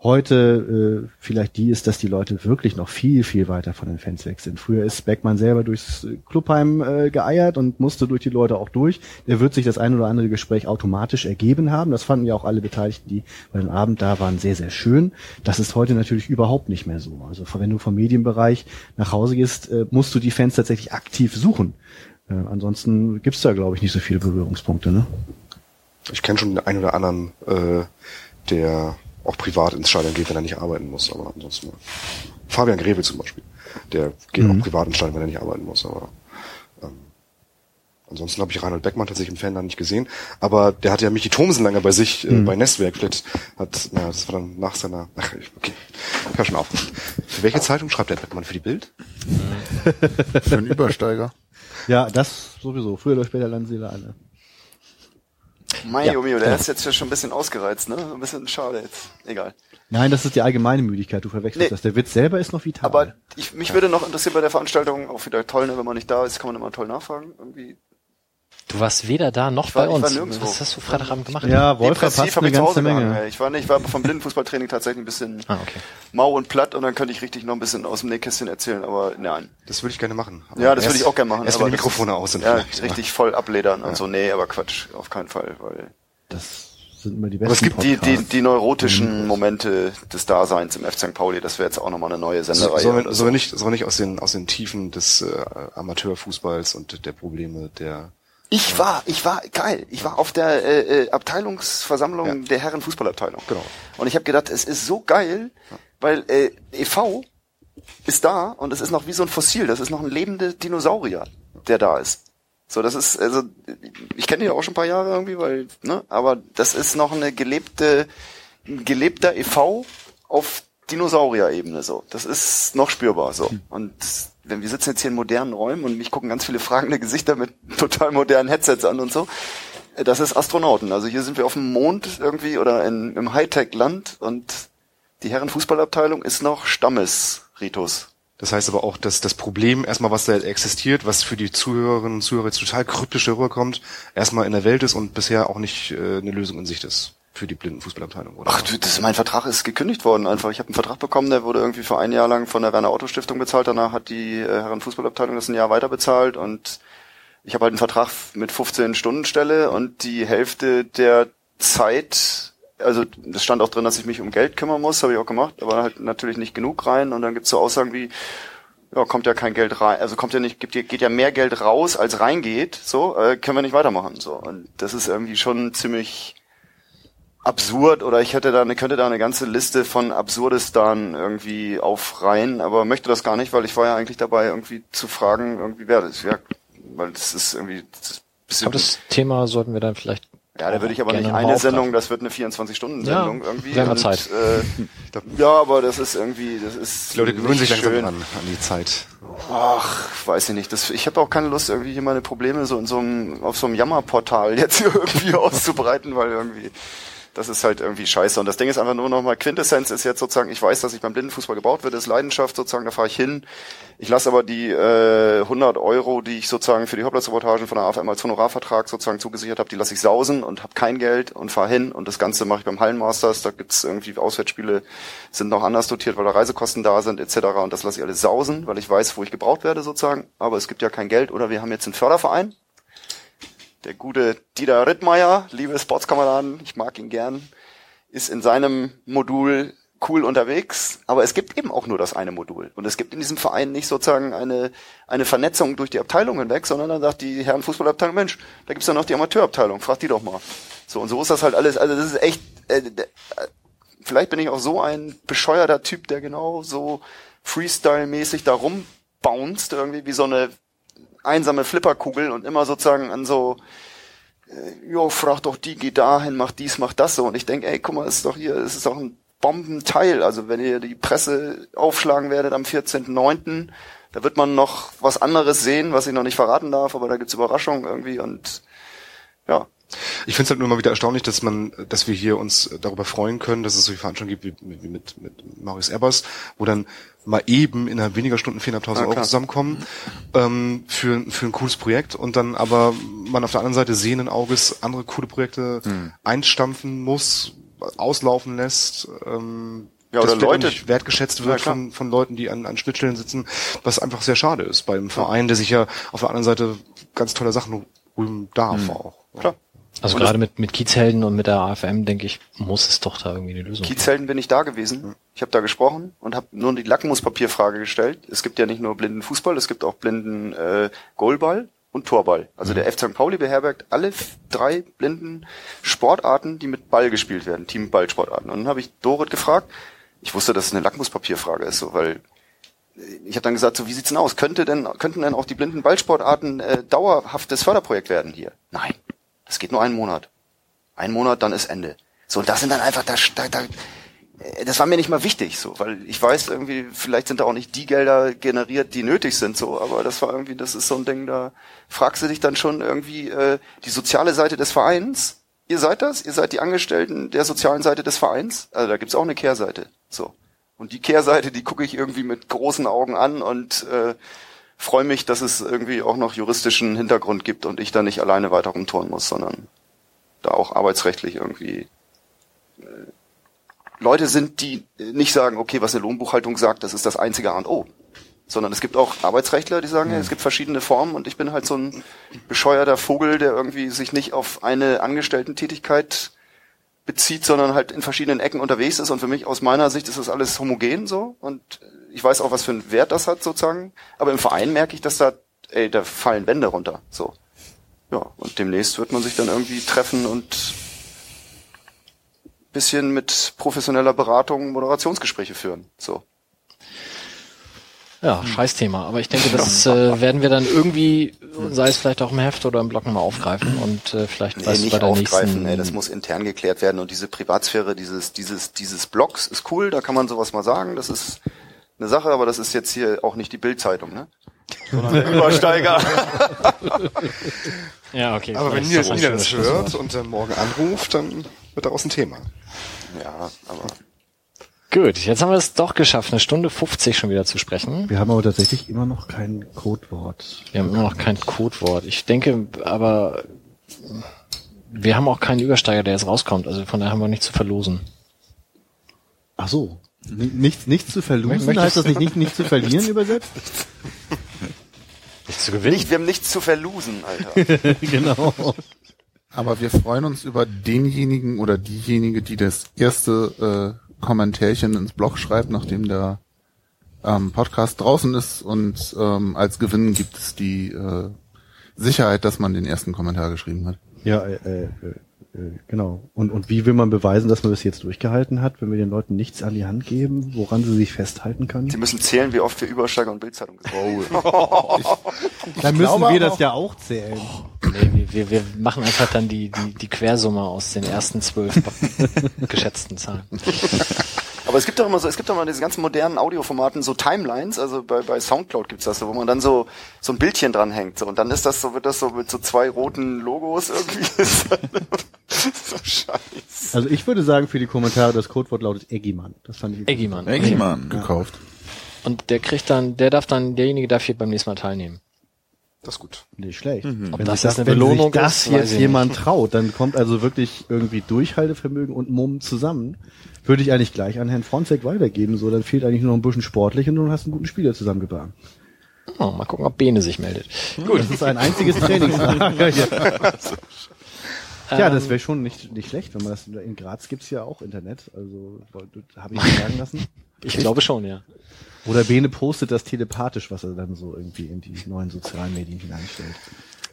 heute äh, vielleicht die ist, dass die Leute wirklich noch viel, viel weiter von den Fans weg sind. Früher ist Beckmann selber durchs Clubheim äh, geeiert und musste durch die Leute auch durch. Der wird sich das ein oder andere Gespräch automatisch ergeben haben. Das fanden ja auch alle Beteiligten, die bei dem Abend da waren, sehr, sehr schön. Das ist heute natürlich überhaupt nicht mehr so. Also wenn du vom Medienbereich nach Hause gehst, äh, musst du die Fans tatsächlich aktiv suchen. Äh, ansonsten gibt's da, glaube ich, nicht so viele Berührungspunkte. Ne? Ich kenne schon den einen oder anderen, äh, der auch privat ins Stadion geht, wenn er nicht arbeiten muss. Aber ansonsten Fabian Greve zum Beispiel, der geht Mhm. auch privat ins Stadion, wenn er nicht arbeiten muss. Aber ähm, ansonsten habe ich Reinhold Beckmann tatsächlich im Fan da nicht gesehen. Aber der hatte ja Michi Thomsen lange bei sich Mhm. äh, bei Nestwerk. Vielleicht hat, na, das war dann nach seiner. Ach, okay, ich hör schon auf. Für welche Zeitung schreibt der Beckmann? Für die Bild? Für einen Übersteiger. Ja, das sowieso. Früher oder später landen sie da alle. Mein Ja, ja, Mio, der genau. ist jetzt schon ein bisschen ausgereizt, ne? Ein bisschen schade jetzt. Egal. Nein, das ist die allgemeine Müdigkeit. Du verwechselst Nee. das. Der Witz selber ist noch vital. Aber ich, mich würde noch interessieren bei der Veranstaltung, auch wieder toll, ne, wenn man nicht da ist, kann man immer toll nachfragen. Irgendwie. Du warst weder da noch war- bei ich war uns. Was hast du Freitagabend gemacht? ja, Wolf Depressiv verpasst eine ich zu ganze Menge. Ich war nicht, ich war vom Blindenfußballtraining tatsächlich ein bisschen Ah, okay. mau und platt und dann könnte ich richtig noch ein bisschen aus dem Nähkästchen erzählen, aber nein. Das würde ich gerne machen. Aber Ja, das würde ich auch gerne machen. Erst aber wenn die Mikrofone aus sind. Ja, aber- richtig voll abledern und so. Nee, aber Quatsch, auf keinen Fall, weil Das sind immer die Aber besten es gibt die, die, die neurotischen Momente des Daseins im F. St. Pauli, das wäre jetzt auch nochmal eine neue So, Sendereihe. sollen wir, wir nicht, sollen wir nicht aus den, aus den Tiefen des äh, Amateurfußballs und der Probleme der Ich war, ich war geil. Ich war auf der äh, äh, Abteilungsversammlung Ja. der Herren Fußballabteilung. Genau. Und ich habe gedacht, es ist so geil, weil äh, EV ist da und es ist noch wie so ein Fossil. Das ist noch ein lebender Dinosaurier, der da ist. So, das ist also ich kenne ihn ja auch schon ein paar Jahre irgendwie, weil ne, aber das ist noch eine gelebte ein gelebter EV auf Dinosaurier-Ebene so. Das ist noch spürbar so. Und wenn wir sitzen jetzt hier in modernen Räumen und mich gucken ganz viele fragende Gesichter mit total modernen Headsets an und so. äh, Das ist Astronauten. Also hier sind wir auf dem Mond irgendwie oder in, im Hightech-Land und die Herrenfußballabteilung ist noch Stammesritus. Das heißt aber auch, dass das Problem erstmal, was da existiert, was für die Zuhörerinnen und Zuhörer jetzt total kryptisch rüberkommt, erstmal in der Welt ist und bisher auch nicht äh, eine Lösung in Sicht ist für die Blindenfußballabteilung, oder? Ach, du, das, mein Vertrag ist gekündigt worden einfach. Ich habe einen Vertrag bekommen, der wurde irgendwie für ein Jahr lang von der Werner Otto Stiftung bezahlt. Danach hat die äh, Herrenfußballabteilung das ein Jahr weiter bezahlt und ich habe halt einen Vertrag mit 15 Stunden Stelle und die Hälfte der Zeit, also das stand auch drin, dass ich mich um Geld kümmern muss, habe ich auch gemacht, aber halt natürlich nicht genug rein und dann gibt's so Aussagen wie, ja, kommt ja kein Geld rein, also kommt ja nicht, gibt, geht ja mehr Geld raus, als reingeht, so, äh, können wir nicht weitermachen, so. Und das ist irgendwie schon ziemlich absurd oder ich hätte da eine, könnte da eine ganze Liste von Absurdistan irgendwie aufreihen, aber möchte das gar nicht, weil ich war ja eigentlich dabei, irgendwie zu fragen, irgendwie wer das wäre, weil das ist irgendwie, das ist ein bisschen, Aber das Thema sollten wir dann vielleicht. ja, da würde ich aber nicht eine. Sendung, das wird eine 24-Stunden-Sendung Ja, irgendwie. wir haben ja und, Zeit. Äh, ja, aber das ist irgendwie, das ist Die Leute gewöhnen sich langsam schön. an, an die Zeit. Ach, weiß ich nicht. Das, ich habe auch keine Lust, irgendwie hier meine Probleme so in so einem, auf so einem Jammerportal jetzt hier irgendwie auszubreiten, weil irgendwie, das ist halt irgendwie scheiße. Und das Ding ist einfach nur nochmal, Quintessenz ist jetzt sozusagen, ich weiß, dass ich beim Blindenfußball gebaut werde, ist Leidenschaft sozusagen, da fahre ich hin. Ich lasse aber die äh, 100 Euro, die ich sozusagen für die Hauptplatzreportagen von der AFM als Honorarvertrag sozusagen zugesichert habe, die lasse ich sausen und habe kein Geld und fahre hin. Und das Ganze mache ich beim Hallenmasters, da gibt's irgendwie Auswärtsspiele, sind noch anders dotiert, weil da Reisekosten da sind etc. Und das lasse ich alles sausen, weil ich weiß, wo ich gebraucht werde sozusagen. Aber es gibt ja kein Geld oder wir haben jetzt einen Förderverein. Der gute Dieter Rittmeier, liebe Sportskameraden, ich mag ihn gern, ist in seinem Modul cool unterwegs, aber es gibt eben auch nur das eine Modul. Und es gibt in diesem Verein nicht sozusagen eine, eine Vernetzung durch die Abteilung hinweg, sondern dann sagt die Herrenfußballabteilung, Mensch, da gibt's ja noch die Amateurabteilung, frag die doch mal. So, und so ist das halt alles, also das ist echt, äh, vielleicht bin ich auch so ein bescheuerter Typ, der genau so Freestyle-mäßig da rumbounced, irgendwie wie so eine einsame Flipperkugel und immer sozusagen an so, äh, jo, frag doch die, geh dahin, mach dies, mach das so. Und ich denke, ey, guck mal, ist doch hier, es ist doch ein Bombenteil. Also wenn ihr die Presse aufschlagen werdet am 14.09., Da wird man noch was anderes sehen, was ich noch nicht verraten darf, aber da gibt's Überraschungen irgendwie und ja. Ich finde es halt nur mal wieder erstaunlich, dass man, dass wir hier uns darüber freuen können, dass es solche Veranstaltungen gibt wie, wie mit, mit Maurice Ebbers, wo dann mal eben innerhalb weniger Stunden 4.500 Euro klar. zusammenkommen ähm, für, für ein cooles Projekt und dann aber man auf der anderen Seite sehenden Auges andere coole Projekte einstampfen muss, auslaufen lässt. Ähm, Ja, oder Leute- wertgeschätzt Ja, wird klar. von, von Leuten, die an, an Schnittstellen sitzen, was einfach sehr schade ist bei einem Verein, der sich ja auf der anderen Seite ganz tolle Sachen rühmen darf auch. Klar. Also Und gerade mit, mit Kiezhelden und mit der AFM, denke ich, muss es doch da irgendwie eine Lösung geben. Kiezhelden bin ich da gewesen. Ich habe da gesprochen und habe nur die Lackmuspapierfrage gestellt. Es gibt ja nicht nur blinden Fußball, es gibt auch blinden äh, Goalball und Torball. Also der F. St. Pauli beherbergt alle drei blinden Sportarten, die mit Ball gespielt werden, Team-Ballsportarten. Und dann habe ich Dorit gefragt. Ich wusste, dass es eine Lackmuspapierfrage ist, so, weil äh, ich habe dann gesagt, so wie sieht's denn aus? Könnte denn könnten denn auch die blinden Ballsportarten äh, dauerhaftes Förderprojekt werden hier? Nein, das geht nur einen Monat. Ein Monat, dann ist Ende. So, und das sind dann einfach, da, da, da, äh, das war mir nicht mal wichtig, so, weil ich weiß irgendwie, vielleicht sind da auch nicht die Gelder generiert, die nötig sind, so, aber das war irgendwie, das ist so ein Ding, da fragst du dich dann schon irgendwie, äh, die soziale Seite des Vereins, ihr seid das, ihr seid die Angestellten der sozialen Seite des Vereins, also da gibt's auch eine Kehrseite, so. Und die Kehrseite, die gucke ich irgendwie mit großen Augen an und äh, freue mich, dass es irgendwie auch noch juristischen Hintergrund gibt und ich da nicht alleine weiter rumtouren muss, sondern da auch arbeitsrechtlich irgendwie äh, Leute sind, die äh, nicht sagen, okay, was eine Lohnbuchhaltung sagt, das ist das einzige A und O. Sondern es gibt auch Arbeitsrechtler, die sagen, ja, es gibt verschiedene Formen und ich bin halt so ein bescheuerter Vogel, der irgendwie sich nicht auf eine Angestellten-Tätigkeit bezieht, sondern halt in verschiedenen Ecken unterwegs ist. Und für mich aus meiner Sicht ist das alles homogen so. Und ich weiß auch, was für einen Wert das hat sozusagen. Aber im Verein merke ich, dass da, ey, da fallen Wände runter. So. Ja, und demnächst wird man sich dann irgendwie treffen und bisschen mit professioneller Beratung Moderationsgespräche führen. So. Ja, Scheißthema. Aber ich denke, das äh, werden wir dann irgendwie, sei es vielleicht auch im Heft oder im Blog mal aufgreifen und äh, vielleicht Nee, was nicht bei der aufgreifen, nächsten. ey, das muss intern geklärt werden und diese Privatsphäre dieses, dieses, dieses Blogs ist cool, da kann man sowas mal sagen, das ist eine Sache, aber das ist jetzt hier auch nicht die Bildzeitung, ne? Sondern der Übersteiger. ja, okay. Aber wenn Nils das hört und dann morgen anruft, dann wird daraus ein Thema. ja, aber Gut, jetzt haben wir es doch geschafft, eine Stunde 50 schon wieder zu sprechen. Wir haben aber tatsächlich immer noch kein Codewort. Wir haben immer noch kein Codewort. Ich denke aber, wir haben auch keinen Übersteiger, der jetzt rauskommt. Also von daher haben wir nichts zu verlosen. Ach so. Nichts, nichts zu verlosen, Möchtest- heißt das nicht, nicht, nicht zu verlieren übersetzt? Nichts zu gewinnen. nicht, wir haben nichts zu verlosen, Alter. genau. Aber wir freuen uns über denjenigen oder diejenige, die das erste äh, Kommentärchen ins Blog schreibt, nachdem der ähm, Podcast draußen ist. Und ähm, als Gewinn gibt es die äh, Sicherheit, dass man den ersten Kommentar geschrieben hat. Ja, äh, äh, genau. Und, und wie will man beweisen, dass man das jetzt durchgehalten hat, wenn wir den Leuten nichts an die Hand geben, woran sie sich festhalten Sie können? müssen zählen, wie oft wir Übersteiger und Bildzeitung gesagt haben. Dann müssen wir das ja auch zählen. Nee, wir, wir, wir machen einfach dann die, die, die Quersumme aus den ersten zwölf geschätzten Zahlen. Aber es gibt doch immer so, es gibt doch mal diese ganzen modernen Audioformaten, so Timelines, also bei, bei Soundcloud gibt's das so, wo man dann so, so ein Bildchen dranhängt, so, und dann ist das so, wird das so mit so zwei roten Logos irgendwie, so scheiße. Also ich würde sagen, für die Kommentare, das Codewort lautet Eggimann. Das fand ich Eggimann. Eggimann. Gekauft. Und der kriegt dann, der darf dann, derjenige darf hier beim nächsten Mal teilnehmen. Das ist gut. Nicht schlecht. Ob Wenn das sich jetzt eine wenn sich Belohnung das ist, jetzt jemand traut, dann kommt also wirklich irgendwie Durchhaltevermögen und Mumm zusammen. Würde ich eigentlich gleich an Herrn Fronzek weitergeben. So, dann fehlt eigentlich nur noch ein bisschen sportlich und du hast einen guten Spieler zusammengebracht. Oh, mal gucken, ob Bene sich meldet. Gut. Das ist ein einziges Trainingslager. ja, ja das wäre schon nicht, nicht schlecht, wenn man das in Graz gibt's ja auch Internet. Also habe ich sagen lassen. Ich glaube schon, ja. Oder Bene postet das telepathisch, was er dann so irgendwie in die neuen sozialen Medien hineinstellt.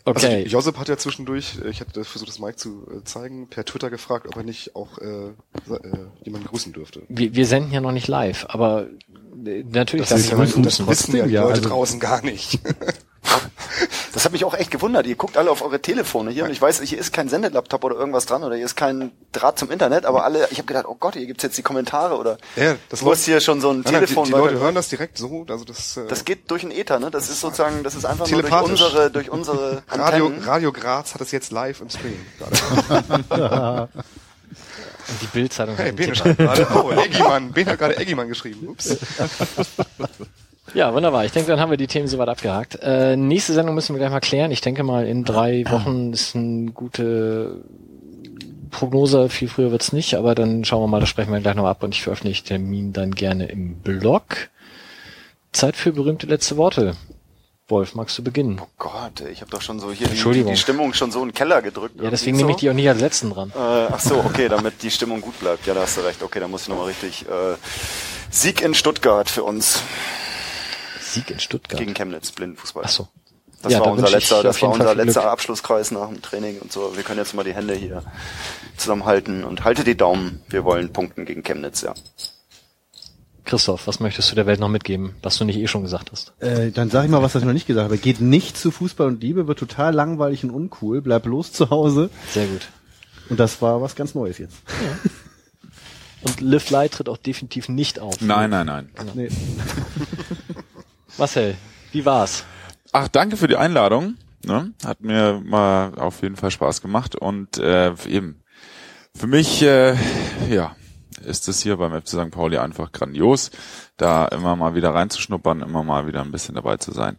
Okay. Also Josep hat ja zwischendurch, äh, ich hatte versucht, das Mike zu äh, zeigen, per Twitter gefragt, ob er nicht auch äh, äh, jemanden grüßen dürfte. wir, wir senden ja noch nicht live, aber natürlich ist jemanden gut, grüßen. das wissen ja die ja, Leute also- draußen gar nicht. Das hat mich auch echt gewundert. Ihr guckt alle auf eure Telefone hier und ich weiß, hier ist kein Sendelaptop oder irgendwas dran oder hier ist kein Draht zum Internet, aber alle, ich habe gedacht, oh Gott, hier gibt's jetzt die Kommentare oder Ja, das du hast hier schon so ein Nein, nein, Telefon. die, die Leute hören das direkt so, also das, äh, das geht durch den Ether, ne? Das ist sozusagen, das ist einfach nur durch unsere, durch unsere Radio, Antennen. Radio Graz hat es jetzt live im Stream. Und die Bildzeitung Hey, hat Tipp. schreibt gerade, oh, Eggimann, Bene hat gerade Eggimann geschrieben. Ups. Ja, wunderbar. Ich denke, dann haben wir die Themen soweit abgehakt. Äh, nächste Sendung müssen wir gleich mal klären. Ich denke mal, in drei Wochen ist eine gute Prognose. Viel früher wird's nicht, aber dann schauen wir mal, das sprechen wir gleich noch ab und ich veröffentliche den Termin dann gerne im Blog. Zeit für berühmte letzte Worte. Wolf, magst du beginnen? Gott, ey, ich habe doch schon so hier die, die Stimmung schon so in den Keller gedrückt. Ja, deswegen irgendwie nehme ich so. die auch nicht als letzten dran. Äh, ach so, okay, damit die Stimmung gut bleibt. Ja, da hast du recht. Okay, dann muss ich nochmal richtig. Äh, Sieg in Stuttgart für uns Sieg in Stuttgart. gegen Chemnitz, Blindenfußball. Ach so. Das Ja, war da unser letzter, das war Fall unser letzter Glück. Abschlusskreis nach dem Training und so. Wir können jetzt mal die Hände hier zusammenhalten und halte die Daumen. Wir wollen punkten gegen Chemnitz, ja. Christoph, was möchtest du der Welt noch mitgeben, was du nicht eh schon gesagt hast? Äh, dann sag ich mal, was ich noch nicht gesagt habe. Geht nicht zu Fußball und Liebe, wird total langweilig und uncool. Bleib bloß zu Hause. Sehr gut. Und das war was ganz Neues jetzt. Und Live Light tritt auch definitiv nicht auf. Nein, nein, nein. Nee. Marcel, wie war's? Ach, danke für die Einladung. Ne? Hat mir mal auf jeden Fall Spaß gemacht und äh, eben für mich, äh, ja, ist es hier beim FC St. Pauli einfach grandios, da immer mal wieder reinzuschnuppern, immer mal wieder ein bisschen dabei zu sein.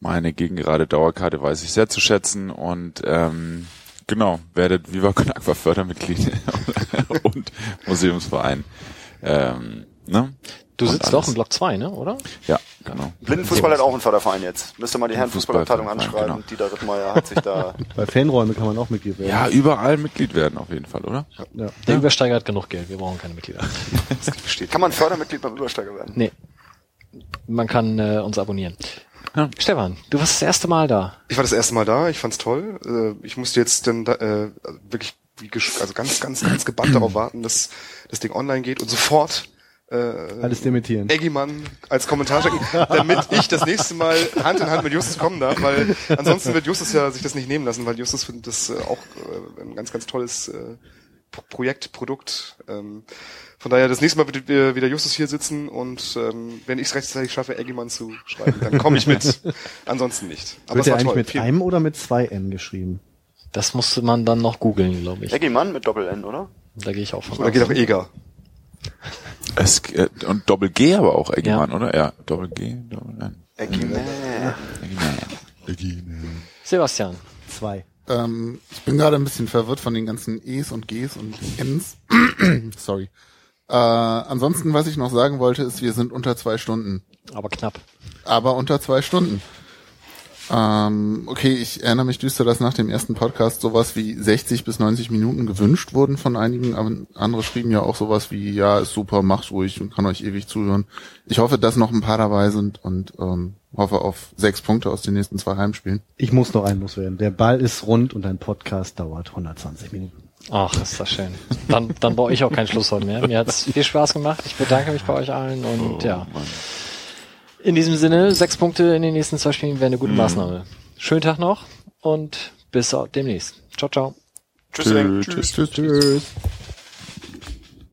Meine gegengerade Dauerkarte weiß ich sehr zu schätzen und ähm, genau, werdet Viva Con Aqua Fördermitglied und Museumsverein. Ähm, ne? Du sitzt alles. doch im Block 2, ne, oder? Ja, genau. Blindenfußball hat auch einen Förderverein jetzt. Müsste mal die Herren Fußballabteilung anschreiben. genau. Dieter Rittmeier hat sich da Bei Fanräume kann man auch Mitglied werden. Ja, überall Mitglied werden auf jeden Fall, oder? ja. Der Übersteiger hat genug Geld, wir brauchen keine Mitglieder. steht. Kann man Fördermitglied beim Übersteiger werden? nee. Man kann äh, uns abonnieren. Ja. Stefan, du warst das erste Mal da. Ich war das erste Mal da, ich fand's toll. Äh, Ich musste jetzt dann da, äh, wirklich wie also ganz, ganz, ganz gebannt darauf warten, dass das Ding online geht und sofort äh, Alles dementieren. Eggimann als Kommentar schicken, damit ich das nächste Mal Hand in Hand mit Justus kommen darf, weil ansonsten wird Justus ja sich das nicht nehmen lassen, weil Justus findet das äh, auch äh, ein ganz, ganz tolles äh, Pro- Projekt, Produkt. Ähm, von daher, das nächste Mal wird äh, wieder Justus hier sitzen und ähm, wenn ich es rechtzeitig schaffe, Eggimann zu schreiben, dann komme ich mit. Ansonsten nicht. Aber Wird es der war eigentlich toll. mit Vielen- einem oder mit zwei N geschrieben? Das musste man dann noch googeln, glaube ich. Eggy Mann mit Doppel-N, oder? Da gehe ich auch von Oder geht auch Eger. Es, äh, und Doppel G aber auch Eggemann, oder? Ja, Doppel G, Doppel N. Eggy Man. Sebastian, Zwei. Ähm, ich bin gerade ein bisschen verwirrt von den ganzen E's und G's und N's. Sorry. Äh, ansonsten, was ich noch sagen wollte, ist, wir sind unter zwei Stunden. aber knapp. Aber unter zwei Stunden. Ähm, okay, ich erinnere mich düster, dass nach dem ersten Podcast sowas wie 60 bis 90 Minuten gewünscht wurden von einigen, aber andere schrieben ja auch sowas wie, ja, ist super, macht ruhig und kann euch ewig zuhören. Ich hoffe, dass noch ein paar dabei sind und ähm, hoffe auf sechs Punkte aus den nächsten zwei Heimspielen. Ich muss noch einen loswerden. Der Ball ist rund und ein Podcast dauert 120 Minuten. Ach, ist das schön. Dann, dann brauche ich auch kein Schlusswort mehr. Mir hat's viel Spaß gemacht. Ich bedanke mich bei euch allen und ja. In diesem Sinne, sechs Punkte in den nächsten zwei Spielen wäre eine gute Maßnahme. Schönen Tag noch und bis demnächst. Ciao, ciao. Tschüss. Tschüss, tschüss, tschüss.